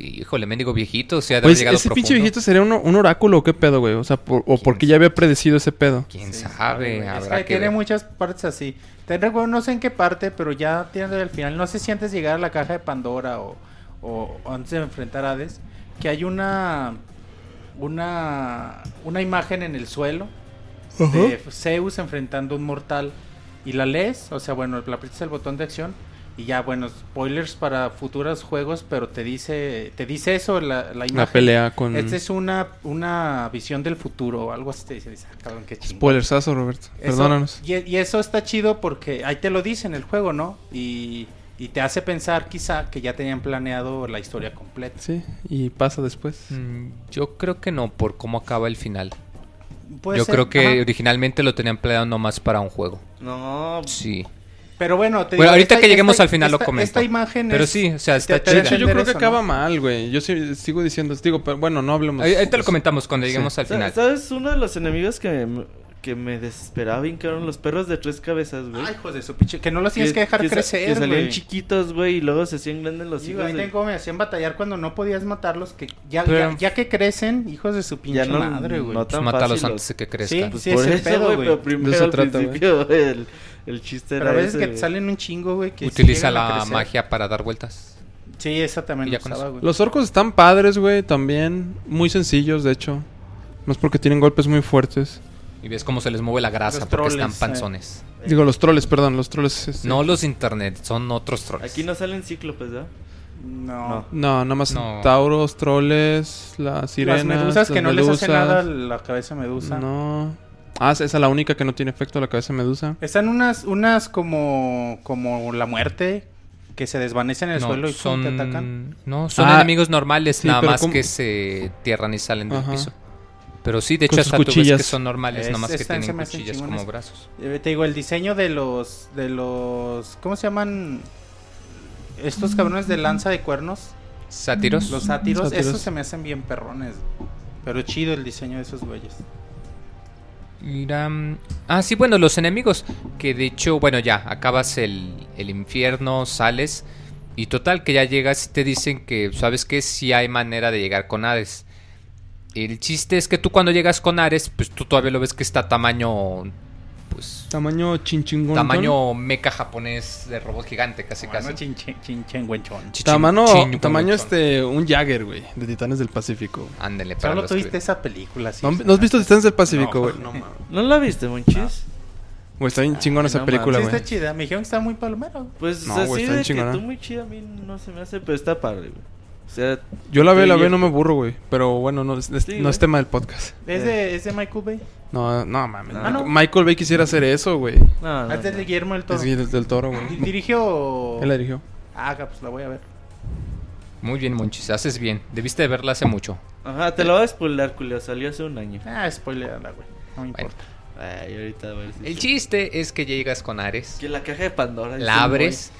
Híjole, mendigo viejito, o sea, de haber Pues llegado ese pinche viejito sería un, un oráculo o qué pedo, güey. O sea, por- o porque ya había predecido ese pedo. Quién Sí, sabe, güey. Es que que tiene ver. muchas partes así. Te recuerdo, no sé en qué parte, pero ya tiene al final, no sé si antes de llegar a la caja de Pandora o, o- o antes de enfrentar a Hades, que hay una una una imagen en el suelo de Zeus enfrentando a un mortal y la lees, o sea, bueno, le aprietas el botón de acción y ya, bueno, spoilers para futuros juegos, pero te dice te dice eso la, la imagen. La pelea con... Esta es una, una visión del futuro o algo así. Te dice, dice, ah, cabrón, qué chingón. Spoilersazo, Roberto. Eso- Perdónanos. Y, y eso está chido porque ahí te lo dice en el juego, ¿no? Y, y te hace pensar quizá que ya tenían planeado la historia completa. Sí, y pasa después. Mm, Yo creo que no, por cómo acaba el final. Yo ser, creo que ajá. originalmente lo tenían planeado nomás para un juego. No, Sí. Pero bueno, te Bueno, digo, ahorita esta- que lleguemos esta- al final lo esta- comento. Esta imagen Pero es- sí, o sea, está te De chida. hecho, yo creo que eso, ¿no? acaba mal, güey. Yo sí, sigo diciendo, digo, pero bueno, no hablemos. Ahí, ahí te lo comentamos cuando lleguemos al Sa- final. ¿Sabes? Uno de los enemigos que me, que me desesperaba bien, que eran los perros de tres cabezas, güey. Ay, hijos de su pinche. Que no los tienes que, dejar sa- crecer, Que salían güey. chiquitos, güey, y luego se hacían grandes los Sí, hijos. güey, de- ahí tengo- me hacían batallar cuando no podías matarlos. Que ya, Pero- ya, ya que crecen, hijos de su pinche Ya no- madre, güey. no Pues tan mátalos fácil antes de que Sí, crezcan. Pues sí, por es el pedo, güey, güey. pero primero eso al trata, güey. principio, güey, el, el chiste Pero a veces ese, que te salen un chingo, güey. que Utiliza la magia para dar vueltas. Sí, esa también lo usaba, güey. Los orcos están padres, güey, también. Muy sencillos, de hecho. Es porque tienen golpes muy fuertes. Y ves cómo se les mueve la grasa Los porque están troles, panzones. Digo, los troles, perdón, los troles. este- No los internet, son otros trolls. Aquí no salen cíclopes, ¿verdad? No. No. No, nada más No. tauros, troles, las sirenas. Las medusas que las no les hace nada la cabeza medusa. No. Ah, esa es la única que no tiene efecto la cabeza medusa. Están unas, unas como, como la muerte que se desvanecen en el No, suelo y pum, te atacan. son, no, son Ah, enemigos normales, sí, nada más ¿cómo? que se tierran y salen del Ajá. piso. Pero sí, de hecho hasta tú ves cuchillas. que son normales, Es- nada más que tienen cuchillas como brazos. Eh, te digo, el diseño de los, de los, ¿cómo se llaman? Estos cabrones de lanza de cuernos, ¿Sátiros? los sátiros, Sátiros. esos se me hacen bien perrones. Pero chido el diseño de esos güeyes. Mm, Ah, sí, bueno, los enemigos. Que de hecho, bueno, ya, acabas el, el infierno, sales. Y total, que ya llegas y te dicen que, ¿sabes qué? Sí hay manera de llegar con Hades. El chiste es que tú cuando llegas con Ares, pues tú todavía lo ves que está tamaño. Pues. Tamaño chinchingón. Tamaño meca japonés de robot gigante, casi Bueno, casi. chinche- chinchenguenchón. Chichin- Tamaño, chin- tamaño este, un Jagger, güey, de Titanes del Pacífico. Ándele, para Solo tuviste esa película, sí. ¿No, o ¿no has visto Titanes del Pacífico, No. güey? No. ¿No la viste, Monchis? Güey, está bien chingona Ay, esa no película, Sí güey. está chida. Me dijeron que está muy palomero. Pues No, así de que chingona. tú muy chida a mí no se me hace, pero está padre, güey. O sea, Yo la veo, la veo, no me burro, güey. Pero bueno, no, es, Sí, no es tema del podcast. ¿Es de, ¿Es de Michael Bay? No, no, mames. Ah, no. Michael Bay quisiera hacer eso, güey. no, no, ¿Es de no. Guillermo del Toro? Es del, del Toro, güey. ¿Dirigió? Él la dirigió. Ah, pues la voy a ver. Muy bien, Monchis, haces bien. Debiste de verla hace mucho. Ajá, te lo voy a spoiler, culio. Salió hace un año. Ah, spoilerala, güey. No me Bueno. importa. Ay, ahorita a ver si El sí. chiste es que llegas con Ares, Que la caja de Pandora. la abres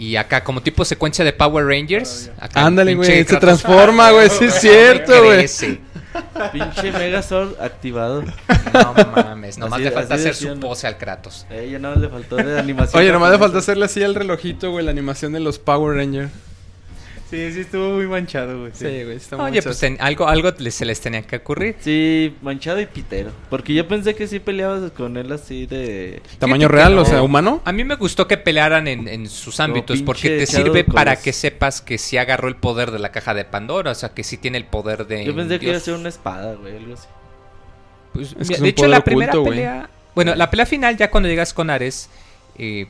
y acá como tipo secuencia de Power Rangers. acá Ándale, pinche güey. Se transforma, güey. Sí, es cierto, güey. Pinche Megazord activado. No mames, nomás Así- le falta hacer su pose al Kratos. Eh, ya más le faltó de animación. Oye, nomás le faltó hacerle así al relojito, güey, la animación de los Power Rangers. Sí, sí, estuvo muy manchado, güey. Sí, güey, está muy Oye, pues ten- algo, algo se les tenía que ocurrir. Sí, manchado y pitero. Porque yo pensé que sí peleabas con él así de. ¿Tamaño real? no. O sea, humano. A mí me gustó que pelearan en, en sus ámbitos porque te sirve para los- que sepas que sí agarró el poder de la caja de Pandora, o sea, que sí tiene el poder de... Yo pensé que iba a ser una espada, güey, algo así. Pues, que mira, es de hecho, la primera oculto, güey. pelea... Bueno, la pelea final ya cuando llegas con Ares... eh,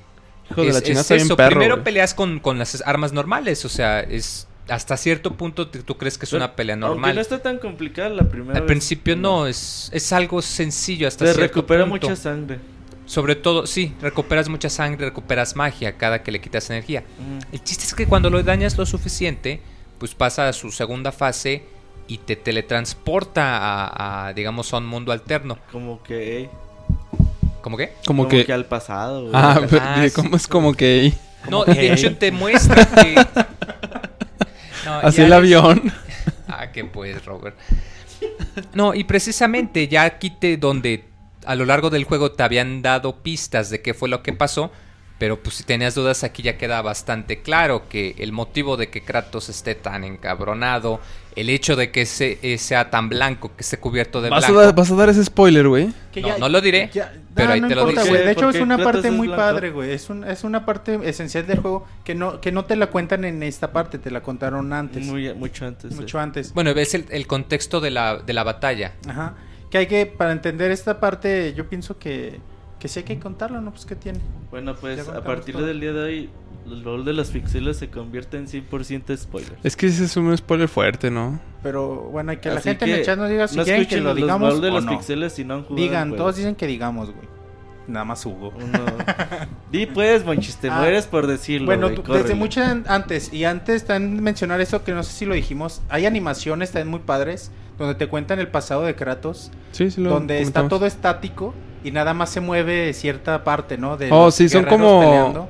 Hijo de es, la chingada, es está bien eso, perro, primero güey. peleas con, con las armas normales, o sea, es... Hasta cierto punto te- tú crees que es Pero, una pelea normal. no está tan complicada la primera Al vez. principio no, es, es algo sencillo hasta Te cierto recupera punto. mucha sangre. Sobre todo, sí, recuperas mucha sangre, recuperas magia cada que le quitas energía. Mm. El chiste es que cuando lo dañas lo suficiente, pues pasa a su segunda fase y te teletransporta a, a, digamos, a un mundo alterno. Como que. ¿Cómo qué? Como, Como, que... que... al pasado, güey. Ah, Ah, pero, sí. ¿cómo es como que... No, de hecho te muestra que... No, Así el avión. Ah, que pues, Robert. No, y precisamente ya aquí te donde a lo largo del juego te habían dado pistas de qué fue lo que pasó, pero pues si tenías dudas aquí ya queda bastante claro que el motivo de que Kratos esté tan encabronado, el hecho de que se, eh, sea tan blanco, que esté cubierto de ¿Vas a, blanco. dar, vas a dar ese spoiler, güey. No, no lo diré, pero Ah, ahí no te lo importa, güey. De hecho, es una Kratos parte es muy blanco. padre, güey. Es, un, es una parte esencial del juego que no, que no te la cuentan en esta parte, te la contaron antes. Muy, mucho antes. mucho eh. antes. Bueno, ves el, el contexto de la, de la batalla. Ajá. Que hay que, para entender esta parte, yo pienso que, que sí hay que contarlo, ¿no? Pues, ¿qué tiene? Bueno, pues a partir todo. del día de hoy, el rol de los pixeles se convierte en 100% spoiler. Es que ese es un spoiler fuerte, ¿no? Pero, bueno, hay que la gente en el que chat nos diga si no quieren que lo digamos de o los no. pixeles si no han jugado Digan, todos dicen que digamos, güey. Nada más Hugo. Uno... Di pues, Monchis, te Ah, mueres por decirlo. Bueno, desde mucho an- antes, y antes también mencionar eso que no sé si lo dijimos, hay animaciones también muy padres donde te cuentan el pasado de Kratos, Sí, sí lo donde está todo estático y nada más se mueve cierta parte, ¿no? De Oh, sí, son como- peleando.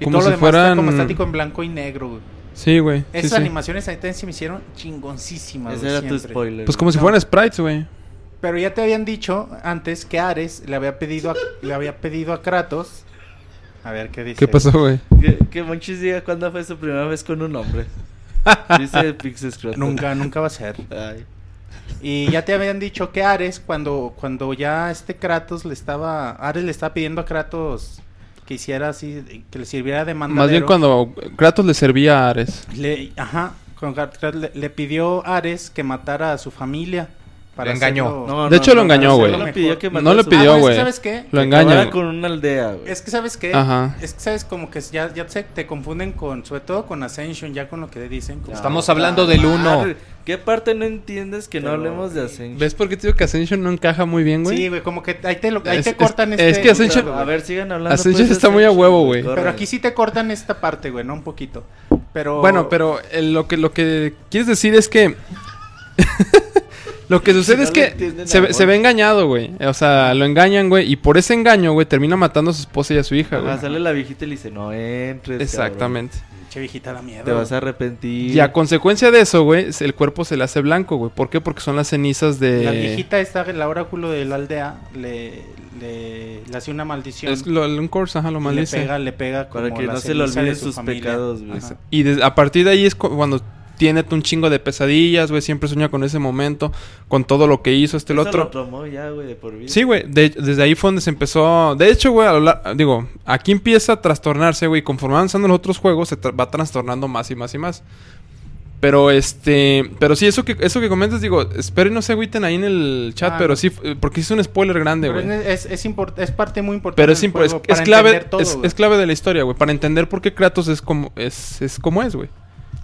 Y como todo si lo demás está fueran- como estático en blanco y negro, güey. Sí, güey. sí, Esas sí. animaciones ahí también se me hicieron chingoncísimas, Ese era tu siempre. spoiler. Pues como si fueran sprites, güey. Pero ya te habían dicho antes que Ares le había pedido a, le había pedido a Kratos. A ver qué dice. ¿Qué pasó, güey? Que, que Monchis diga cuándo fue su primera vez con un hombre. Dice Pixescroto. Nunca, nunca va a ser. Ay. Y ya te habían dicho que Ares, cuando, cuando ya este Kratos le estaba. Ares le estaba pidiendo a Kratos que hiciera así, que le sirviera de mandadero. Más bien cuando Kratos le servía a Ares. Le, ajá, cuando Kratos le, le pidió a Ares que matara a su familia. Lo engañó. hacerlo- No, De hecho, lo engañó, güey. No le pidió que No le pidió, Ah, es güey. ¿Sabes qué? Lo acabara con una aldea, güey. Es que sabes qué, Ajá. es que sabes como que ya, ya se te confunden con, sobre todo con Ascension, ya con lo que dicen. como- Estamos hablando del uno. Madre, ¿Qué parte no entiendes que no hablemos de Ascension? ¿Ves por qué te digo que Ascension no encaja muy bien, güey? Sí, güey, como que ahí te, lo, ahí Es- te es- cortan es este... que Ascension- A ver, sigan hablando. Ascension pues, está muy a huevo, güey. Pero aquí sí te cortan esta parte, güey, ¿no? Un poquito. Pero... Bueno, pero eh, lo que lo que quieres decir es que lo que sucede no es que se, se ve engañado, güey. O sea, lo engañan, güey, y por ese engaño, güey, termina matando a su esposa y a su hija, güey. Sale la viejita y le dice, no entres, Exactamente. Che viejita da miedo. cabrón. Te vas a arrepentir. Y a consecuencia de eso, güey, el cuerpo se le hace blanco, güey. ¿Por qué? Porque son las cenizas de La viejita esta, la oráculo de la aldea, le, le, le hace una maldición. es lo, un course, ajá, lo y le maldice. pega, le pega como Para que la no se le olviden su sus familia. pecados, güey. Y a partir de ahí es cu- cuando tiene un chingo de pesadillas, güey. Siempre sueña con ese momento, con todo lo que hizo este el otro. lo tomó ya, güey, de por vida. Sí, güey, de- desde ahí fue donde se empezó. De hecho, güey, a lo lar- digo, aquí empieza a trastornarse, güey. Conforme van avanzando los otros juegos, se tra- va trastornando más y más y más. Pero este, pero sí, eso que eso que comentas, digo, espero y no se agüiten ahí en el chat, Ah, pero sí, porque es un spoiler grande, güey. es, es, es parte muy importante Pero es, del impo- es, juego es para clave, todo, es clave de la historia, güey, para entender por qué Kratos es como es, es como es, güey.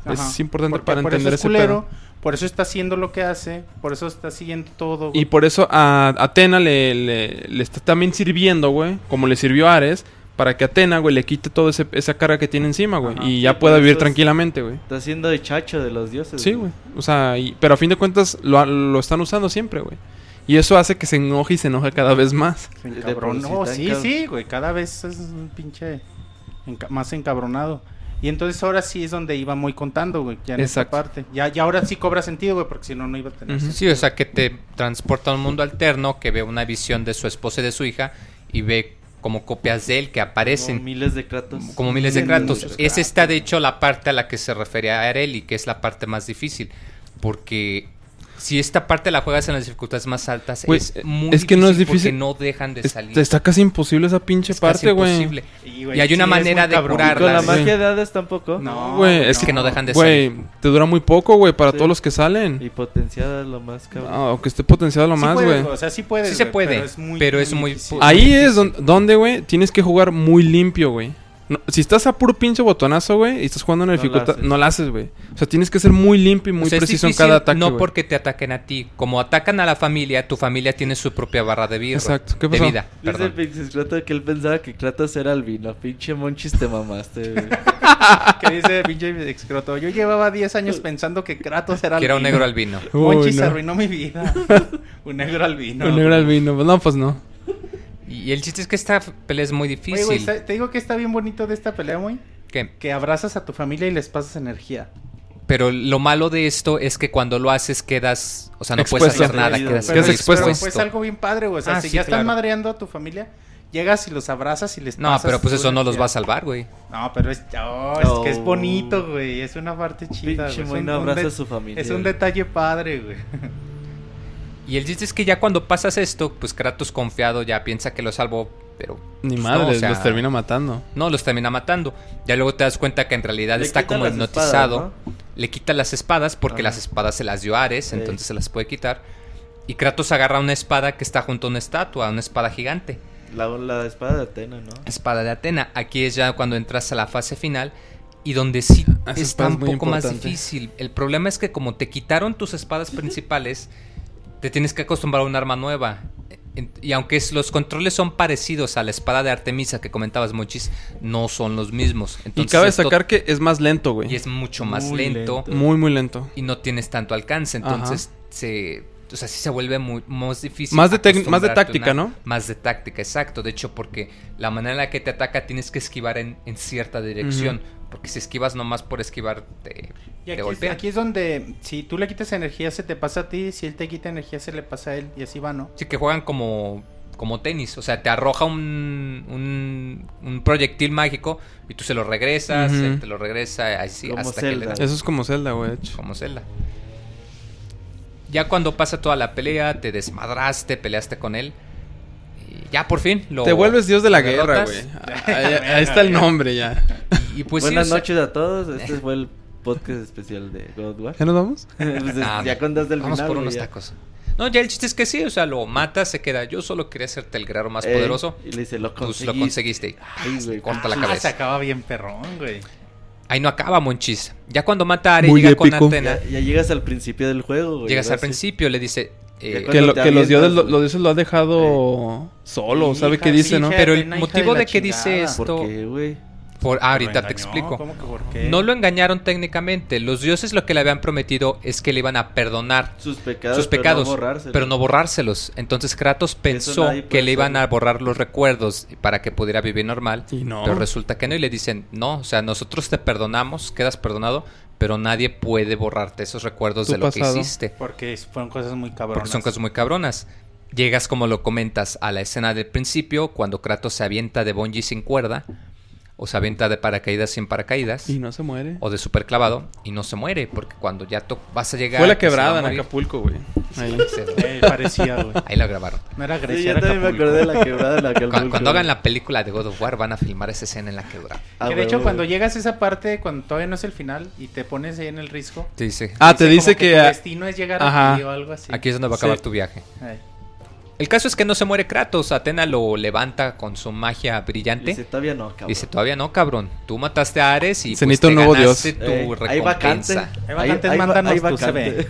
Ajá. Es importante Porque para por entender eso es ese pedo. Por eso está haciendo lo que hace, por eso está siguiendo todo. güey. Y por eso a Atena le, le, le está también sirviendo, güey, como le sirvió a Ares, para que Atena, güey, le quite toda esa carga que tiene encima, güey, Ajá. y Sí, ya pueda vivir tranquilamente, güey. Está haciendo de chacho de los dioses. Sí, güey. O sea, y- pero a fin de cuentas lo, lo están usando siempre, güey. Y eso hace que se enoje y se enoje cada vez más. Encabronó. por sí Sí, güey. Cada vez es un pinche enca- más encabronado. Y entonces ahora sí es donde iba muy contando, güey. Ya en esta Exacto. parte. Ya, ya ahora sí cobra sentido, güey, porque si no, no iba a tener. Sí, sentido. o sea, que te transporta a un mundo alterno, que ve una visión de su esposa y de su hija, y ve como copias de él que Como aparecen miles de Kratos. como miles de Kratos. Esa Kratos. está, de hecho, la parte a la que se refiere a Areli, que es la parte más difícil. Porque si esta parte la juegas en las dificultades más altas, es muy es que no es porque difícil. no dejan de Es- salir. está casi imposible esa pinche Es parte, güey. imposible. Y, Y hay una sí, manera de cabrón. curarla. Con la magia de Hades tampoco. No, Güey, es que no dejan de Güey, te dura muy poco, güey, para Sí. todos los que salen. Y potenciada lo más cabrón. Ah, aunque esté potenciado lo Sí más, güey. O sea, sí puedes. Sí se puede, Pero es muy, pero es muy- difícil. Ah, Ahí difícil. es don- donde, güey, tienes que jugar muy limpio, güey. No- si estás a puro pinche botonazo, güey, y estás jugando en la No dificultad, no la haces, güey. O sea, tienes que ser muy limpio y muy O sea, es preciso en cada ataque, No porque te ataquen a ti. Como atacan a la familia, tu familia tiene su propia barra de vida. Exacto. ¿Qué De pasó? vida, Dice. Pixis Kratos que él pensaba que Kratos era albino. Pinche Monchis, te mamaste, güey. que dice pinche excroto. Yo llevaba 10 años pensando que Kratos era Que era un albino. negro albino. Uy, Monchis no. arruinó mi vida. un negro albino. Un negro albino. No, pues no. Y el chiste es que esta pelea es muy Oye, difícil. güey, está- te digo que está bien bonito de esta pelea, güey. ¿Qué? Que abrazas a tu familia y les pasas energía. Pero lo malo de esto es que cuando lo haces quedas, o sea, no puedes Expuesto. hacer nada, quedas expuesto. Pero pues algo bien padre, güey. O sea, Ah, si sí, ya están claro. madreando a tu familia, llegas y los abrazas y les No, pasas pero pues eso no los energía. va a salvar, güey. No, pero es, oh, es que es bonito, güey. Es una parte chida, Pinche güey. Es un- no un a su familia. Es un detalle padre, güey. Y el chiste es que ya cuando pasas esto, pues Kratos confiado ya piensa que lo salvó, pero... Ni pues, madre, no, o sea, los termina matando. No, los termina matando. Ya luego te das cuenta que en realidad Le está como hipnotizado. espadas, Le quita las espadas porque Ajá. las espadas se las dio Ares, Sí. entonces se las puede quitar. Y Kratos agarra una espada que está junto a una estatua, una espada gigante. La, la espada de Atena, ¿no? Espada de Atena. Aquí es ya cuando entras a la fase final y donde sí Ah, Esa está un poco más difícil. El problema es que como te quitaron tus espadas principales, te tienes que acostumbrar a un arma nueva. Y aunque los controles son parecidos a la espada de Artemisa que comentabas, Mochis, no son los mismos. Y Entonces cabe esto- destacar que es más lento, y güey. es mucho más lento. Muy, muy lento. y no tienes tanto alcance. Entonces se, o sea, sí se vuelve muy, más difícil. Más de más de táctica, una- ¿no? Más de táctica, exacto. De hecho, porque la manera en la que te ataca tienes que esquivar en, en cierta dirección. Porque si esquivas nomás por esquivar, te, Y te aquí es, golpea. aquí es donde, si tú le quitas energía, se te pasa a ti. Si él te quita energía, se le pasa a él. Y así va, ¿no? Sí, que juegan como, como tenis. O sea, te arroja un, un, un proyectil mágico y tú se lo regresas, Ujú. él te lo regresa, así Como hasta que le Zelda. das. Eso es como Zelda, güey. como Zelda. Ya cuando pasa toda la pelea, te desmadraste, peleaste con él. Y ya por fin lo. Te vuelves dios de la guerra, güey. Ahí, ahí está el nombre ya. Y, y pues sí, Buenas o sea, noches a todos. Este fue el podcast especial de God of War. ¿Ya nos vamos? Pues, Ah, ya contaste el Vamos final. por unos ya. tacos. No, ya el chiste es que sí, o sea, lo mata, se queda. Yo solo quería hacerte el guerrero más Ey, poderoso. Y le dice, lo Pues conseguiste. lo conseguiste. Ay, güey. Corta la Ah, cabeza. se acaba bien perrón, güey. Ahí no acaba, Monchis. Ya cuando mata a Are, Muy llega con. Antena. Ya, ya llegas al principio del juego, güey. Llegas al sí. principio, le dice. eh, Que, lo- que los, dioses, lo- los dioses lo ha dejado solo, ¿sabe hija, qué dice, sí, no? pero el Atena, motivo de de, que dice esto. ¿Por qué, güey? Por- ah, ahorita te explico. ¿Cómo que por qué? No lo engañaron técnicamente. Los dioses lo que le habían prometido es que le iban a perdonar Sus pecados. sus pecados, Pero no, borrárselos. pero no borrárselos. Entonces Kratos pensó que le iban a borrar los recuerdos para que pudiera vivir normal. Y no. Pero resulta que no y le dicen, no, o sea, nosotros te perdonamos, quedas perdonado, pero nadie puede borrarte esos recuerdos de lo pasado. que hiciste. Porque fueron cosas muy cabronas. Porque son cosas muy cabronas. Llegas, como lo comentas, a la escena del principio, cuando Kratos se avienta de bungee sin cuerda, o se avienta de paracaídas sin paracaídas, Y no se muere. o de super clavado, y no se muere, porque cuando ya vas a llegar... Fue la que quebrada en Acapulco, güey. Ahí. Eh, parecía, güey. Ahí lo grabaron. No era Sí, Grecia, yo era también me Acapulco. acordé de la quebrada de la Cuando, Acapulco, cuando hagan la película de God of War, van a filmar esa escena en la quebrada. Ah, que de hecho, huevo, cuando llegas a esa parte, cuando todavía no es el final, y te pones ahí en el risco. Sí, sí. Ah, te dice como que... tu ah, destino es llegar Ajá. aquí o algo así. Aquí es donde va a acabar Sí. tu viaje. Ay. El caso es que no se muere Kratos. Atena lo levanta con su magia brillante. Dice, todavía no, cabrón. Dice, todavía no, cabrón. Tú mataste a Ares y Se pues, necesita te un nuevo ganaste dios. tu Eh, hay vacante. recompensa. Hay mándanos tu CV.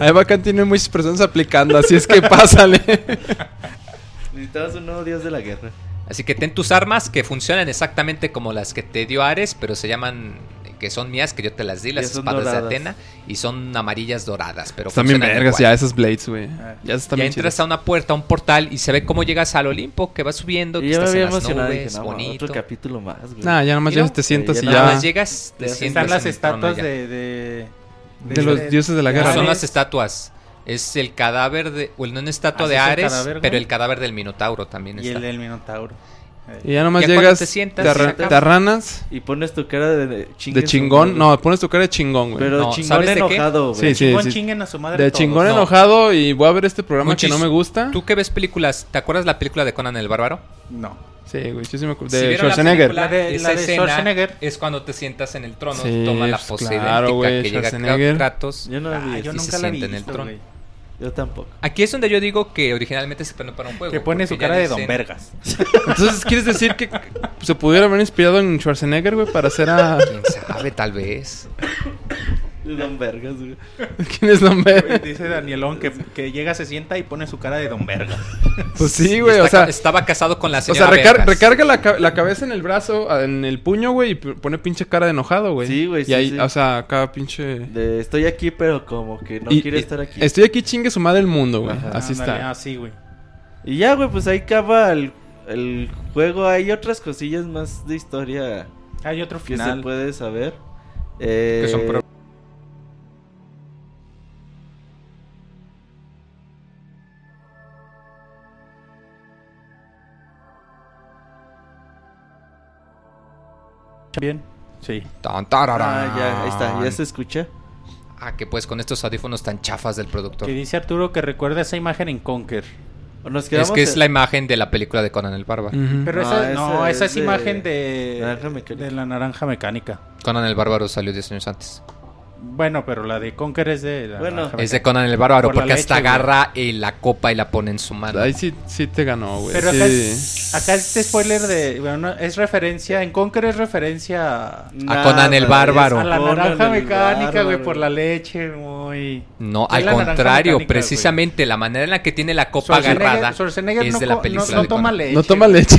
Ahí Bacán tiene muchas personas aplicando, así es que pásale. Necesitabas un nuevo dios de la guerra. Así que ten tus armas que funcionan exactamente como las que te dio Ares, pero se llaman que son mías, que yo te las di, las Ya espadas doradas. de Atena, y son amarillas doradas, pero Están bien vergas igual. ya esas Blades, güey. Ah. Ya están Ya bien entras chidas. a una puerta, a un portal, y se ve cómo llegas al Olimpo, que va subiendo, que Y estás en las y nubes, dije, no, bonito. otro capítulo más, güey. Nah, ya nomás ¿Y no? ya te sientas Ya y nada Nada ya. más llegas, te Ya sientas Están las estatuas ya. de, de, De los dioses de la guerra. Son las estatuas. Es el cadáver de. O no una estatua ¿Ah, de es el Ares, cadáver, pero el cadáver del Minotauro también y está. el del Minotauro. Y ya nomás Ya llegas, te sientas, te, arra- te arranas Y pones tu cara de, de de chingón. madre. No, pones tu cara de chingón, güey. Pero No, chingón enojado, Sí, güey. sí. Chingón chinguen a su madre De todos. chingón No. enojado y voy a ver este programa Monchis, que no me gusta. ¿Tú qué ves películas? ¿Te acuerdas la película de Conan el Bárbaro? No. Sí, güey, yo sí me acuerdo. Si De la Schwarzenegger. película, La de- esa la de escena Schwarzenegger. Es cuando te sientas en el trono, Sí, toma la pues, pose claro, idéntica güey, que llega Schwarzenegger. Kratos. Yo no la vi. Ah, yo y nunca se la sienta en el trono. Yo tampoco. Aquí es donde yo digo que originalmente se planeó para un juego. Que pone su cara de Don Vergas. Entonces, ¿quieres decir que se pudiera haber inspirado en Schwarzenegger, güey, para hacer a. ¿Quién sabe? Tal vez. Don Vergas, güey. ¿Quién es Don Ver? Dice Danielón que, que llega, se sienta y pone su cara de Don Vergas. Pues sí, Y güey, o sea. estaba casado con la O señora sea, recar- Vergas. recarga la, ca- la cabeza en el brazo, ah, en el puño, güey, y pone pinche cara de enojado, güey. Sí, güey, Y sí, ahí, sí. o sea, acá pinche. De, estoy aquí, pero como que no Y- quiere y- estar aquí. Estoy aquí, chingue su madre el mundo, güey. Ajá. Así Ándale, está. Así, güey. Y ya, güey, pues ahí acaba el, el juego. Hay otras cosillas más de historia Hay otro que se final. puede saber. Eh, Que son pro- Bien. Sí. Tan, tararán. Ah, ya, ahí está, ya se escucha. Ah, que pues con estos audífonos tan chafas del productor. Que dice Arturo que recuerda esa imagen en Conker. Nos Es que es la imagen de la película de Conan el Bárbaro. Pero No, esa, no, esa es de imagen de, Naranja de la naranja mecánica. Conan el Bárbaro salió 10 años antes. Bueno, pero la de Conker es de la Bueno, Es de. Conan el Bárbaro Por porque hasta leche, güey. agarra eh, la copa y la pone en su mano. Ahí sí, sí te ganó, güey. Pero sí. acá, acá este spoiler de. Bueno, no, es referencia. En Conker es referencia a, A Conan el Bárbaro. a la naranja mecánica, güey, por la leche, muy. No, al contrario, mecánica, precisamente la manera en la que tiene la copa Schwarzenegger- agarrada Schwarzenegger es no, de la película no, no de toma leche. No toma leche.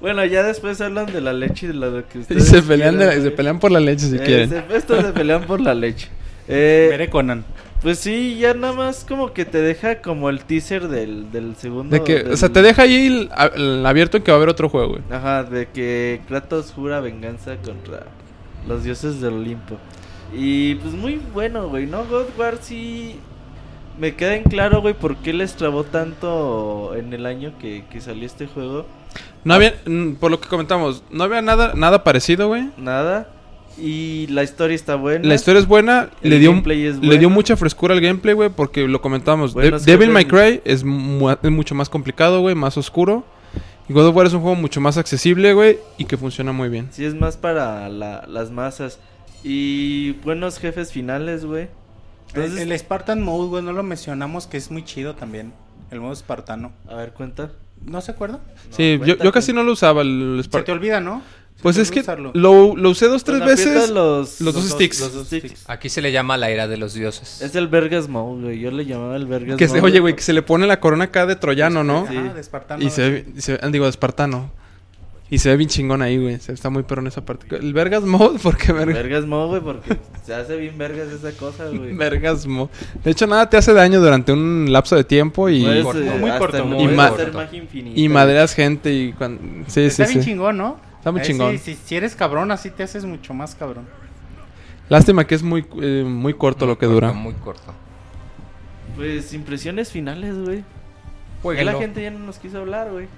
Bueno, ya después hablan de la leche y de lo que Y ustedes se pelean, de la- quieran, se pelean por la leche si Eh, quieren. se- estos se pelean por la leche. Eh, Conan. pues sí, ya nada más como que te deja como el teaser del, del segundo. De que, o sea, te deja ahí el, a- el abierto en que va a haber otro juego, güey. Ajá, de que Kratos jura venganza contra los dioses del Olimpo. Y pues muy bueno, güey, ¿no? God War sí me queda en claro, güey, por qué les trabó tanto en el año que, que salió este juego. No había, por lo que comentamos, no había nada, nada parecido, güey. Nada. Y la historia está buena. La historia es buena, El le dio, gameplay es le dio bueno. mucha frescura al gameplay, güey, porque lo comentamos. De- Buenos Devil May. Cry es, mu- es mucho más complicado, güey, más oscuro. Y God of War es un juego mucho más accesible, güey, y que funciona muy bien. Sí, es más para la- las masas. Y buenos jefes finales, güey. Entonces, el, el Spartan Mode, güey, no lo mencionamos, que es muy chido también. El modo espartano. a ver, cuenta. ¿No se acuerda? sí, yo, yo casi no lo usaba el Se Spark- te olvida, ¿no? Se Pues es que lo, lo usé dos, tres Cuando aprietas veces. Los, los dos sticks. los dos sticks. Aquí se le llama la era de los dioses. Es el Vergas Mode, güey. Yo le llamaba el Vergas Que se, Mode. oye, güey, que se le pone la corona acá de troyano, ¿no? Sí. de espartano. Y se, ve- y se digo, de espartano. Y se ve bien chingón ahí, güey. Se está muy perro en esa parte. El Vergas Mode, porque verga. Vergas Mode, güey, porque se hace bien vergas esa cosa, güey. Vergas Mode. De hecho, nada te hace daño durante un lapso de tiempo y, Puedes, corto, eh, muy corto, muy de ma- infinita, y madreas gente y cuando... Sí, Está sí, bien sí. chingón, ¿no? Está muy Eh, chingón. sí, si eres cabrón, así te haces mucho más cabrón. Lástima que es muy, eh, muy corto Muy lo que corto, dura. Muy corto. Pues impresiones finales, güey. Ya la gente ya no nos quiso hablar, güey.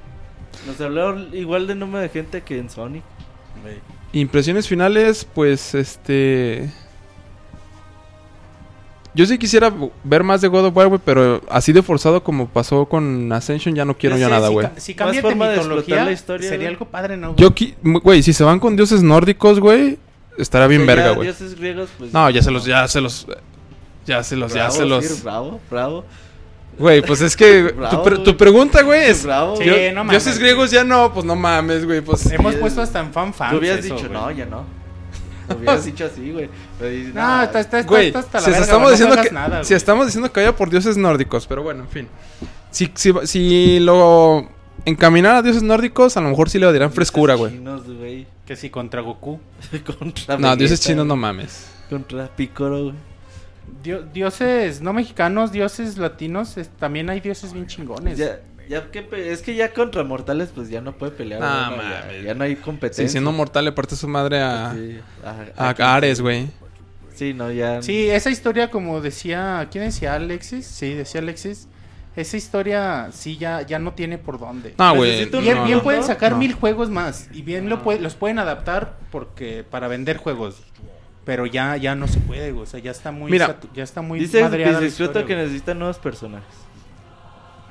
Nos habló igual de número de gente que en Sonic. Impresiones finales, pues, este... Yo sí quisiera ver más de God of War, güey, pero así de forzado como pasó con Ascension ya no quiero Yo ya sé, nada, si güey. ca- Si, cambia de forma de explotar mitología, la historia, sería algo padre, ¿no? güey? Yo, güey, si se van con dioses nórdicos, güey, estará bien verga, ya güey. Dioses griegos, pues. No, ya se los, ya se los... Ya se los, ya Bravo, se los... Sir, bravo, bravo. Güey, pues es que tu, pre- pregunta, güey, es... Bravo. Sí, Yo- no mames. dioses griegos ya no, pues no mames, güey, pues... Hemos Sí, puesto es- hasta en fan fan. Tú habías dicho, no, ya no. Lo hubieras dicho así, güey. No, "Nah, está, está, está, Güey, está hasta la si verga, estamos güey, no que nada, si estamos diciendo que vaya por dioses nórdicos, pero bueno, en fin. Si, si, si lo encaminar a dioses nórdicos, a lo mejor sí le darían frescura, güey. Chinos, güey. Que si contra Goku. contra No, dioses chinos no mames. Contra Piccolo, güey. Dio- dioses no mexicanos, dioses latinos, es- también hay dioses bien chingones. Ya, ya que es que ya contra mortales, pues ya no puede pelear. Ah, güey, no, ya- ya, no hay competencia. Sí, siendo mortal le parte su madre a, Sí, a, a- a Ares, güey. Sí, no, ya. Sí, esa historia como decía, ¿quién decía Alexis? Sí, decía Alexis. Esa historia sí ya, ya no tiene por dónde. No, güey. Bien, no, bien no. pueden sacar No. mil juegos más y bien lo pue- los pueden adaptar porque para vender juegos. Pero ya, ya no se puede, güey, o sea, ya está muy, Mira, ya está muy Dice madreada la Discreto historia, que necesitan nuevos personajes.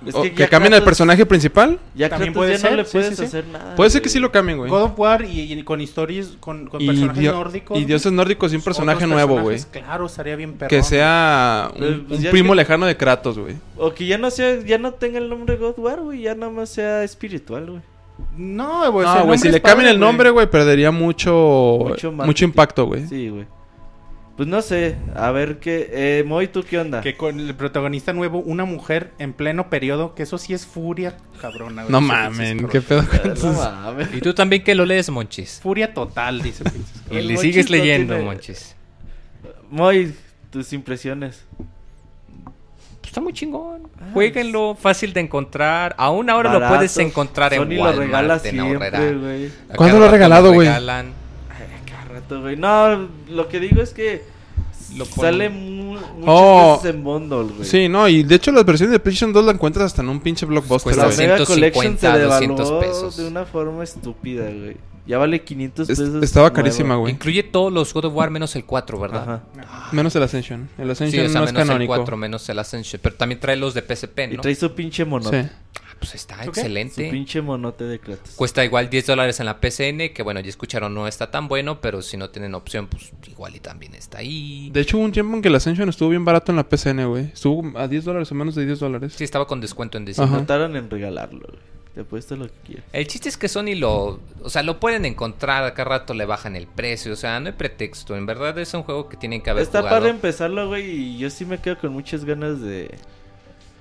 Es O que cambien el Kratos- personaje principal. Ya También puede ya ser, no le puedes sí, sí. hacer nada. Puede ser que sí lo cambien, güey. God of War y, y con historias, con, con Y, personajes dio- nórdicos. y dioses nórdicos y un personaje nuevo, güey. Claro, estaría bien perrón. Que sea un, Pues, pues, un ya primo que- lejano de Kratos, güey. O que ya no sea, ya no tenga el nombre God War, güey, ya nada más sea espiritual, güey. No, güey, No, güey, si le cambian el nombre, güey, perdería mucho, Mucho impacto, güey. Sí, güey. Pues no sé, a ver qué. Eh, Moy, ¿tú qué onda? Que con el protagonista nuevo, una mujer en pleno periodo, que eso sí es furia cabrona. güey, No mamen, qué pedo con No esos- mames. Y tú también que lo lees, Monchis. Furia total, dice Y le sigues no leyendo, tiene- Monchis. Moy, tus impresiones. Está muy chingón. Jueguenlo, fácil de encontrar. Aún ahora lo Barato. puedes encontrar en Sony lo regala Walmart, en siempre, ¿Cuándo cada lo ha regalado, güey? regalan. Ay, cada rato, güey. No, lo que digo es que Lo sale mu- muchas Oh. veces en bundle, güey. Sí, no, y de hecho las versiones de PlayStation 2 la encuentras hasta en un pinche blockbuster, Cuesta La. Mega 150, Collection se 200 devaluó pesos. de una forma estúpida, güey. Ya vale 500 Es- pesos. estaba nueva. carísima, güey. Incluye todos los God of War menos el 4, ¿verdad? Ajá. Menos el Ascension. El Sí, Ascension o sea, no es menos el canónico. 4, menos el Ascension. Pero también trae los de PSP, Y ¿no? trae su pinche monote. Sí. Ah, pues está ¿Tú qué? Su excelente. pinche monote de Kratos. Cuesta igual 10 dólares en la PCN, que bueno, ya escucharon, no está tan bueno, pero si no tienen opción, pues igual y también está ahí. De hecho hubo un tiempo en que el Ascension estuvo bien barato en la PCN, güey. Estuvo a 10 dólares o menos de 10 dólares. Sí, estaba con descuento en diciembre. Trataron en regalarlo, güey. Te apuesto lo que quieras. El chiste es que Sony lo, o sea, lo pueden encontrar, a cada rato le bajan el precio, o sea, no hay pretexto, en verdad es un juego que tienen que haber Está jugado. para empezarlo, güey, y yo sí me quedo con muchas ganas de,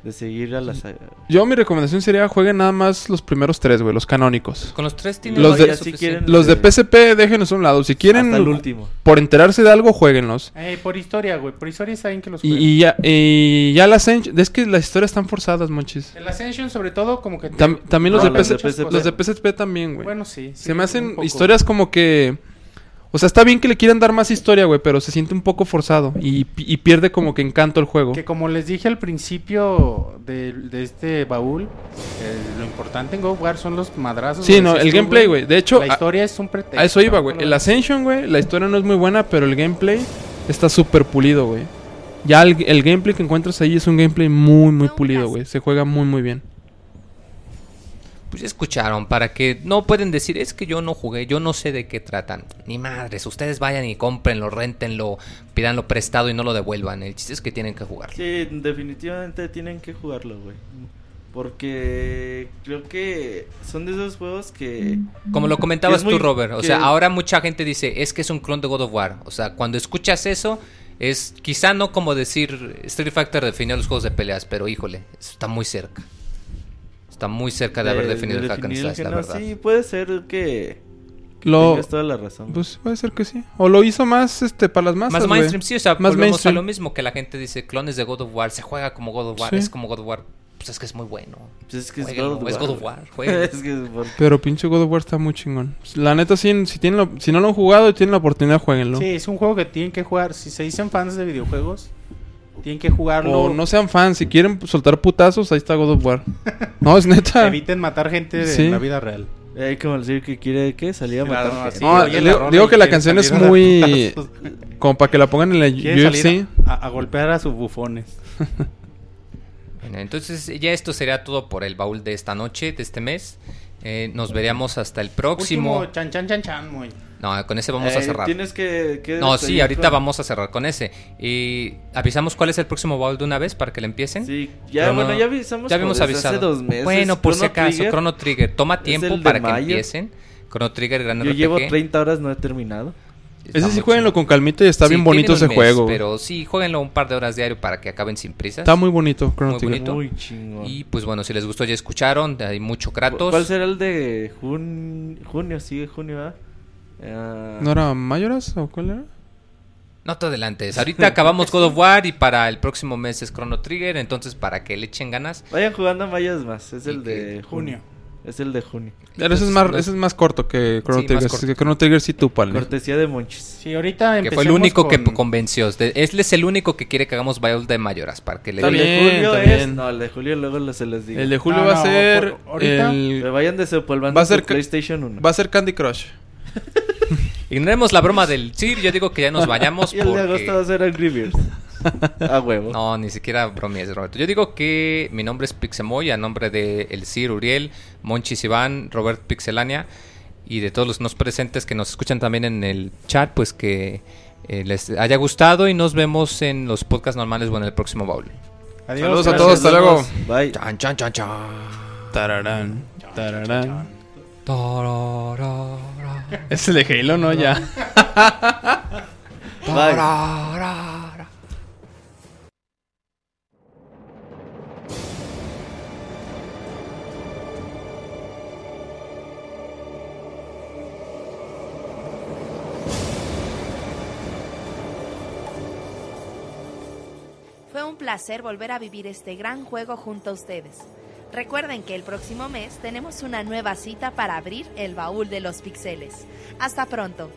de seguir a la saga. Yo mi recomendación sería jueguen nada más los primeros tres, güey, los canónicos. Con los tres tienen Los de- si quieren- Los de PSP déjenos a un lado. Si quieren, Hasta el último. por enterarse de algo, jueguenlos. Eh, por historia, güey, por historia está bien que los Y, jueguen. y ya, y ya la Ascension... Es que las historias están forzadas, monchis. El Ascension, sobre todo, como que... Tam- también los No, de, las de PSP, los de PSP también, güey. Bueno, sí. sí, se me hacen historias como que... O sea, está bien que le quieran dar más historia, güey, pero se siente un poco forzado y, y pierde como que encanto el juego. Que como les dije al principio de, de este baúl, eh, lo importante en God of War son los madrazos. Sí, no, el gameplay, güey. De hecho, la a- historia es un pretexto. A eso iba, güey. El Ascension, güey, la historia no es muy buena, pero el gameplay está súper pulido, güey. Ya el, el gameplay que encuentras ahí es un gameplay muy, muy pulido, güey. Se juega muy, muy bien. Pues escucharon, para que no pueden decir, es que yo no jugué, yo no sé de qué tratan. Ni madres, ustedes vayan y cómprenlo, rentenlo, pídanlo prestado y no lo devuelvan. El chiste es que tienen que jugar. Sí, definitivamente tienen que jugarlo, güey. Porque creo que son de esos juegos que... Como lo comentabas muy- tú, Robert. O que- sea, ahora mucha gente dice, es que es un clon de God of War. O sea, cuando escuchas eso, es quizá no como decir Street Fighter definió los juegos de peleas, pero híjole, está muy cerca. Está muy cerca de, haber definido el hack and slash, la verdad. Sí, puede ser que Lo, tengas toda la razón. pues puede ser que sí. O lo hizo más, este, para las masas, Más mainstream, sí, o sea, Más volvemos mainstream. a lo mismo que la gente dice, clones de God of War, se juega como God of War, Sí. es como God of War. Pues es que es muy bueno. Pues es que es God of es War. God of War, güey. jueguenlo. es que es por- Pero pinche God of War está muy chingón. La neta, sí, si, tienen lo- si no lo han jugado y tienen la oportunidad, jueguenlo. Sí, es un juego que tienen que jugar. Si se dicen fans de videojuegos, tienen que jugarlo. O no sean fans, si quieren soltar putazos, ahí está God of War. no, es neta. Eviten matar gente de- Sí. en la vida real. Hay como decir que quiere que salía a Sí, matar no, gente. sí, No, digo- que la canción es a muy-. Como para que la pongan en la UFC. salir a, a golpear a sus bufones. Bueno, entonces ya esto sería todo por el baúl de esta noche, de este mes. Eh, nos veríamos hasta el próximo. Último, chan, chan, chan, chan, muy. No, con ese vamos Eh, a cerrar. Tienes que... que No, sí, ahorita con- vamos a cerrar con ese. Y avisamos cuál es el próximo baúl de una vez para que le empiecen. Sí, ya, Chrono- bueno, ya avisamos Ya habíamos avisado. hace dos meses. Bueno, por si acaso, Trigger, Chrono Trigger. Toma tiempo para que empiecen. Chrono Trigger, gran Yo RPG. llevo 30 horas, no he terminado. Está Ese sí jueguenlo con calmita y está Sí, bien bonito ese mes, juego. Pero sí, jueguenlo un par de horas diario para que acaben sin prisas. Está muy bonito, Chrono Muy Trigger. bonito. Muy chingón. Y pues bueno, si les gustó ya escucharon, hay mucho Kratos. ¿Cuál será el de jun- junio? Sí, junio, ¿verdad? Ah, ¿No era Mayoras o cuál era? No te adelantes. Ahorita acabamos God of War y para el próximo mes es Chrono Trigger, entonces para que le echen ganas. Vayan jugando Mayas más. Es el que- de junio. Es el de junio. Pero ese es más, los- ese es más corto que Chrono Sí, Trigger. corto. Que Chrono Trigger sí tú, pal. Cortesía de Monchis. Sí, ahorita Que fue el único que con- convenció. Él es el único que quiere que hagamos Baúl de Mayoras para que le el de julio es. No, el de julio luego lo- se les digo. El de julio No, va a no, ser por- ahorita- el- vayan desempolvando Va a ser PlayStation 1. va a ser Candy Crush. Ignoremos la broma del Sir. Yo digo que ya nos vayamos y el de porque... agosto va a ser Angry Birds. a huevo. No, ni siquiera bromies, Roberto. Yo digo que mi nombre es Pixemoy, a nombre de El Sir Uriel, Monchis Iván, Robert Pixelania y de todos los nos presentes que nos escuchan también en el chat, pues que eh, les haya gustado y nos vemos en los podcasts normales o en el próximo baúl. Adiós. Saludos a todos, hasta luego. Bye. Chan, chan, chan, chan. Tararán, tararán. Tararara. Es el de Halo, ¿no? Ya. Fue un placer volver a vivir este gran juego junto a ustedes. Recuerden que el próximo mes tenemos una nueva cita para abrir el baúl de los pixeles. Hasta pronto.